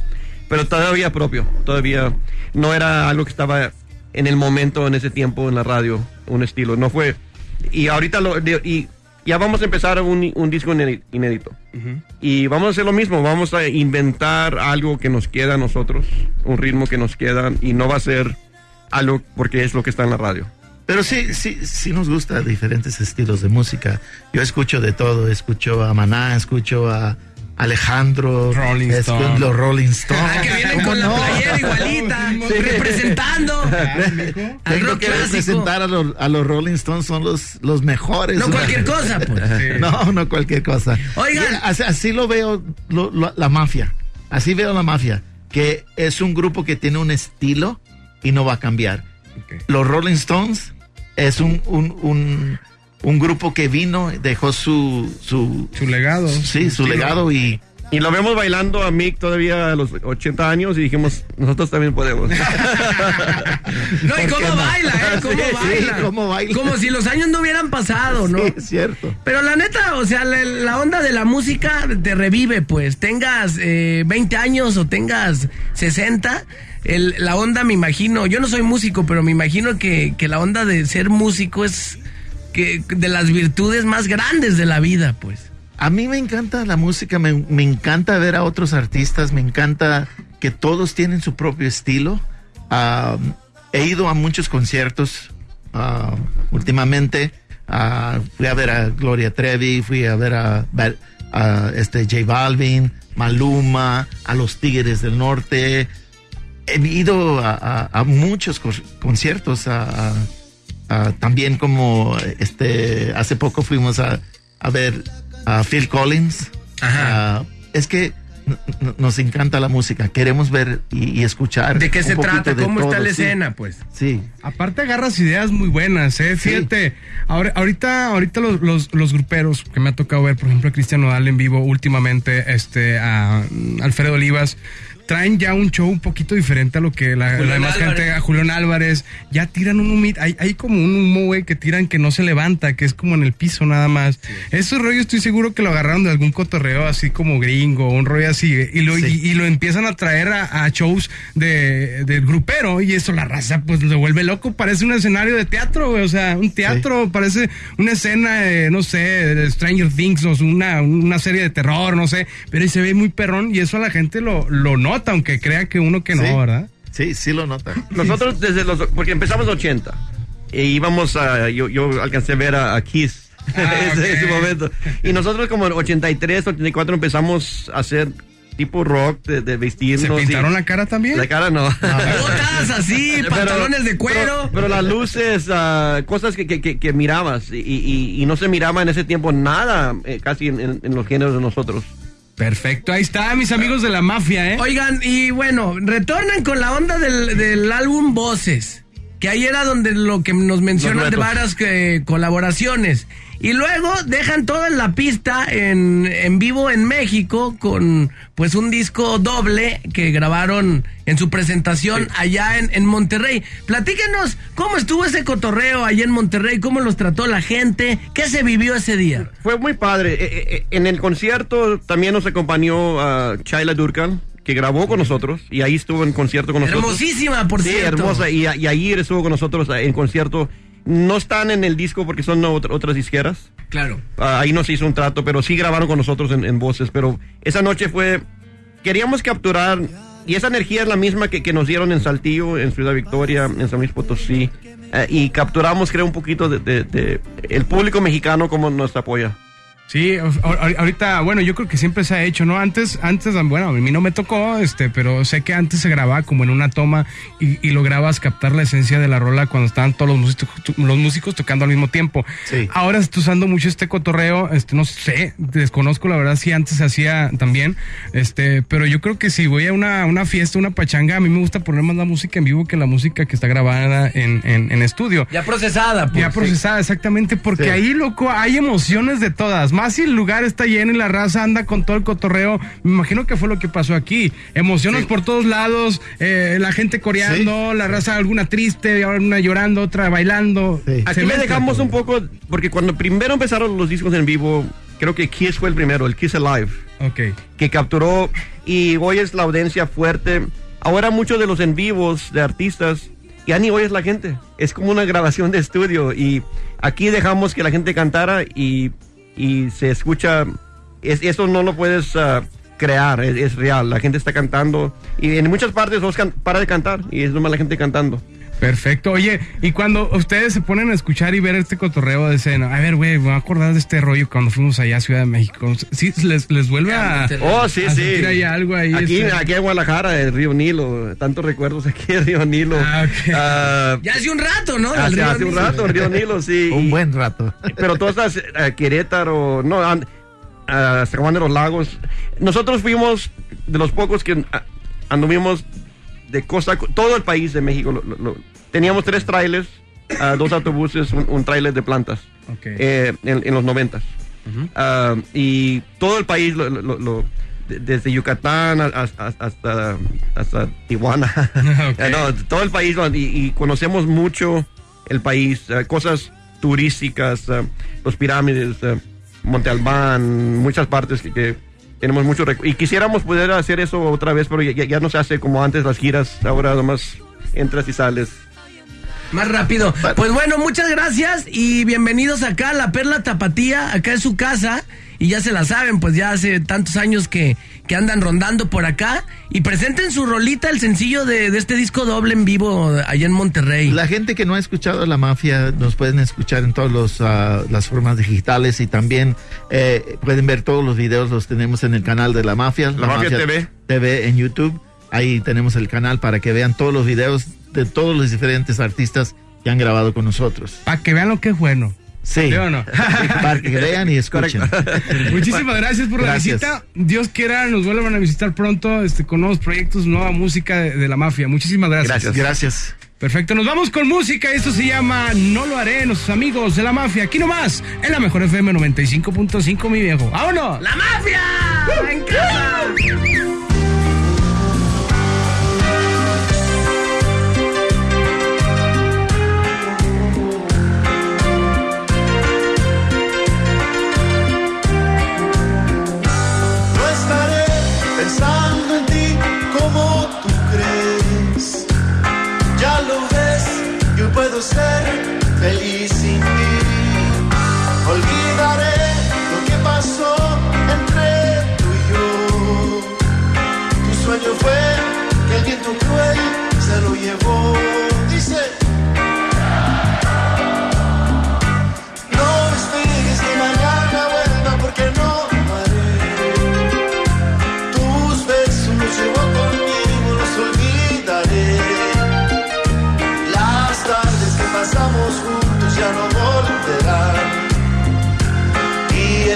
pero todavía propio. Todavía no era algo que estaba en el momento, en ese tiempo, en la radio, un estilo. No fue. Y ahorita lo. y ya vamos a empezar un, un disco inédi- inédito. Y vamos a hacer lo mismo, vamos a inventar algo que nos queda a nosotros, un ritmo que nos queda, y no va a ser algo porque es lo que está en la radio. Pero sí, sí, sí nos gusta diferentes estilos de música. Yo escucho de todo, escucho a Maná, escucho a Alejandro, Rolling escucho Stone. los Rolling Stones. Ah, que vienen ¿Cómo con la playera igualita, representando al rock que clásico. representar a los, a los Rolling Stones, son los, los mejores. No cualquier cosa, pues. No, no cualquier cosa. Oigan. Así, así lo veo lo- lo- la mafia. Así veo la mafia. Que es un grupo que tiene un estilo y no va a cambiar. Los Rolling Stones es un, un, un, un grupo que vino, dejó su, su, Su legado. sí, su legado y, Y lo vemos bailando a Mick todavía a los 80 años y dijimos, nosotros también podemos. No, y ¿Por cómo no? baila, ¿eh? ¿Cómo Sí, sí, baila? cómo baila. Como si los años no hubieran pasado, ¿no? Sí, es cierto. Pero la neta, o sea, la, la onda de la música te revive, pues. Tengas eh, 20 años o tengas 60, el- la onda me imagino, yo no soy músico, pero me imagino que, que la onda de ser músico es de las virtudes más grandes de la vida, pues. A mí me encanta la música, me, encanta ver a otros artistas, me encanta que todos tienen su propio estilo. Ah, he ido a muchos conciertos ah, últimamente. Ah, fui a ver a Gloria Trevi, fui a ver a, este J Balvin, Maluma, a los Tigres del Norte. He ido a, a- muchos conciertos, a- a- también como este hace poco fuimos a, a ver a Phil Collins. Ah, es que nos encanta la música, queremos ver y, y escuchar. ¿De qué un se trata? de ¿Cómo está la sí. escena, pues? Sí. Aparte agarras ideas muy buenas, eh. Fíjate, ahora, ahorita, ahorita los, los, los gruperos que me ha tocado ver, por ejemplo, a Cristian Nodal en vivo últimamente, este, a mm, Alfredo Olivas, traen ya un show un poquito diferente a lo que la, la demás Álvarez. gente, a Julián Álvarez, ya tiran un humito, hay, hay como un humo, güey, que tiran que no se levanta, que es como en el piso nada más. Ese rollo estoy seguro que lo agarraron de algún cotorreo así como gringo, un rollo así, y lo, y, y lo empiezan a traer a, a shows de, del grupero, y eso la raza pues se vuelve loco, parece un escenario de teatro, güey, o sea, un teatro, parece una escena, de, no sé, de Stranger Things, o una, una serie de terror, no sé, pero ahí se ve muy perrón, y eso a la gente lo, lo nota, aunque crea que uno que no, Sí. ¿verdad? Sí, sí lo nota. Nosotros desde los, porque empezamos en 80 e íbamos a, yo, yo alcancé a ver a, a Kiss Ah, ese, ok. ese momento. Y nosotros como en 83, 84 empezamos a hacer tipo rock, de, de vestirnos. ¿Se y- pintaron la cara también? La cara no. Botas así, Pero- pantalones de Pero, cuero. pero las luces, ah, cosas que, que- que- que mirabas y, y- y no se miraba en ese tiempo nada eh, casi en, en- en los géneros de nosotros. Perfecto, ahí está, mis amigos de la mafia, ¿eh? Oigan, y bueno, retornan con la onda del, del álbum Voces, que ahí era donde lo que nos mencionan de varias eh, colaboraciones. Y luego dejan todo en la pista en, en vivo en México con pues un disco doble que grabaron en su presentación allá en, en Monterrey. Platíquenos cómo estuvo ese cotorreo allá en Monterrey, cómo los trató la gente, qué se vivió ese día. Fue muy padre. Eh, eh, eh, en el concierto también nos acompañó a Chayla Durkan, que grabó con nosotros y ahí estuvo en concierto con nosotros. Hermosísima, por sí, cierto. hermosa. Y, y ahí estuvo con nosotros en concierto. No están en el disco porque son ot- otras disqueras. Claro. Ah, ahí nos hizo un trato, pero sí grabaron con nosotros en, en voces. Pero esa noche fue. Queríamos capturar. Y esa energía es la misma que, que nos dieron en Saltillo, en Ciudad Victoria, en San Luis Potosí. Eh, y capturamos, creo, un poquito de, de- de el público mexicano como nos apoya. Sí, ahorita, bueno, yo creo que siempre se ha hecho, ¿no? Antes, antes, bueno, a mí no me tocó, este, pero sé que antes se grababa como en una toma y, y lograbas captar la esencia de la rola cuando estaban todos los músicos, los músicos tocando al mismo tiempo. Ahora se está usando mucho este cotorreo, este, no sé, desconozco la verdad si antes se hacía también, este, pero yo creo que si voy a una, una fiesta, una pachanga, a mí me gusta poner más la música en vivo que la música que está grabada en, en, en estudio. Ya procesada, pues. Ya procesada, exactamente, porque Sí. ahí, loco, hay emociones de todas. Más si el lugar está lleno y la raza anda con todo el cotorreo, me imagino que fue lo que pasó aquí. Emociones por todos lados, eh, la gente coreando, la raza alguna triste, una llorando, otra bailando. Se Aquí le dejamos todo. un poco, porque cuando primero empezaron los discos en vivo, creo que Kiss fue el primero, el Kiss Alive. Ok. Que capturó, y hoy es la audiencia fuerte. Ahora muchos de los en vivos de artistas, ya ni oyes la gente. Es como una grabación de estudio. Y aquí dejamos que la gente cantara y, y se escucha. Es, eso no lo puedes ah, crear, es, real. La gente está cantando. Y en muchas partes para de cantar y es nomás la gente cantando. Perfecto. Oye, y cuando ustedes se ponen a escuchar y ver este cotorreo de escena, a ver, güey, me voy a acordar de este rollo cuando fuimos allá a Ciudad de México. Sí, les, les vuelve a. Oh, sí, a sí. ahí algo ahí. Aquí, este. aquí en Guadalajara, el río Nilo. Tantos recuerdos aquí del río Nilo. Ah, Ya hace un rato, ¿no? Hace, río hace un rato, el río Nilo, sí. Un buen rato. Pero todas las eh, Querétaro, no, a San Juan de los Lagos. Nosotros fuimos de los pocos que ah, anduvimos de costa, todo el país de México. lo- lo- lo- teníamos tres trailers, ah, dos autobuses, un, un trailer de plantas eh, en, en los noventas. Ah, y todo el país, lo- lo- lo- de- desde Yucatán hasta, hasta Tijuana. No, todo el país y, y conocemos mucho el país, cosas turísticas, los pirámides, Monte Albán, muchas partes que, que tenemos mucho y quisiéramos poder hacer eso otra vez, pero ya- ya no se hace como antes las giras, ahora nomás entras y sales. Más rápido. Pues bueno, muchas gracias y bienvenidos acá a La Perla Tapatía. Acá es su casa y ya se la saben, pues ya hace tantos años que, que andan rondando por acá. Y presenten su rolita, el sencillo de, de este disco doble en vivo allá en Monterrey. La gente que no ha escuchado La Mafia nos pueden escuchar en todas las formas digitales y también eh, pueden ver todos los videos, los tenemos en el canal de La Mafia. La Mafia TV. TV en YouTube. Ahí tenemos el canal para que vean todos los videos de todos los diferentes artistas que han grabado con nosotros. Para que vean lo que es bueno. Sí. ¿Sí o no? para que vean y escuchen. Muchísimas gracias por la visita. Dios quiera, nos vuelvan a visitar pronto este, con nuevos proyectos, nueva música de, de la mafia. Muchísimas gracias. Gracias. Gracias. Perfecto, nos vamos con música. Esto se llama No lo haré, nuestros amigos de la mafia. Aquí nomás, en la mejor FM 95.5, mi viejo. ¡Vámonos! ¡La mafia! ¡En casa! No puedo ser feliz sin ti. Olvidaré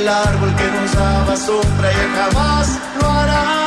el árbol que nos daba sombra ya jamás lo hará.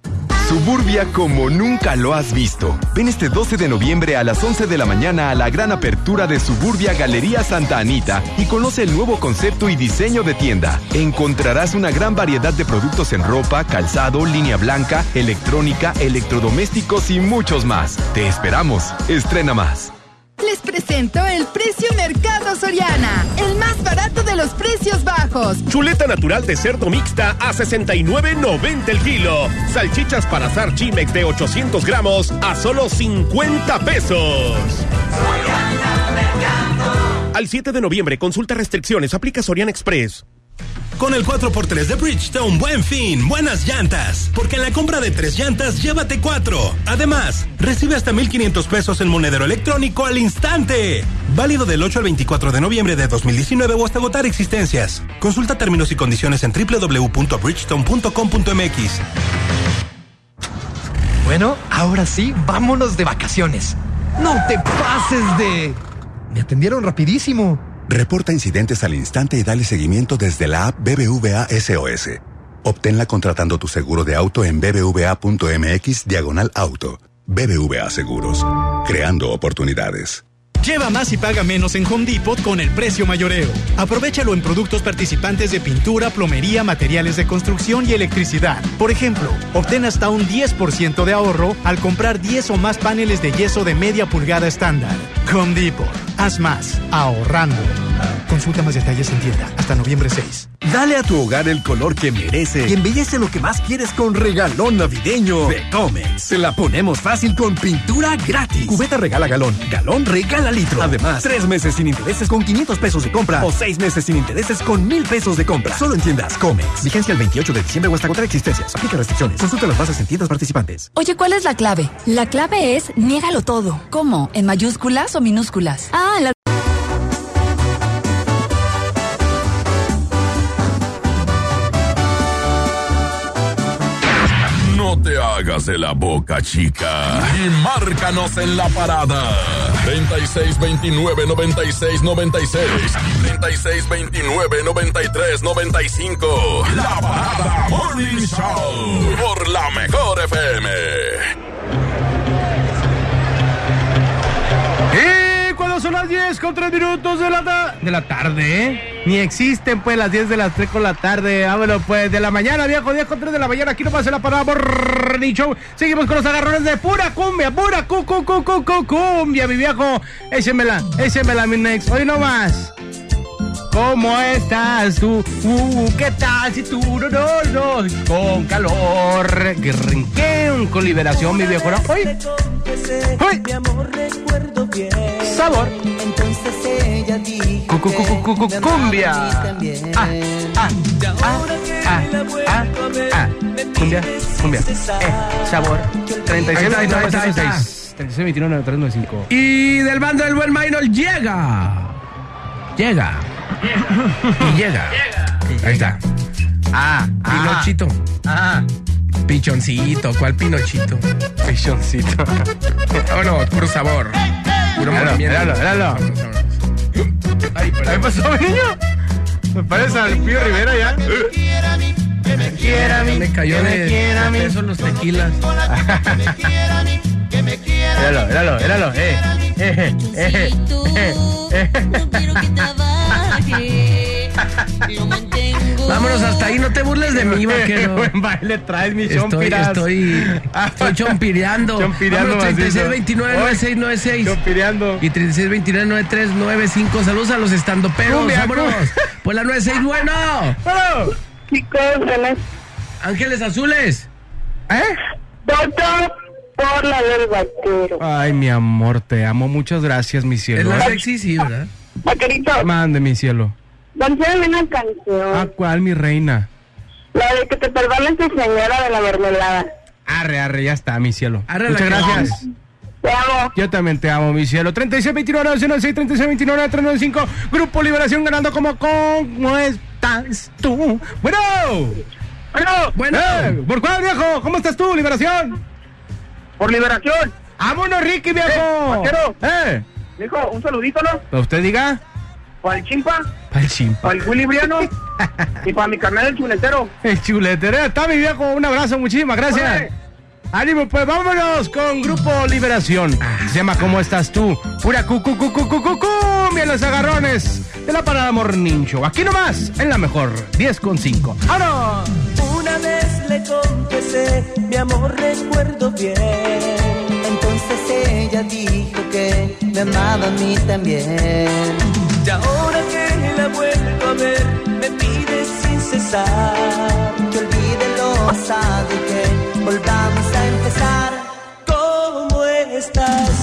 Suburbia como nunca lo has visto. Ven este 12 de noviembre a las 11 de la mañana a la gran apertura de Suburbia Galería Santa Anita y conoce el nuevo concepto y diseño de tienda. Encontrarás una gran variedad de productos en ropa, calzado, línea blanca, electrónica, electrodomésticos y muchos más. Te esperamos. Estrena más. Les presento el precio Mercado Soriana, el más barato de los precios bajos. Chuleta natural de cerdo mixta a 69.90 el kilo. Salchichas para asar Chimex de 800 gramos a solo 50 pesos. Al 7 de noviembre, consulta restricciones, aplica Soriana Express. Con el 4x3 de Bridgestone, buen fin, buenas llantas. Porque en la compra de tres llantas, llévate cuatro. Además, recibe hasta 1,500 pesos en monedero electrónico al instante. Válido del 8 al 24 de noviembre de 2019 o hasta agotar existencias. Consulta términos y condiciones en www.bridgestone.com.mx. Bueno, ahora sí, vámonos de vacaciones. No te pases de... Me atendieron rapidísimo. Reporta incidentes al instante y dale seguimiento desde la app BBVA SOS. Obténla contratando tu seguro de auto en bbva.mx diagonal auto. BBVA Seguros. Creando oportunidades. Lleva más y paga menos en Home Depot con el precio mayoreo. Aprovechalo en productos participantes de pintura, plomería, materiales de construcción y electricidad. Por ejemplo, obtén hasta un 10% de ahorro al comprar 10 o más paneles de yeso de media pulgada estándar. Home Depot. Haz más, ahorrando. Consulta más detalles en tienda hasta noviembre 6. Dale a tu hogar el color que merece y embellece lo que más quieres con regalón navideño de Comex. Se la ponemos fácil con pintura gratis. Cubeta regala galón, galón regala litro. Además, tres meses sin intereses con 500 pesos de compra o seis meses sin intereses con mil pesos de compra. Solo en tiendas Comex. Vigencia el 28 de diciembre o hasta agotar existencias. Aplica restricciones. Consulta las bases en tiendas participantes. Oye, ¿cuál es la clave? La clave es niégalo todo. ¿Cómo? ¿En mayúsculas o minúsculas? Ah, en la... No te hagas de la boca chica y márcanos en la parada. 36 29 96 96 36 29 93 95. La parada Morning Show por la mejor FM. Son las 10 con 3 minutos de la, ta- de la tarde, ¿eh? Ni existen pues las 10 de las 3 con la tarde. Vámonos pues de la mañana, viejo, 10 con 3 de la mañana. Aquí no pasa la parada Morning Show. Seguimos con los agarrones de pura cumbia, pura cu, cu, cu, cu, cu- cumbia, mi viejo. Échemela, échemela, mi next. Hoy no más. ¿Cómo estás tú? Uh, ¿Qué tal si tú no, no, no? Con calor, con liberación, mi viejo. Hoy, hoy. Sabor. Entonces ella dijo Cu- cu- cu- cu- cu- cumbia. Ah, ah, ah, ah, ah, ah. Cumbia, cumbia. Eh, sabor. 36, Ahí está, ahí está, ahí está. 36, 29, 93, 95. Y del bando del buen Maynor llega. Llega. Y llega. Ahí está. Ah, Pinochito. Ah. Pichoncito, ¿cuál Pinochito? Pichoncito. Vámonos, puro sabor. Puro movimiento. míralo, míralo. Ay, ¿Qué pasó, niño? Me parece al Pío Rivera ya. Que me quiera a mí. Me cayó que me de, quiera a de mí. peso los tequilas. Míralo, míralo, míralo. Eh, eh, eh, eh, Vámonos hasta ahí, no te burles de mí, vaquero. Buen baile traes, mi Estoy, chompiras. estoy, estoy chompireando. Chompireando Vámonos, macizo. 36 29 9696. Chompireando. Y 36 29 9395. Saludos a los estandoperos. Vámonos. Pues la 96, bueno. Bueno. Chicos, buenas. Ángeles Azules. ¿Eh? Voto por la del vaquero. Ay, mi amor, te amo. Muchas gracias, mi Es cielo. la sexy, sí, ¿verdad? Vaquerito, Mande, mi cielo. dancéame una canción. ¿A cuál, mi reina? La de que te perdone tu señora de la mermelada. Arre, arre, ya está, mi cielo. Arre, Muchas gracias. Te amo. Yo también te amo, mi cielo. 36 29 906 36 29 395 Grupo Liberación ganando como ¿Cómo estás tú? Bueno. Bueno. Eh, ¿Por cuál, viejo? ¿Cómo estás tú, Liberación? Por Liberación. ¡Vámonos, Ricky, viejo! vaquero. ¡Eh! Dijo, un saludito, ¿no? ¿Para usted diga? Para el chimpa, Para el chimpa. para el Willy Briano y para mi carnal el chuletero. El chuletero. Está mi viejo. Un abrazo, muchísimas gracias. Ánimo, pues vámonos con Grupo Liberación. Se llama ¿Cómo estás tú? Pura cucu, cucu, cucu, los agarrones de la parada Morning Show. Aquí nomás, en la mejor. 10 con 5. ¡Vámonos! Una vez le confesé, mi amor recuerdo bien. Entonces ella dijo que me amaba a mí también. Y ahora que la vuelvo a ver, me pide sin cesar que olvide lo pasado y que volvamos a empezar. ¿Cómo estás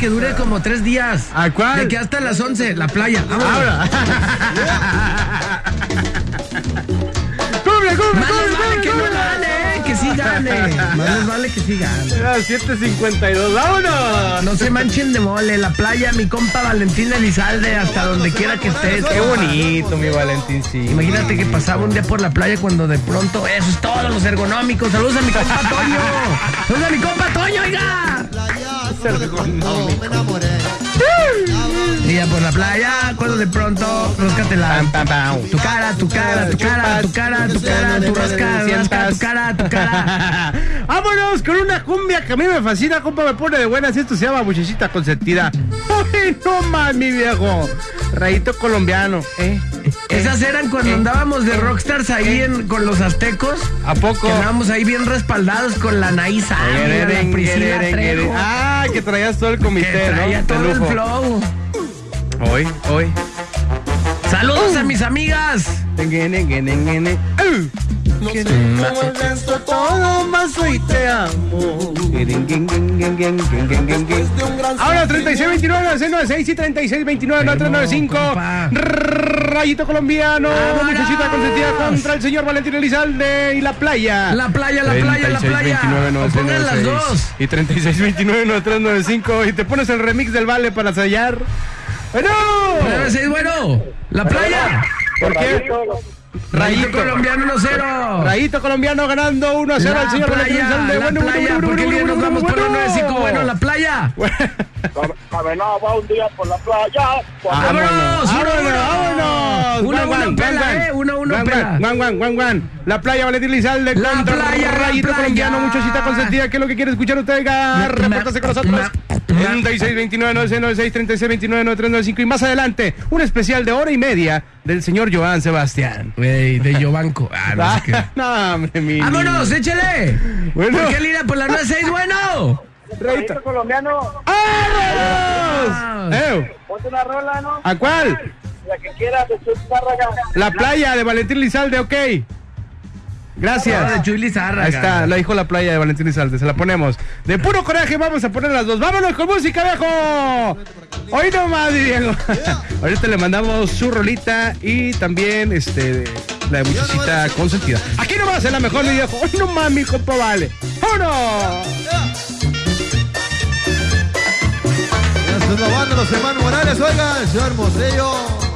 que dure como tres días. ¿A cuál? De que hasta las 11, la playa. Ahora. ¡Cumple, cumple, Más les vale que no gane, eh, que sí gane. Más les vale que sí gane. Ah, 7.52, vámonos. No se manchen de mole, la playa, mi compa Valentín Elizalde, hasta donde quiera que estés. Qué bonito, mi Valentín, sí. Imagínate que pasaba un día por la playa cuando de pronto, eso es todo, los ergonómicos. Saludos a mi compa Toño. Saludos a mi compa Toño, oiga. Ya por la playa, cuando de pronto, roscatela. Tu cara, tu cara, tu cara, tu cara, tu cara, tu rosca, rosca, tu cara, tu cara. Vámonos con una cumbia que a mí me fascina, compa, me pone de buenas. Esto se llama Muchachita Consentida. Uy, no más, mi viejo. Rayito colombiano, ¿eh? Esas eran cuando andábamos de rockstars ahí en- con los aztecos. ¿A poco? Que andábamos ahí bien respaldados con la Naisa. la Que traías todo el Que comité, ¿no? traía De todo el lujo. flow. Hoy, hoy. Saludos a mis amigas. No sé cómo el resto todo más hoy te amo. Ahora 3629 96 y 3629 9395 Rayito colombiano, muchachita consentida contra el señor Valentín Elizalde y la playa. La playa, la playa, la playa. O pongan las dos. Y 3629 9395 y te pones el remix del vale para sellar. Bueno. 96, bueno. La playa. ¿Por qué? Rayito colombiano 1-0. Rayito colombiano ganando 1 a 0 La al señor playa, Valentín Elizalde. la Bueno, bueno, playa, bueno, bueno, ya nos bueno, vamos por bueno. la 95, bueno, la playa. Caminaba un día por la playa. Vámonos, Vámonos, vámonos, uno, Guan, uno, guan, pela, guan, eh, uno, uno, guan, pela. guan, guan, guan, guan. La playa Valentín Lizalde La contra playa, la Rayito playa. colombiano, muchachita consentida. ¿Qué es lo que quiere escuchar usted? Repórtase con nosotros. 36 29 96 96 36 29 93 95 y más adelante un especial de hora y media del señor Joan Sebastián. Güey, de Giovanco. Ah, no sé qué. no, hombre, mi ¡Vámonos! Bueno. ¿Por qué lira por la 96, bueno? Rayito colombiano. ¡Vámonos! ¡Ew! Ponte una rola, ¿no? ¿A cuál? La que quieras de Chuy. La playa de Valentín Lizalde, ok. Gracias. Ah, de Chuy Lizárraga. Ahí está, la dijo la playa de Valentín Lizalde, se la ponemos. De puro coraje vamos a poner las dos. ¡Vámonos con música, viejo! Hoy nomás, Diego. Ahorita le mandamos su rolita y también este la muchachita consentida. Aquí nomás es la mejor, mi viejo. Hoy nomás, mi compa, vale. ¡Uno! La banda de los hermanos Morales, oigan, señor Hermosillo.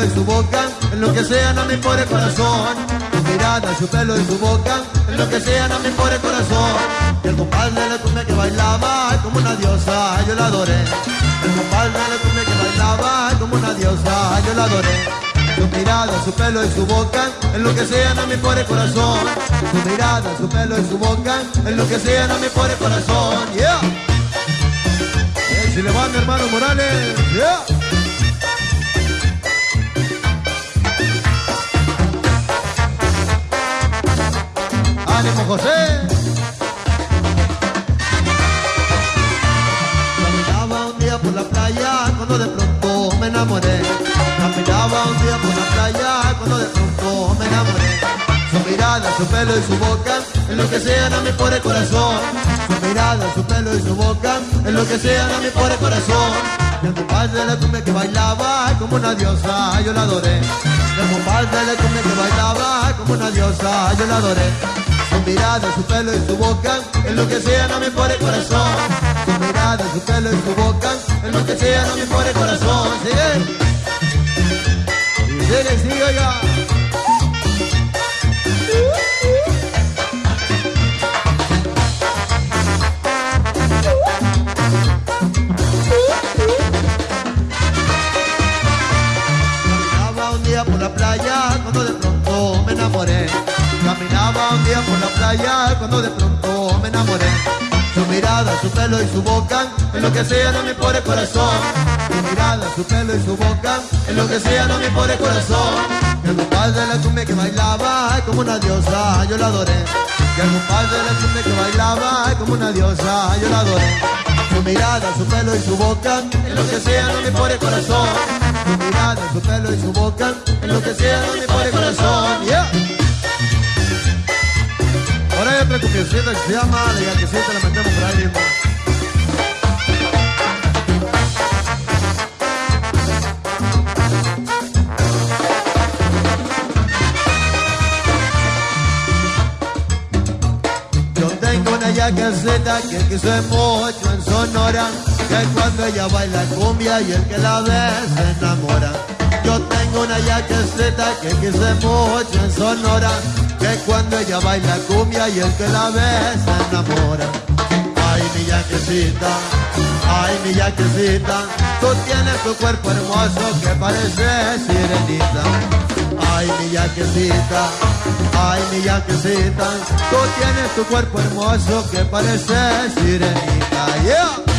Pelo y su boca, en lo que sea no me importa el corazón. Su mirada, su pelo y su boca, en lo que sea no me importa el corazón. Y el compadre de la cumbia que bailaba como una diosa, yo la adoré. El compadre de la cumbia que bailaba como una diosa, yo la adoré. Su mirada, su pelo y su boca, en lo que sea no me el corazón. Su mirada, su pelo y su boca, en lo que sea no me el corazón. Yeah. Si le van hermano Morales. Yeah. Ánimo José. Caminaba un día por la playa cuando de pronto me enamoré. Caminaba un día por la playa cuando de pronto me enamoré. Su mirada, su pelo y su boca, en lo que sea no me pone el corazón. Su mirada, su pelo y su boca, en lo que sea no me pone el corazón. El compadre de la cumbia que bailaba como una diosa, yo la adoré. El compadre de la cumbia que bailaba como una diosa, yo la adoré. Su mirada, su pelo y su boca, en lo que sea no me pone corazón. Su mirada, su pelo y su boca, en lo que sea no me pone corazón. Sigue. Sigue, sigue, oiga. Caminaba un día por la playa cuando de pronto me enamoré. Caminaba un día por la playa cuando de pronto me enamoré. Su mirada, su pelo y su boca, en lo que sea no me pone corazón. Su mirada, su pelo y su boca, en lo que sea no me pone corazón. Y el compadre de la cumbia que bailaba como una diosa, yo la adoré. Y el compadre de la cumbia que bailaba como una diosa, yo la adoré. Su mirada, su pelo y su boca, en lo que sea no me pone corazón. Su mirada, su pelo y su boca, en lo que sea no me pone corazón. Yeah. Hay otra cumbiacita que se llama La Yaquecita, la metemos por ahí mismo. Yaquecita que quiso mucho en Sonora, que cuando ella baila cumbia y el que la ve se enamora. Yo tengo una yaquecita que quise mucho en Sonora, que cuando ella baila cumbia y el que la ve se enamora. Ay, mi yaquecita, ay, mi yaquecita, tú tienes tu cuerpo hermoso que parece sirenita. Ay, mi yaquecita, ay, mi yaquecita, tú tienes tu cuerpo hermoso que parece sirenita. Yeah.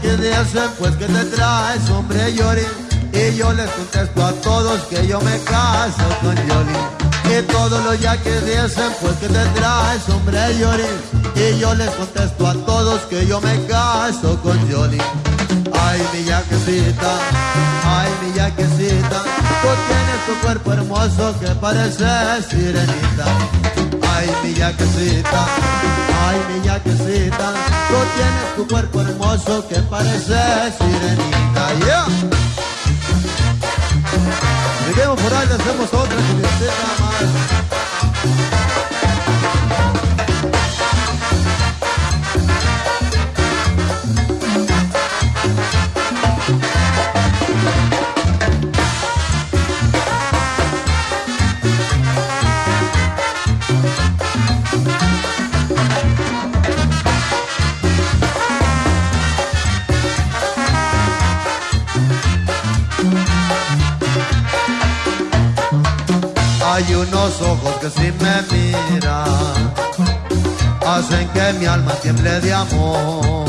Que dicen pues que te traes, hombre Yoli. Y yo les contesto a todos que yo me caso con Yoli. Y todos los ya que dicen pues que te traes, hombre Yoli. Y yo les contesto a todos que yo me caso con Yoli. Ay, mi yaquecita, ay, mi yaquecita, tú tienes tu cuerpo hermoso que parece sirenita. Ay, mi yaquecita, ay, mi yaquecita, tú tienes tu cuerpo hermoso que parece sirenita. Yeah. Seguimos por ahí, hacemos otra cubiertita más. Hay unos ojos que si me miran hacen que mi alma tiemble de amor.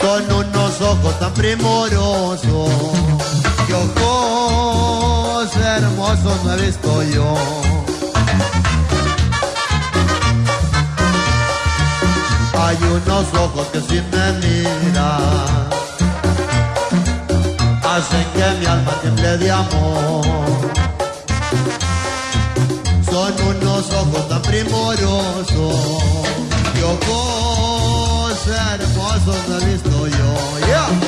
Son unos ojos tan primorosos que ojos hermosos no he visto yo. Hay unos ojos que si me miran hacen que mi alma tiemble de amor. Son unos ojos tan primorosos que ojos hermosos he visto yo. Yeah.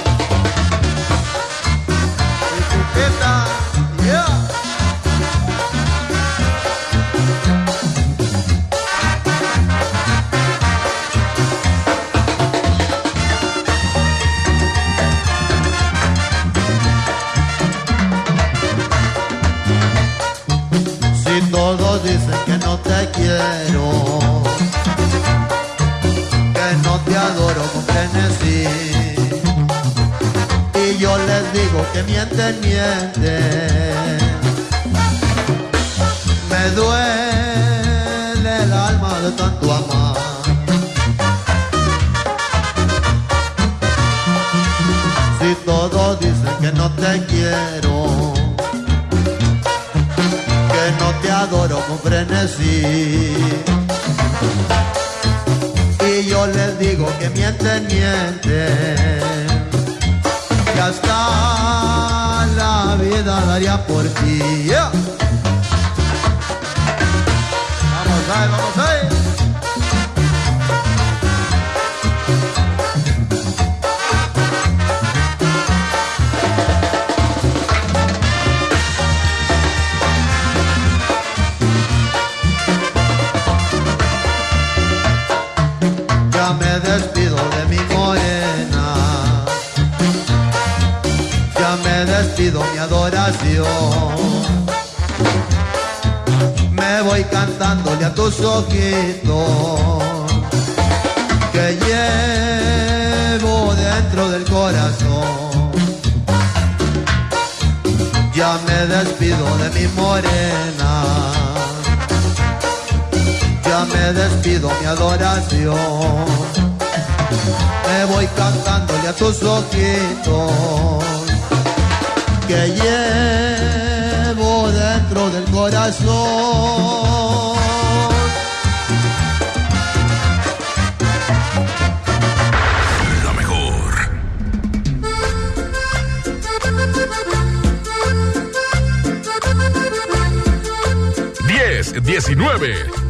Que mienten, mienten, me duele el alma de tanto amar. Si todos dicen que no te quiero, que no te adoro con frenesí. Y yo les digo que mienten, mienten. Por ti. Tus ojitos que llevo dentro del corazón. Ya me despido de mi morena ya me despido mi adoración. Me voy cantándole a tus ojitos que llevo dentro del corazón. 19.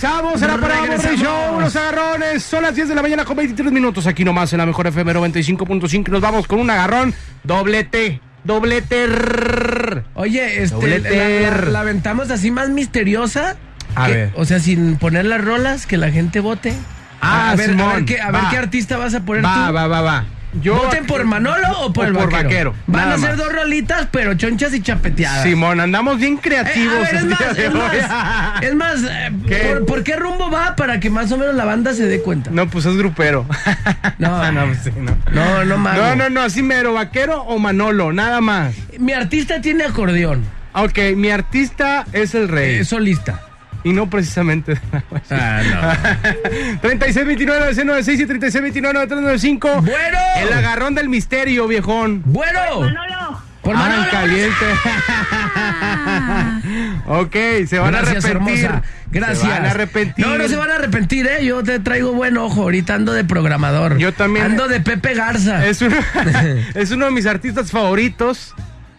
Regresamos a la Parada Morning Show, los agarrones. Son las 10 de la mañana con 23 minutos aquí nomás en la mejor FM 95.5. y Nos vamos con un agarrón doblete. Doblete. Oye, este, Doblete. la, la- la aventamos así más misteriosa. A que- ver. O sea, sin poner las rolas, que la gente vote. Ah, a ver, a ver, qué, a ver va. qué artista vas a poner Va, tú. va, va, va. Yo- ¿Voten por Manolo o por o el por vaquero? Vaquero, Van a ser dos rolitas, pero chonchas y chapeteadas. Simón, andamos bien Eh, creativos. a ver, es el día más, de es hoy. más, es más, eh, ¿Qué? ¿por, por qué rumbo va para que más o menos la banda se dé cuenta? No, pues es grupero. No, no, pues sí, no. No, no. No, no, no, así mero, vaquero o Manolo, nada más. Mi artista tiene acordeón. Ok, mi artista es el rey. Es solista. Y no precisamente. Ah, no. 3629 96 y 3629 395 Bueno. El agarrón del misterio, viejón. Bueno. Por Ah, Manolo. caliente. ok, se van Gracias, a arrepentir. hermosa. Gracias. Se van a arrepentir. No, no se van a arrepentir, ¿eh? Yo te traigo buen ojo. Ahorita ando de programador. Yo también. Ando de Pepe Garza. Es uno, es uno de mis artistas favoritos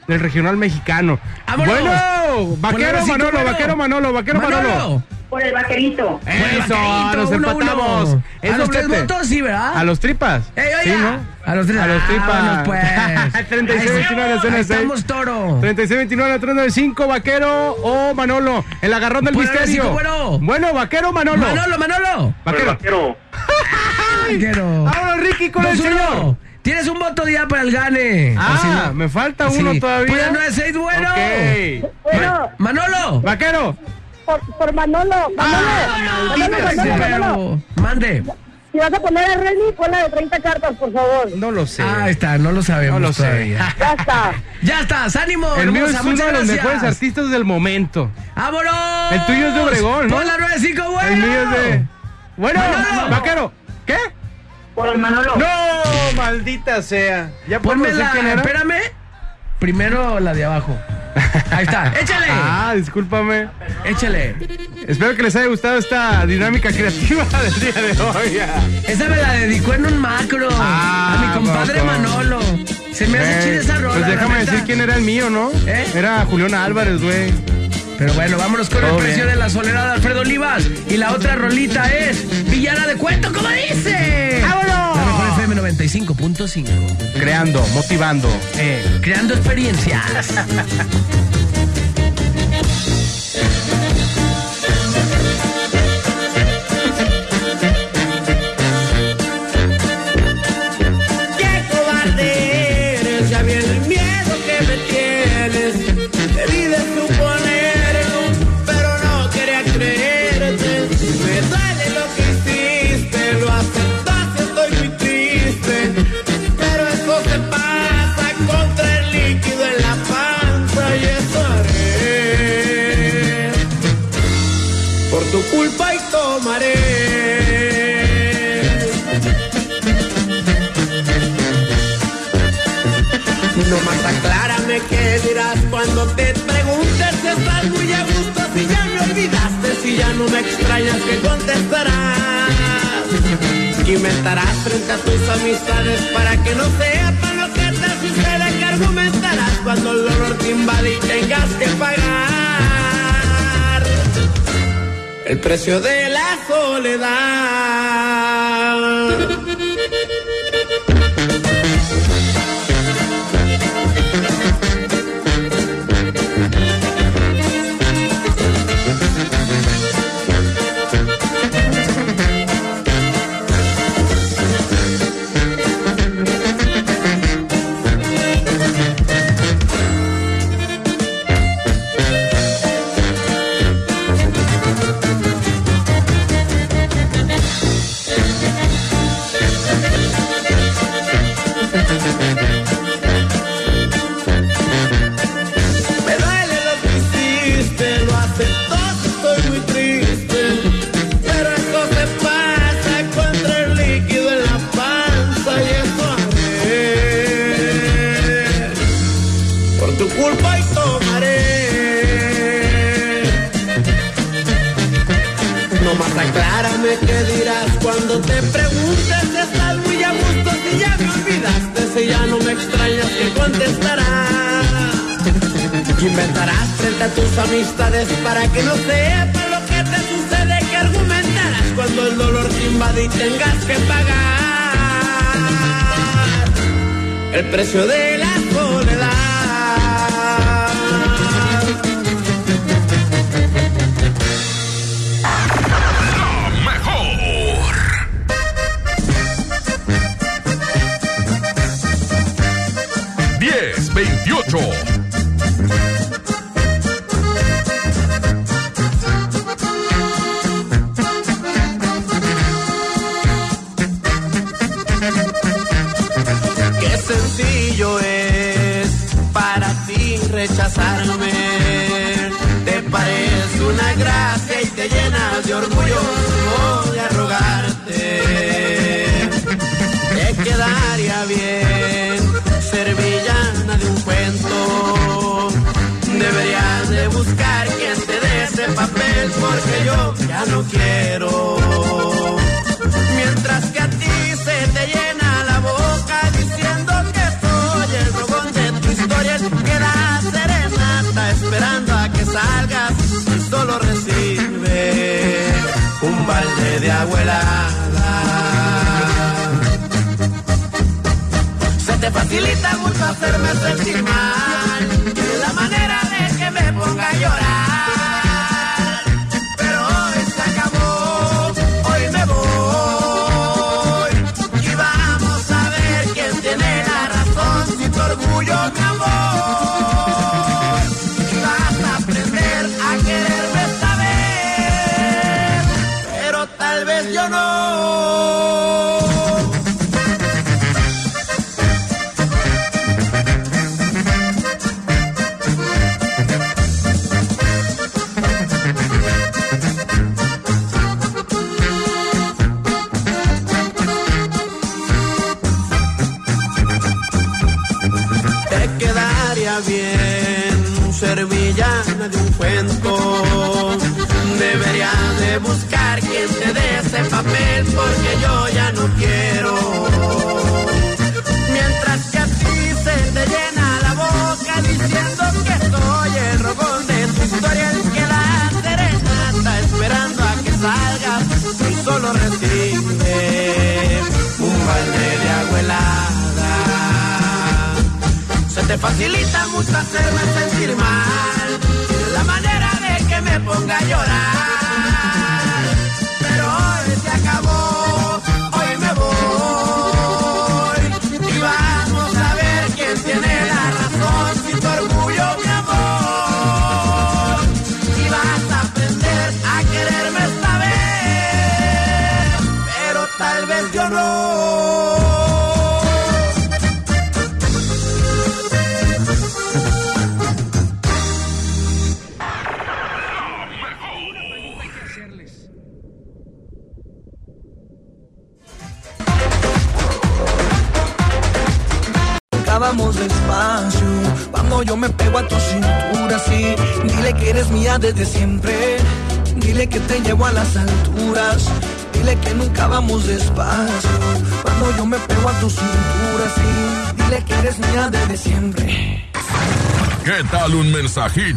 del regional mexicano. ¡Vámonos! Bueno, vaquero el Manolo, bueno. vaquero Manolo, vaquero Manolo. Manolo. Por el vaquerito. Eso, vaquerito, nos uno, empatamos. uno. Es A los tres votos, sí, ¿verdad? A los tripas. ¡Ey, oiga! Sí, ¿no? A los tres. A los tripas. Vámonos, pues. 36 29 Ahí 96. estamos, toro. 36 29 395 vaquero o Manolo. El agarrón del el misterio. bueno. Bueno, vaquero o Manolo. Manolo, Manolo. Vaquero. Vaquero. Vaquero. Vámonos, Ricky, con el señor. Tienes un voto ya para el gane. Ah, me falta Sí. uno todavía. Pues no es seis, bueno. Bueno, Manolo. Vaquero. por, por Manolo. Manolo. Manolo. Mande. Si vas a poner a Remy, ponla de 30 cartas, por favor. No lo sé. Ah, ahí está, no lo sabemos No lo sé. todavía. Ya está. Ya estás, ánimo, El mío es uno de los mejores artistas del momento. ¡Vámonos! El tuyo es de Obregón, ¿no? Pon la 95, bueno. El mío es de. Bueno, Manolo. vaquero. ¿Qué? Por el Manolo. No, maldita sea. Ya Ponme podemos la. Espérame. Primero la de abajo. Ahí está, échale. Ah, discúlpame. Échale. Espero que les haya gustado esta dinámica creativa del día de hoy. Esa me la dedicó en un macro a mi compadre poco. Manolo. Se me hace Eh, chida esa rola. Pues déjame decir quién era el mío, ¿no? ¿Eh? Era Julián Álvarez, güey. Pero bueno, vámonos con Todo el precio bien. de la soledad de Alfredo Olivas. Y la otra rolita es Villana de Cuento, ¿cómo dice? ¡Vámonos! La mejor FM 95.5. Creando, motivando. Eh, creando experiencias. qué dirás cuando te preguntes si estás muy a gusto, si ya me olvidaste, si ya no me extrañas, que contestarás. Inventarás frente a tus amistades para que no sepan lo que te sucede, que argumentarás cuando el dolor te invade y tengas que pagar el precio de la soledad.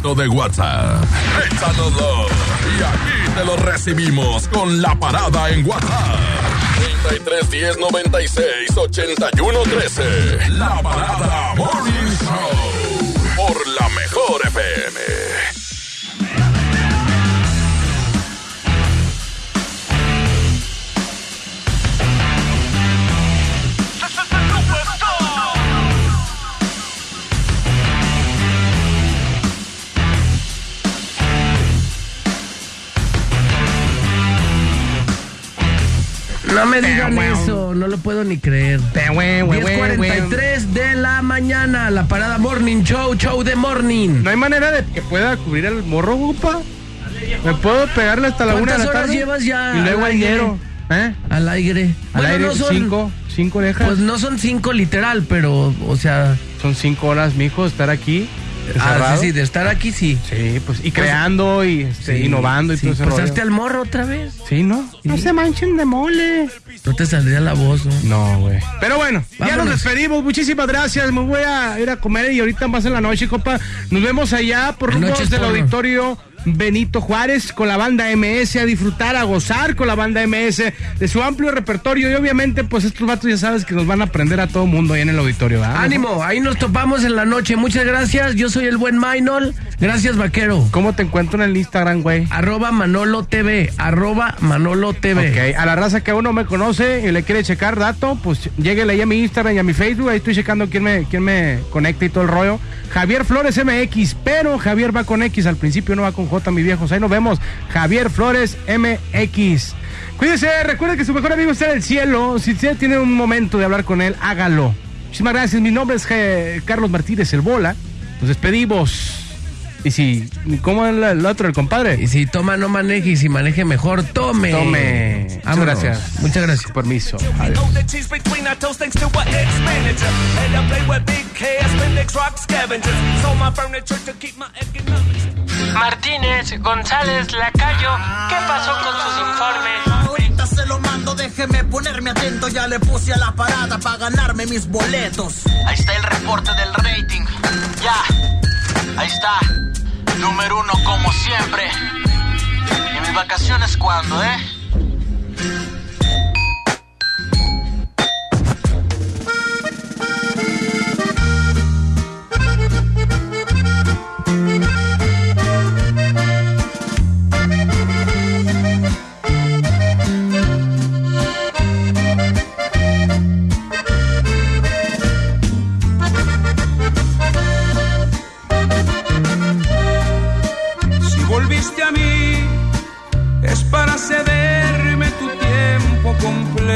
De WhatsApp? Échanoslo y aquí te lo recibimos con la parada en WhatsApp. 33 10 96 81 13. La parada Morning No me digan eso, no lo puedo ni creer. 10.43 de la mañana, la parada Morning Show, show de morning. No hay manera de que pueda cubrir el morro, gupa. Me puedo pegarle hasta la una de ¿Cuántas la horas tarde. llevas ya Y luego al hierro. ¿Eh? Al aire. Al Bueno, aire, no son- cinco, cinco orejas. Pues no son cinco literal, pero, o sea. Son cinco horas, mijo, estar aquí. Ah, sí, sí, de estar aquí sí. Sí, pues, y creando y este, Sí, innovando y sí. todo ese rollo. ¿Pasaste al morro otra vez? Sí, ¿no? No se manchen de mole. No te saldría la voz, ¿no? No, güey. Pero bueno, ya nos despedimos. Muchísimas gracias. Me voy a ir a comer y ahorita más en la noche, compa. Nos vemos allá por es del auditorio Benito Juárez con la banda MS a disfrutar, a gozar con la banda MS de su amplio repertorio y obviamente pues estos vatos ya sabes que nos van a aprender a todo mundo ahí en el auditorio, ¿verdad? Ánimo, ahí nos topamos en la noche. Muchas gracias. Yo soy el buen Mainol. Gracias, vaquero. ¿Cómo te encuentro en el Instagram, güey? Arroba Manolo TV. Arroba Manolo TV. Ok, a la raza que aún no me conoce y le quiere checar dato, pues lléguele ahí a mi Instagram y a mi Facebook. Ahí estoy checando quién me, quién me conecta y todo el rollo. Javier Flores MX, pero Javier va con X. Al principio no va con J, mi viejos. Ahí nos vemos. Javier Flores MX. Cuídese, recuerde que su mejor amigo está en el cielo. Si usted tiene un momento de hablar con él, hágalo. Muchísimas gracias. Mi nombre es eh, Carlos Martínez, el Bola. Nos despedimos. Y si, ¿cómo es el otro, el compadre? Y si toma, no maneje. Y si maneje mejor, tome. Tome. Muchas gracias. Muchas gracias. Permiso. Martínez, González, Lacayo, ¿qué pasó con sus informes? Ahorita se lo mando, déjeme ponerme atento. Ya le puse a la parada para ganarme mis boletos. Ahí está el reporte del rating. Ya, ahí está. Número uno como siempre. ¿Y mis vacaciones cuándo, eh?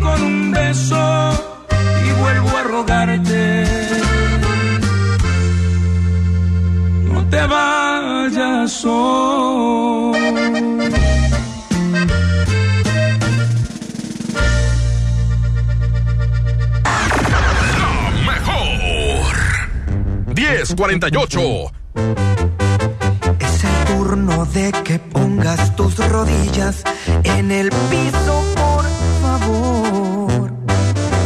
con un beso y vuelvo a rogarte. No te vayas solo. La mejor. 1048 es el turno de que pongas tus rodillas en el piso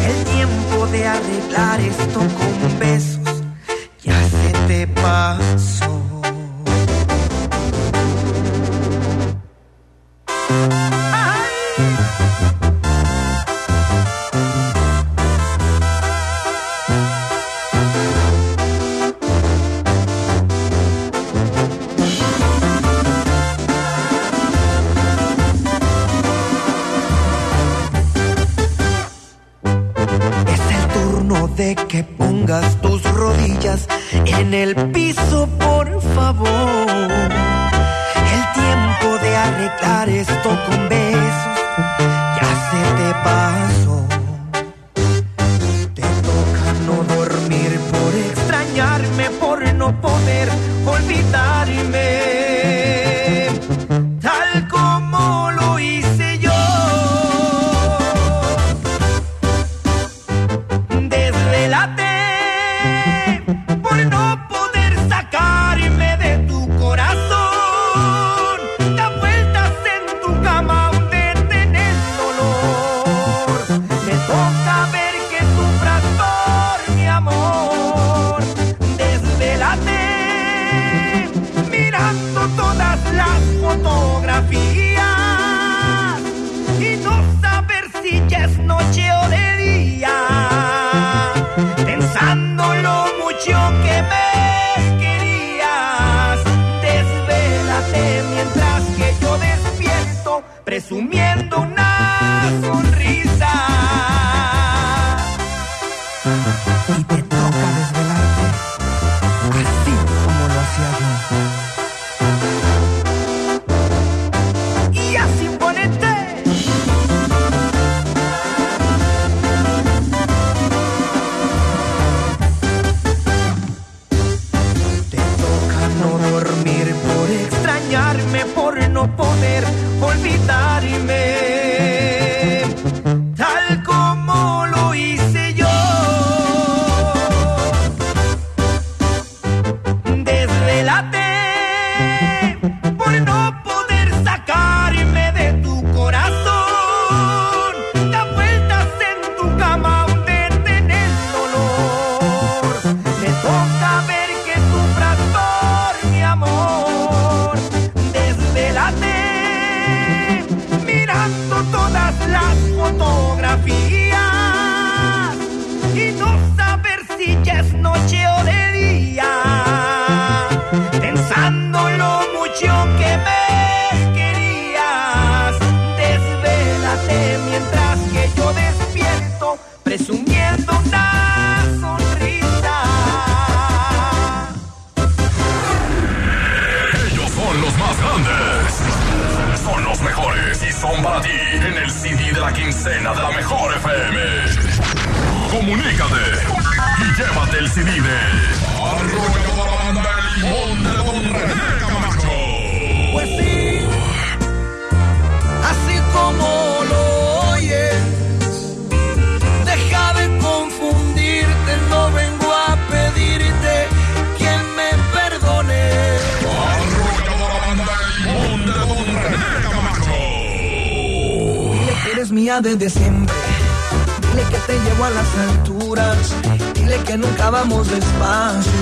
el tiempo de arreglar esto con besos. desde siempre. Dile que te llevo a las alturas. Dile que nunca vamos despacio.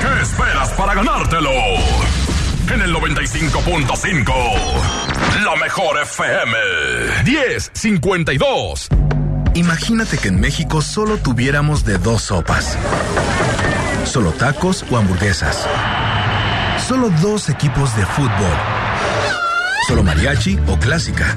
¿Qué esperas para ganártelo? En el 95.5, la mejor FM. 1052. Imagínate que en México solo tuviéramos de dos sopas. Solo tacos o hamburguesas. Solo dos equipos de fútbol. Solo mariachi o clásica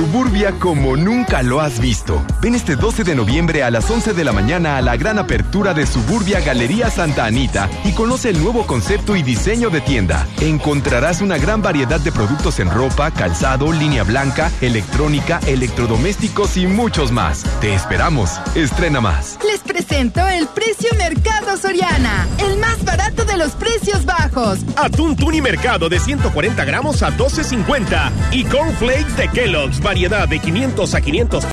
Suburbia como nunca lo has visto. Ven este 12 de noviembre a las 11 de la mañana a la gran apertura de Suburbia Galería Santa Anita y conoce el nuevo concepto y diseño de tienda. Encontrarás una gran variedad de productos en ropa, calzado, línea blanca, electrónica, electrodomésticos y muchos más. Te esperamos. Estrena más. Les presento el precio Mercado Soriana, el más barato de los precios bajos. Atún Tuni Mercado de 140 gramos a 12.50 y Cornflakes de Kellogg's variedad de 500 a 500